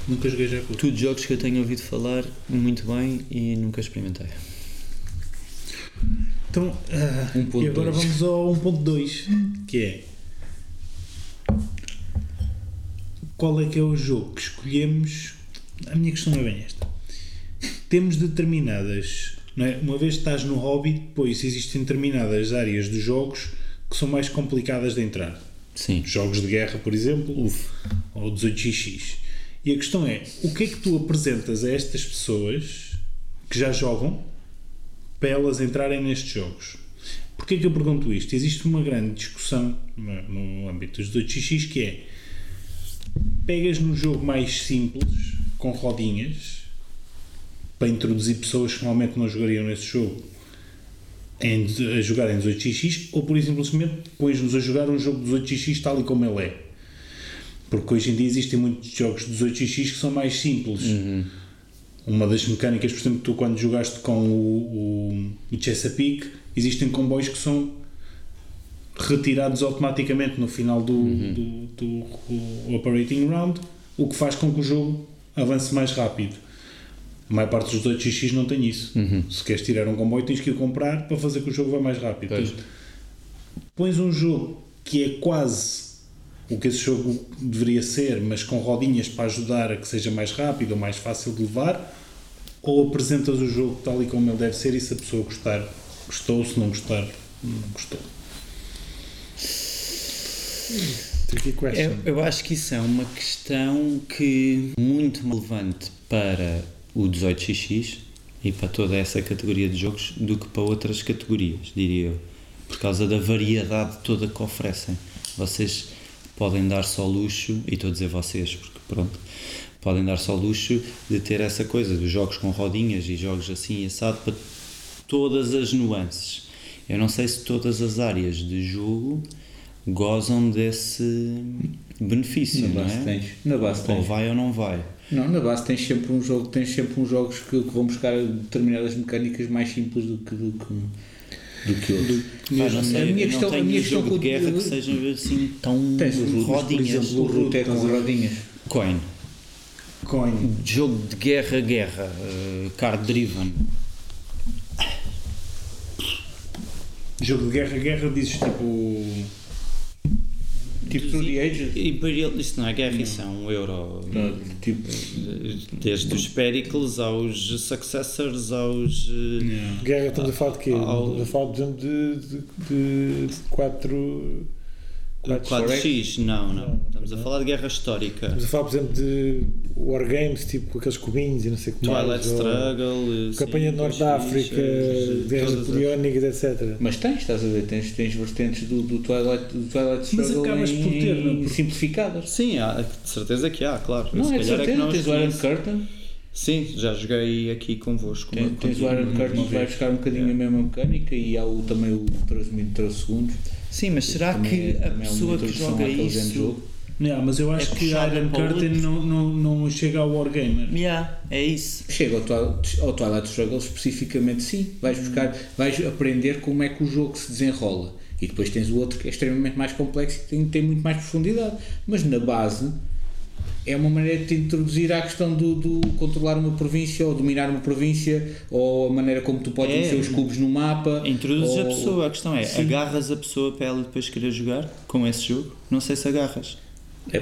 Nunca joguei Jaipur. Tudo jogos que eu tenho ouvido falar muito bem e nunca experimentei. Então, 1.2. e agora vamos ao 1.2, que é qual é que é o jogo que escolhemos? A minha questão é bem esta. Temos determinadas, não é? uma vez que estás no hobby, depois existem determinadas áreas dos jogos que são mais complicadas de entrar. Sim. Jogos de guerra, por exemplo, ou 18x. E a questão é, o que é que tu apresentas a estas pessoas que já jogam para elas entrarem nestes jogos? Porquê que eu pergunto isto? Existe uma grande discussão no âmbito dos 18x que é pegas num jogo mais simples, com rodinhas, para introduzir pessoas que normalmente não jogariam nesse jogo em, a jogar em 18x ou por simplesmente pões-nos a jogar um jogo de 18x tal e como ele é. Porque hoje em dia existem muitos jogos de 18x que são mais simples. Uma das mecânicas, por exemplo, tu quando jogaste com o, o, o Chesapeake, existem comboios que são retirados automaticamente no final do, do, do- do operating round, o que faz com que o jogo avance mais rápido. A maior parte dos 2xx não tem isso. Se queres tirar um comboio, tens que ir comprar para fazer que o jogo vá mais rápido. Pois. Pões um jogo que é quase o que esse jogo deveria ser, mas com rodinhas para ajudar a que seja mais rápido ou mais fácil de levar, ou apresentas o jogo tal e como ele deve ser e se a pessoa gostar, gostou, se não gostar, não gostou. Eu, eu acho que isso é uma questão que muito relevante para o 18xx e para toda essa categoria de jogos do que para outras categorias, diria eu. Por causa da variedade toda que oferecem. Vocês podem dar só luxo, e estou a dizer vocês, porque pronto, podem dar só luxo de ter essa coisa dos jogos com rodinhas e jogos assim assado para todas as nuances. Eu não sei se todas as áreas de jogo gozam desse benefício, Na não base é? tens. Na base Ou tens. vai ou não vai. Não, na base tens sempre um jogo, tens sempre uns jogos que, que vão buscar determinadas mecânicas mais simples do que do que, do que outros. Pá, não sei, a minha questão, não a tenho minha questão jogo com de guerra que seja assim tão tens Root, por rodinhas. exemplo, o é com rodinhas. Coin. Coin. Jogo de guerra, guerra. uh, card driven. Jogo de guerra, guerra, dizes tipo. Tipo Through the Ages. Imperial, isso não é guerra, isso é um euro. Tipo, Desde os Pericles aos Successors, aos. uh, Yeah. Guerra, estamos a falar de quê? Ao- Estamos a falar, por exemplo, de, de, de 4. 4x? Não, não. Estamos a falar de guerra histórica. Estamos a falar, por exemplo, de Wargames, tipo com aqueles cubinhos e não sei o que mais. Twilight ou Struggle. uh, Campanha sim, de Norte da África, guerras napoleónicas, etc. mas tens, estás a ver, tens, tens vertentes do, do Twilight, do Twilight Mas Struggle acabas em, por ter, não? em simplificadas. Sim, há, de certeza que há, claro. Não, Se é de calhar certeza, não os tens o Iron. Curtain, Sim, já joguei aqui convosco. tens, uma- tens o Iron Curtain que vai buscar um bocadinho a mesma mecânica e há o, também o 13, 13 segundos. Sim, mas será que é- a é pessoa que joga isso. Yeah, mas eu acho É que Iron Curtain não, não, não chega ao Wargamer. Yeah, é isso. Chega ao Twilight, ao Twilight Struggle especificamente, sim. Vais buscar, vais aprender como é que o jogo se desenrola. E depois tens o outro que é extremamente mais complexo e tem, tem muito mais profundidade. Mas na base é uma maneira de te introduzir à questão do, do controlar uma província ou dominar uma província ou a maneira como tu podes É. mexer os cubos no mapa. Introduzes a ou- pessoa, a questão é, Sim. agarras a pessoa para ela depois querer jogar com esse jogo? Não sei se agarras. É,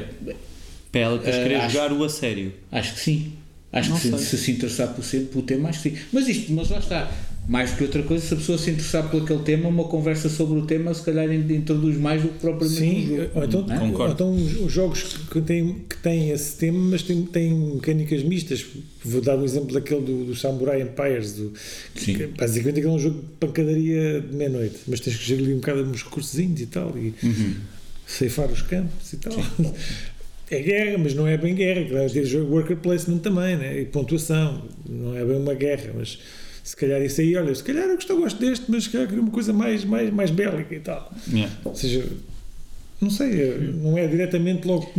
Para ela depois Eh, querer acho- jogar o a sério. Acho que sim. Acho Não que se, se se interessar por, ser, pelo tema, acho que sim. Mas isto, mas lá está. Mais do que outra coisa, se a pessoa se interessar por aquele tema, uma conversa sobre o tema, se calhar in- introduz mais do que propriamente um Sim, jogo. ou então, não é? Concordo. então os, os jogos que têm, que têm esse tema, mas têm, têm mecânicas mistas. Vou dar um exemplo daquele do, do Samurai Empires. Do, Sim. que, basicamente aquele é um jogo de pancadaria de meia-noite, mas tens que gerir ali um bocado uns recursozinhos e tal, e Uhum. Ceifar os campos e tal. É guerra, mas não é bem guerra. Claro, tens jogo worker placement também, né? e pontuação. Não é bem uma guerra, mas Se calhar isso aí, olha, se calhar eu gosto, gosto deste, mas se calhar queria uma coisa mais, mais, mais bélica e tal. Yeah. Ou seja, não sei, não é diretamente logo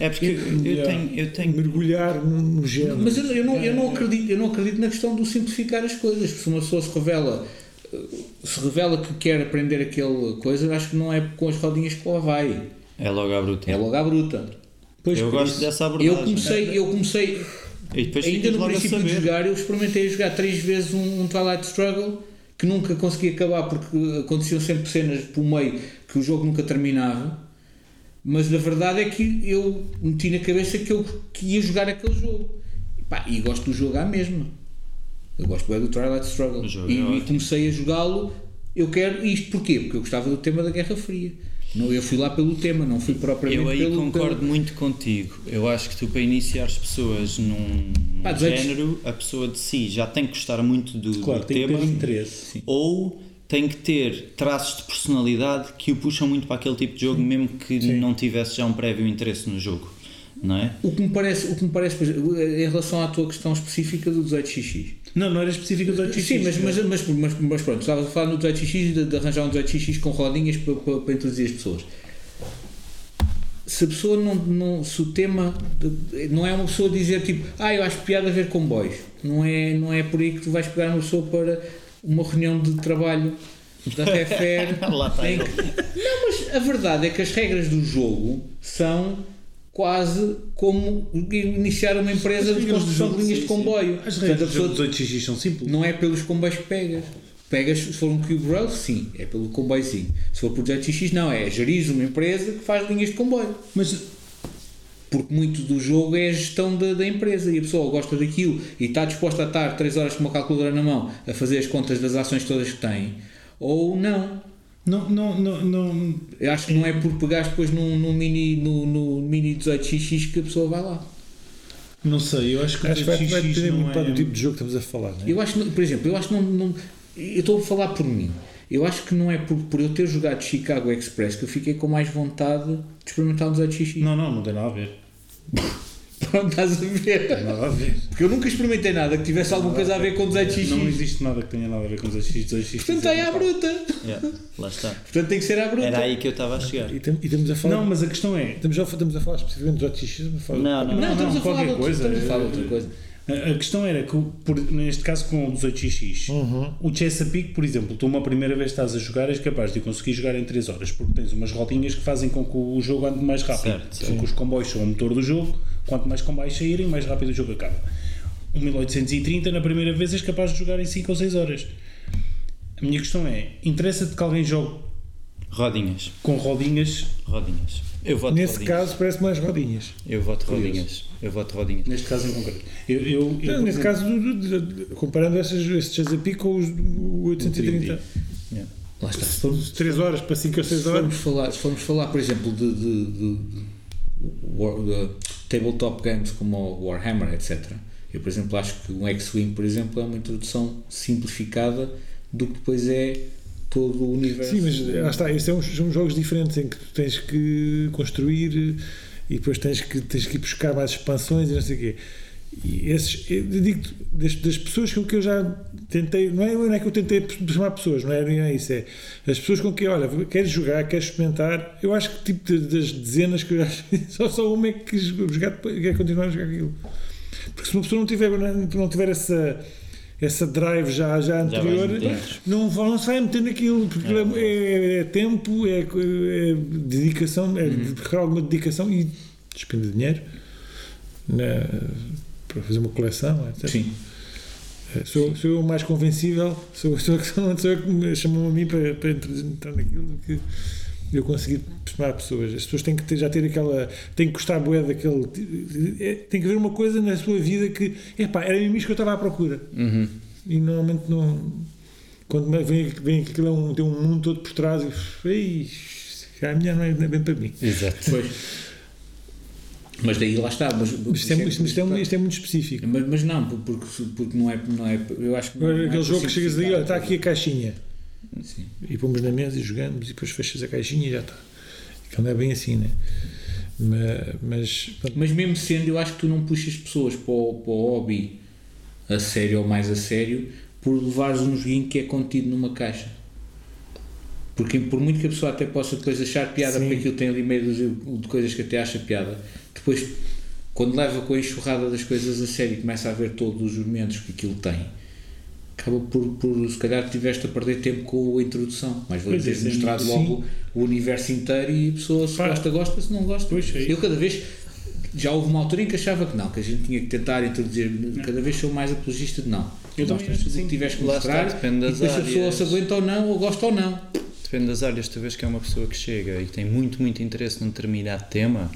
É porque eu, eu tenho, eu tenho mergulhar no, no género. Mas eu, eu não, eu, não acredito, eu não acredito na questão do simplificar as coisas. Se uma pessoa se revela, se revela que quer aprender aquela coisa, acho que não é com as rodinhas que lá vai. É logo à bruta. É logo à bruta. Pois, eu gosto isso. dessa abordagem. Eu comecei, eu comecei ainda no princípio de jogar, eu experimentei jogar três vezes um, um Twilight Struggle que nunca consegui acabar porque aconteciam sempre cenas por meio que o jogo nunca terminava. Mas a verdade é que eu meti na cabeça que eu que ia jogar aquele jogo. E, pá, e gosto do jogo à mesma. Eu gosto bem do Twilight Struggle. E, e comecei a jogá-lo. Eu quero isto porquê? Porque eu gostava do tema da Guerra Fria. Não, eu fui lá pelo tema, não fui propriamente Eu aí pelo, concordo pelo- muito contigo. Eu acho que tu, para iniciar as pessoas num Pá, 18 género, a pessoa de si já tem que gostar muito do, Claro, do tem que tema ter interesse. ou tem que ter traços de personalidade que o puxam muito para aquele tipo de jogo, mesmo que não tivesse já um prévio interesse no jogo. Não é? O que me parece, o que me parece em relação à tua questão específica do 18xx. Não, não era específico do 8x. Sim, mas, mas, mas, mas, mas pronto, estava a falar no 18xx e de, de arranjar um 18xx com rodinhas para, para, para introduzir as pessoas. Se a pessoa não, não se o tema de- não é uma pessoa dizer tipo, ah, eu acho piada a ver comboios, não é, não é por aí que tu vais pegar uma pessoa para uma reunião de trabalho da Refer. Lá está em que- Não, mas a verdade é que as regras do jogo são quase como iniciar uma empresa de construção de linhas de comboio. As regras pessoa- dos 8x são simples. não é pelos comboios que pegas. Pegas, se for um Cube Rail, sim, é pelo comboiozinho. Se for por JetX, não, é gerir uma empresa que faz linhas de comboio. Mas Porque muito do jogo é a gestão da, da empresa e a pessoa gosta daquilo e está disposta a estar 3 horas com uma calculadora na mão a fazer as contas das ações todas que tem, ou não. Não, não, não, não. Eu acho que não é por pegar depois num, num mini, no, no mini 18xx que a pessoa vai lá. Não sei, eu acho que Acho que vai, vai 8x depender não muito é... do tipo de jogo que estamos a falar. Não é? Eu acho, por exemplo, eu acho que não, não- eu estou a falar por mim. Eu acho que não é por, por eu ter jogado Chicago Express que eu fiquei com mais vontade de experimentar um 18xx. Não, não, não tem nada a ver. Pronto, estás a Tem ver? nada a ver. Porque eu nunca experimentei nada que tivesse alguma coisa a ver com 18xx. Não existe nada que tenha nada a ver com os 8x. 2x. Portanto, é à bruta. Yeah, lá está. Portanto, tem que ser à bruta. Era aí que eu estava a chegar. E, e estamos a falar. Não, mas a questão é. Estamos, a, estamos a falar especificamente dos OTX. estamos a falar- Não, não, Não, Não, estamos não, a falar qualquer de outra- coisa. Estamos a falar outra coisa. A questão era que, por, neste caso com o 18x, Uhum. o Chesapeake, por exemplo, tu uma primeira vez estás a jogar, és capaz de conseguir jogar em 3 horas, porque tens umas rodinhas que fazem com que o jogo ande mais rápido. Certo. Porque os comboios são o motor do jogo, quanto mais comboios saírem, mais rápido o jogo acaba. Um 1830, na primeira vez, és capaz de jogar em 5 ou 6 horas. A minha questão é: interessa-te que alguém jogue Rodinhas. com rodinhas? Rodinhas. Eu voto Nesse rodinhas. caso, parece mais rodinhas. Eu voto rodinhas. Eu voto rodinhas. Neste caso em concreto. Eu, eu, eu, Não, nesse exemplo, caso, do- do- do- comparando essas, esses Chesapeake com os o 830. Yeah. Lá está. Se formos, 3 horas para 5 ou 6 se horas. formos falar, se formos falar, por exemplo, de, de, de- de tabletop games como o Warhammer, etc. Eu, por exemplo, acho que um X-Wing, por exemplo, é uma introdução simplificada do que depois é todo o universo. Sim, mas lá está, estes são, são jogos diferentes em que tu tens que construir e depois tens que, tens que ir buscar mais expansões e não sei o quê. E esses, eu digo das, das pessoas com que eu já tentei, não é, não é que eu tentei chamar pessoas, não é, não é isso, é as pessoas com que, olha, queres jogar, queres experimentar, eu acho que tipo de- das dezenas que eu já só, só uma é que quis jogar, quer continuar a jogar aquilo. Porque se uma pessoa não tiver, não tiver essa, essa drive já, já Já anterior, metendo. não, não se vai meter naquilo, porque aquilo é, é- é tempo, é, é dedicação, é requer alguma dedicação e despende de dinheiro na- para fazer uma coleção, etc. Sim. É, Sou, sou eu o mais convencível, sou, sou, sou, sou eu que me chamam a mim para, para entrar naquilo do que eu consegui perceber pessoas. As pessoas têm que ter, já ter aquela. têm que gostar bué daquele. é, tem que haver uma coisa na sua vida que. Epá, era mesmo isto que eu estava à procura. Uhum. E normalmente não. Quando vem, vem aquilo é um, tem um mundo todo por trás e. Ei, a minha não é, não é bem para mim. Exato. Pois. Mas daí lá está. Mas, Isto é, isto, isto é, isto é muito específico. Mas, mas não, porque, porque não, é, não é. Eu acho que não, não é aquele por jogo que chegas olha, está aqui a caixinha. Sim. E pomos na mesa e jogamos e depois fechas a caixinha e já está. Aquilo não é bem assim, né? Mas, mas Mas mesmo sendo, eu acho que tu não puxas pessoas para o, para o hobby a sério ou mais a sério por levares um joguinho que é contido numa caixa. Porque por muito que a pessoa até possa depois achar piada, Sim. porque aquilo tem ali meio de coisas que até acha piada, depois quando leva com a enxurrada das coisas a sério e começa a ver todos os momentos que aquilo tem, acaba por, por se calhar tiveste a perder tempo com a introdução. Mas é, teres sim, mostrado sim. logo o universo inteiro e a pessoa se Pá. gosta, gosta, se não gosta. Pois é. Eu cada vez já houve uma altura em que achava que não, que a gente tinha que tentar introduzir, cada vez sou mais apologista de não. Eu também Mostras acho que tudo o sim. que mostrar e depois se a pessoa se aguenta ou não, ou gosta ou não. Depende das áreas, tu vês que é uma pessoa que chega e tem muito, muito interesse num determinado tema,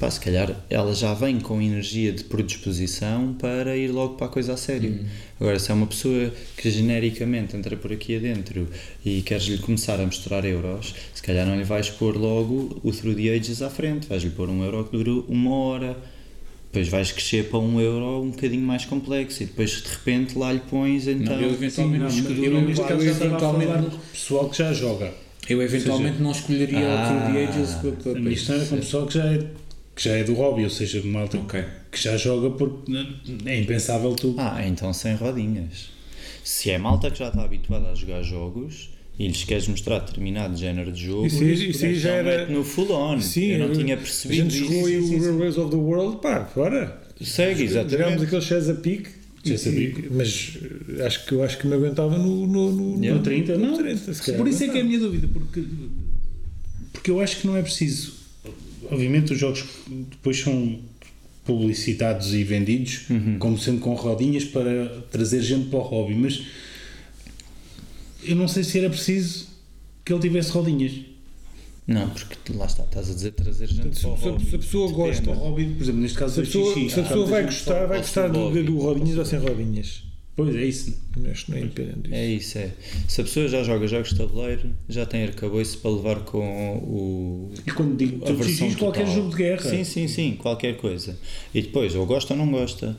pá, se calhar ela já vem com energia de predisposição para ir logo para a coisa a sério. Agora, se é uma pessoa que genericamente entra por aqui adentro e queres-lhe começar a mostrar euros, se calhar não lhe vais pôr logo o Through the Ages à frente, vais-lhe pôr um euro que dura uma hora. Depois vais crescer para um euro um bocadinho mais complexo e depois de repente lá lhe pões então. eu eventualmente, Sim, não, eu, neste caso eventualmente, pessoal que já joga. eu eventualmente não escolheria Ah. o the Ages para, para, questão era com pessoal que já é, que já é do hobby, ou seja, malta Ok. que já joga porque é impensável tu. Ah, então sem rodinhas. Se é malta que já está habituada a jogar jogos e lhes queres mostrar determinado género de jogo, Isso aí- isso aí já era- no full on. Sim, eu não eu- tinha A percebido gente jogou isso. o Race of the World, pá, fora. Segue, Jogámos exatamente. aquele Chesapeake. Chesapeake. Mas eh, acho que eu acho que me aguentava no, no, no, Yeah. No 30, não. 30, se calhar. Por isso é que é a minha dúvida, porque, porque eu acho que não é preciso. Obviamente, os jogos depois são publicitados e vendidos como sendo com rodinhas para trazer gente para o hobby, mas eu não sei se era preciso que ele tivesse rodinhas. Não, porque tu- lá está, estás a dizer trazer gente Se, para o se- hobby. se a pessoa Para o gosta, hobby, por exemplo, neste caso se a o pessoa, xixi. se a há pessoa vai gostar, vai gostar do, hobby. do rodinhas ou sem rodinhas. Pois é isso. Acho que não é independente disso. É isso, é. Se a pessoa já joga jogos de tabuleiro, já tem arcabouço para levar com o, E quando digo a versão xixi, qualquer jogo de guerra. Sim, sim, sim, qualquer coisa. E depois, ou gosta ou não gosta.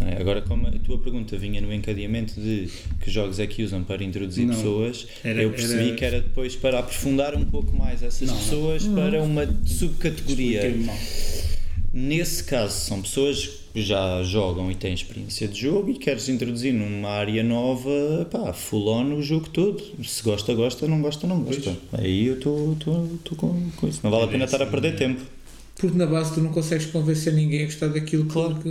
Não é? Agora, como a tua pergunta vinha no encadeamento de que jogos é que usam para introduzir Não. pessoas, Era- eu percebi era- que era depois para aprofundar um pouco mais essas Não, não. pessoas para uma subcategoria. Nesse caso, são pessoas que já jogam e têm experiência de jogo e queres introduzir numa área nova, pá, full on o jogo todo. Se gosta, gosta, não gosta, não gosta. Aí eu estou com, com isso. Não vale a pena estar a perder tempo. Porque na base tu não consegues convencer ninguém a gostar daquilo claro. que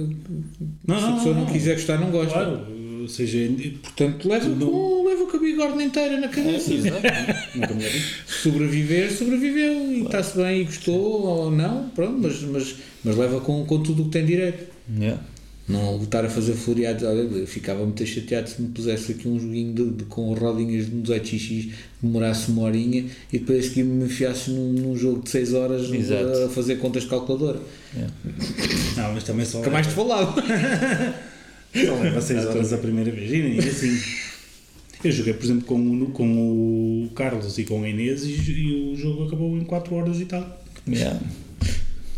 Não, se a não, pessoa não, não. quiser gostar não gosta. Claro, ou seja, Portanto, leva com, leva com a bigorna inteira na cabeça. dito. Sobreviver, sobreviveu e está-se bem e gostou ou não, pronto, mas, mas, mas leva com, com tudo o que tem direito. Yeah. Não estar a fazer floreados, olha, eu ficava muito chateado se me pusesse aqui um joguinho de, de- com rodinhas de um 18xx que demorasse uma horinha e depois a seguir me enfiasse num, num jogo de 6 horas Exato. a fazer contas de calculadora. Não, mas também só Nunca mais te falava. Só leva 6 horas a primeira vez. E nem assim. Eu joguei, por exemplo, com o, com o Carlos e com a Inês e, e o jogo acabou em 4 horas e tal. Yeah.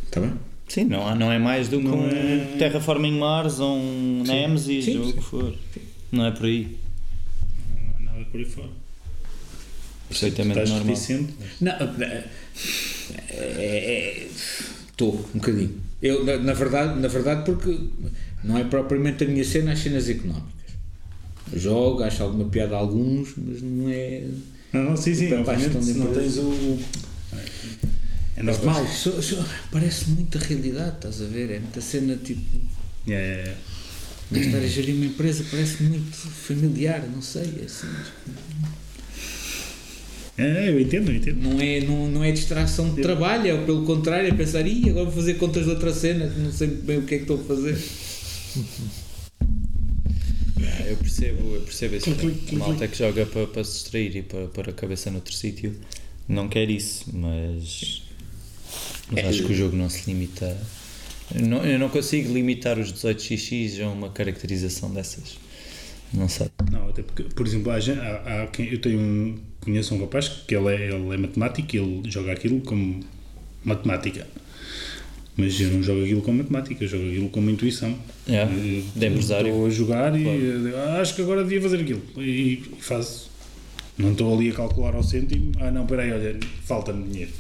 Está bem? Sim, não, não é mais do que Não um é- Terraforming Mars ou um Nemesis Sim, ou o sim. que for. Não é por aí. Não há nada por aí fora. Perfeitamente Estás normal. reticente. Não, estou um bocadinho. Eu, na, na verdade, na verdade, porque não é propriamente a minha cena as cenas económicas. Eu jogo, acho alguma piada a alguns, mas não é. Não, não, sim, sim. Obviamente, se não de tens o. É Mas normal. mal, só- só- parece muita realidade, estás a ver? É muita cena tipo. É, é, é. de Estar a gerir uma empresa parece muito familiar, não sei, é assim. É, eu entendo, eu entendo. Não é, não, não é distração de trabalho, é pelo contrário, é pensar, ih, agora vou fazer contas de outra cena, não sei bem o que é que estou a fazer. Ah, Eu percebo, eu percebo esse clic, malta que joga para, para se distrair e para pôr a cabeça noutro sítio não quer isso, mas, mas acho que o jogo não se limita. Eu não, eu não consigo limitar os 18xx a uma caracterização dessas. Não sei. Não, até porque, por exemplo, há, há, há quem, eu tenho um, conheço um rapaz que ele é, ele é matemático e ele joga aquilo como matemática. Mas eu não jogo aquilo com matemática, eu jogo aquilo com intuição. Yeah, Eh, de empresário. Estou a jogar e Claro. eh, acho que agora devia fazer aquilo. E, e faço. Não estou ali a calcular ao cêntimo. Ah, não, peraí, olha, falta-me dinheiro.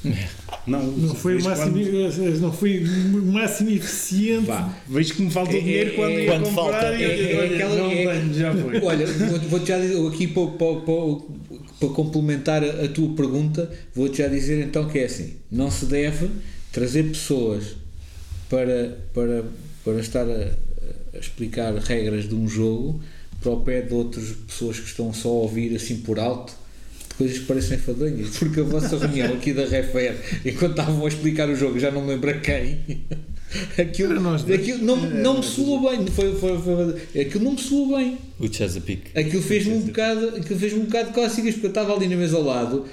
Não, Não foi, o máximo, quando- não foi o máximo eficiente. Vá. Vejo que me falta o É- dinheiro é- quando é- ia quando comprar falta. e É- é olha, aquela- não é- tenho, já foi. Olha, vou- vou-te já dizer, aqui para, para, para, para complementar a, a tua pergunta, vou-te já dizer então que é assim: não se deve trazer pessoas para, para, para estar a, a explicar regras de um jogo para o pé de outras pessoas que estão só a ouvir assim por alto. de Coisas que parecem fadonhas, porque a vossa reunião aqui da Refer, enquanto estavam a explicar o jogo, já não me lembro a quem, aquilo, aquilo não, não me soou bem, foi, foi, foi, aquilo não me soou bem. O Chesapeake. Aquilo fez-me um bocado, aquilo fez-me um bocado cócegas porque eu estava ali na mesa ao lado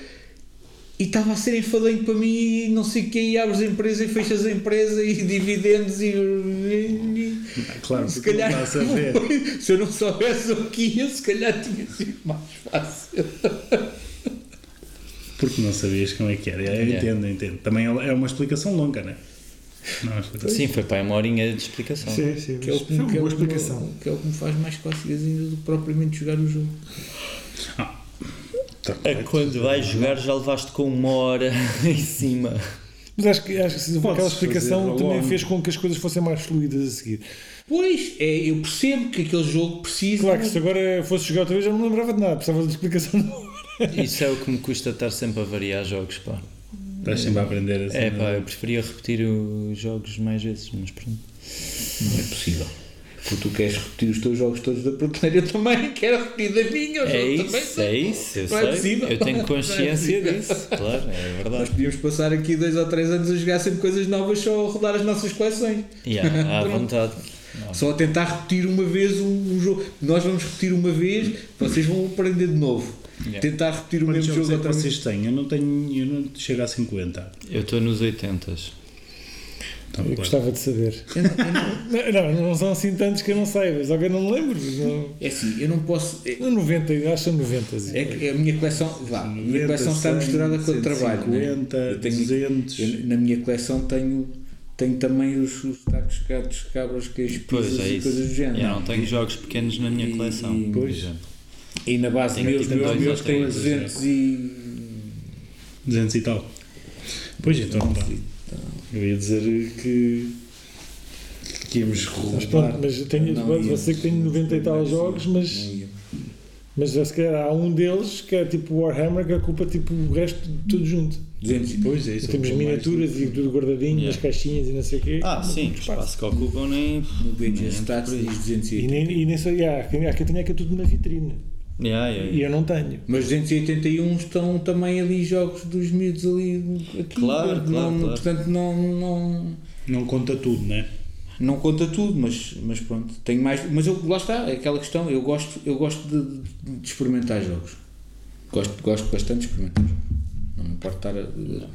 e estava a ser enfadonho para mim e não sei o que, e abres a empresa e fechas a empresa e dividendos e. e- Claro, se calhar está-se a ver. se eu não soubesse o que ia, se calhar tinha sido mais fácil. Porque não sabias como é que era. Eu Yeah. entendo, entendo. Também é uma explicação longa, não é? Não, é. Sim, foi para uma horinha de explicação. Sim, sim, Que é, o mas que, foi uma que é boa o- explicação. que é o que me faz mais cócegas ainda do que propriamente jogar o jogo. Tá, É quando vais jogar já levaste com uma hora em cima. Mas acho que, acho que aquela explicação também fez com que as coisas fossem mais fluidas a seguir. Pois, é, eu percebo que aquele jogo precisa. Claro que se agora fosse jogar outra vez já não me lembrava de nada, precisava de explicação. Não. Isso é o que me custa estar sempre a variar jogos, pá. Estás sempre a aprender assim. É pá, eu preferia repetir os jogos mais vezes, mas pronto. Não é possível. Porque tu queres repetir os teus jogos todos da prateleira, eu também quero repetir da minha. É isso, é isso, eu Não é sei. possível. Eu tenho Não é consciência possível. disso, claro, é Nós verdade. podíamos passar aqui dois ou três anos a jogar sempre coisas novas só a rodar as nossas coleções. Yeah, à vontade. Só a tentar repetir uma vez um, um jogo. Nós vamos repetir uma vez, vocês vão aprender de novo. Yeah. Tentar repetir o Quantos mesmo jogos jogo é que outra vez. vocês têm? Eu não tenho. Eu não chego a 50. Eu estou nos 80. Então, Eu gostava de saber. Eu não- eu não- Não, não, são assim tantos que eu não saiba, só que eu não me lembro. Não. É assim, eu não posso. É, Não, 90, eu acho que são 90. sim. é que a minha coleção. Vá, a minha coleção está 100, misturada com o trabalho. né? 150, Eu tenho- 200. Eu, na minha coleção tenho, tenho também os, os tacos, gatos, cabras, queijos, pizzas é e coisas do género. Eu não tenho jogos pequenos na minha E- coleção. e- Pois. E na base Tenho meus, meus, dois meus têm três, 200 e. 200 e tal. Pois então, pá. Eu ia dizer que. que íamos Mas pronto, roubar. mas eu tenho, Não ia. você que tem 90 e tal jogos, mas, mas já se calhar há um deles que é tipo Warhammer que ocupa tipo o resto de tudo junto. 200 e- Pois é, isso. Temos ocupa mais miniaturas e tudo guardadinho Yeah. nas caixinhas e não sei o quê. Ah, sim, o espaço que ocupam nem. No BG nem Stats diz 280. E nem, e nem só, yeah, há quem há quem tenha que é tudo na vitrine. Yeah, yeah, E yeah. eu não tenho. Mas 281 estão também ali jogos dos miúdos ali aqui. Claro, não, claro, claro. Portanto, não, não, Não conta tudo, né? não conta tudo, mas, mas pronto. Tenho mais, mas eu, lá está, é aquela questão. Eu gosto, eu gosto de, de experimentar jogos. Gosto, gosto bastante de experimentar jogos. Não me importa estar a,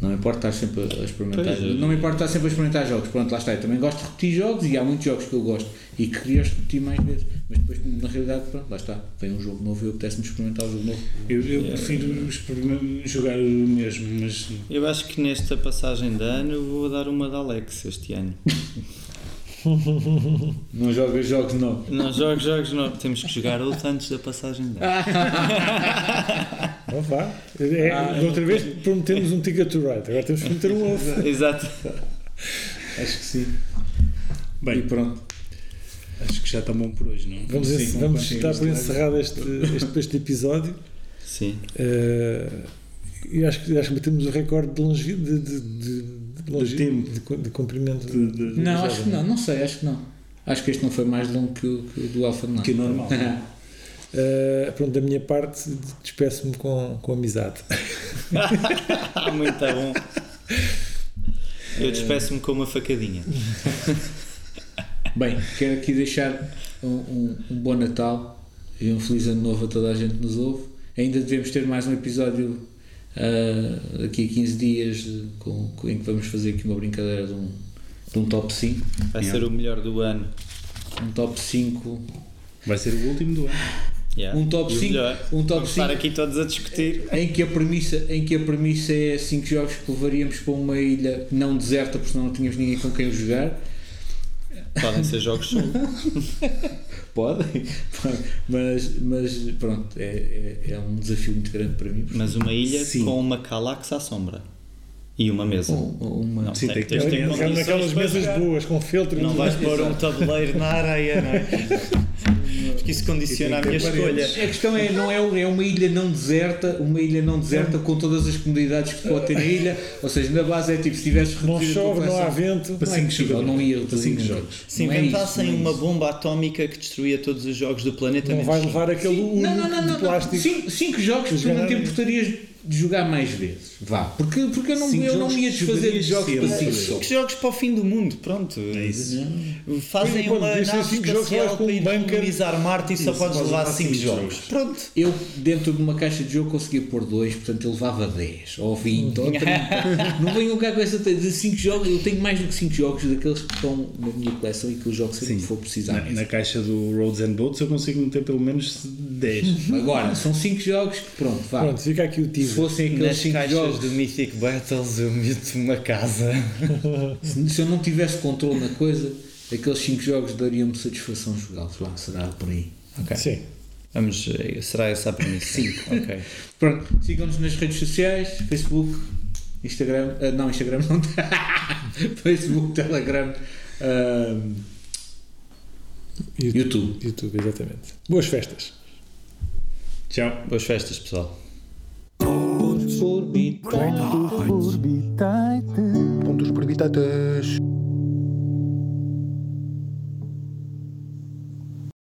não me importa estar sempre a experimentar. Pois é. Não me importa estar sempre a experimentar jogos. Pronto, lá está. Eu também gosto de repetir jogos e há muitos jogos que eu gosto e que queria repetir mais vezes. Mas depois, na realidade, pronto, lá está. Vem um jogo novo e eu apetece-me experimentar o jogo novo. Eu, eu prefiro experim- jogar o mesmo, mas. Eu acho que nesta passagem de ano eu vou dar uma da Alex este ano. Não jogas jogos novos. Não, jogos, jogos não. Temos que jogar outro antes da passagem de ano. Não vá. É, Ah, da outra vez prometemos um Ticket to Ride, agora temos que prometer um ovo. Exato. Acho que sim. Bem, E pronto. acho que já está bom por hoje, não? Vamos, Sim, vamos dar por encerrado este, este, este episódio. Sim. Eh, e acho que, acho que batemos o recorde de, longe, de, de, de, de, tempo. de, de comprimento. De- de- Não, acho que não. Não sei, acho que não. Acho que este não foi mais longo que o, que o do Alpha não. Que o normal. Eh, pronto, da minha parte, despeço-me com, com amizade. Muito bom. Eu despeço-me com uma facadinha. Bem, quero aqui deixar um, um, um bom Natal e um feliz ano novo a toda a gente que nos ouve. Ainda devemos ter mais um episódio ah, daqui a 15 dias com, com- em que vamos fazer aqui uma brincadeira de um, de um top 5. Vai ser o melhor do ano. Um top 5. Vai ser o último do ano. Yeah. Um top E o 5. melhor. Um top Vamos estar 5 aqui todos a discutir. em que a premissa, em que a premissa é 5 jogos que levaríamos para uma ilha não deserta, porque senão não tínhamos ninguém com quem os jogar. Podem ser jogos solo. podem, mas, mas pronto, é, é, é um desafio muito grande para mim. Mas uma ilha Sim. com uma calax à sombra. E uma mesa. Ou- ou uma- Não, Sim, tem, tem Naquelas para mesas boas, com feltro. Não vais pôr um tabuleiro na areia, não é? Porque isso condiciona a minha escolha. A questão é, não é, é uma ilha não deserta, uma ilha não deserta com todas as comodidades que pode ter na ilha, ou seja, na base é tipo, se tivesse Não chove, não há vento. Para Não é cinco possível, jogadores. não ia Para reduzir cinco nunca. jogos. Se é inventassem é uma bomba atómica que destruía todos os jogos do planeta, Não vai levar aquele não, não, não, de não, plástico. Cinco, cinco jogos que tu não te importarias de jogar mais vezes. Vá. Porque, porque eu não, Cinco eu não jogos me ia desfazer de jogos para cinco Cinco jogos. Cinco jogos para o fim do mundo, pronto. É isso. Fazem uma cinco jogos, espacial para um colonizar Marte e só podes levar levar 5 cinco jogos. jogos. Pronto. Eu, dentro de uma caixa de jogo, conseguia pôr dois, portanto eu levava 10, ou 20, ou 30. não venham cá com essa de 5 jogos. Eu tenho mais do que 5 jogos daqueles que estão na minha coleção e que eu jogo sempre que for precisar. Na, na caixa do Roads and Boats eu consigo meter pelo menos 10. Agora, são 5 jogos que, pronto, vá. Pronto, fica aqui o Se fossem aqueles Nas 5 caixas jogos, do Mythic Battles eu meto uma casa. se se eu não tivesse controle na coisa, aqueles 5 jogos dariam-me satisfação jogá-los. Vá, será por aí. Ok. Sim. Vamos, eh, será essa a premissa? Sim. Ok. Pronto, sigam-nos nas redes sociais, Facebook, Instagram, ah, não, Instagram não Facebook, Telegram, ah, YouTube. YouTube, exatamente. Boas festas. Tchau. Boas festas, pessoal. Pontos por bitatas. Pontos por bitatas.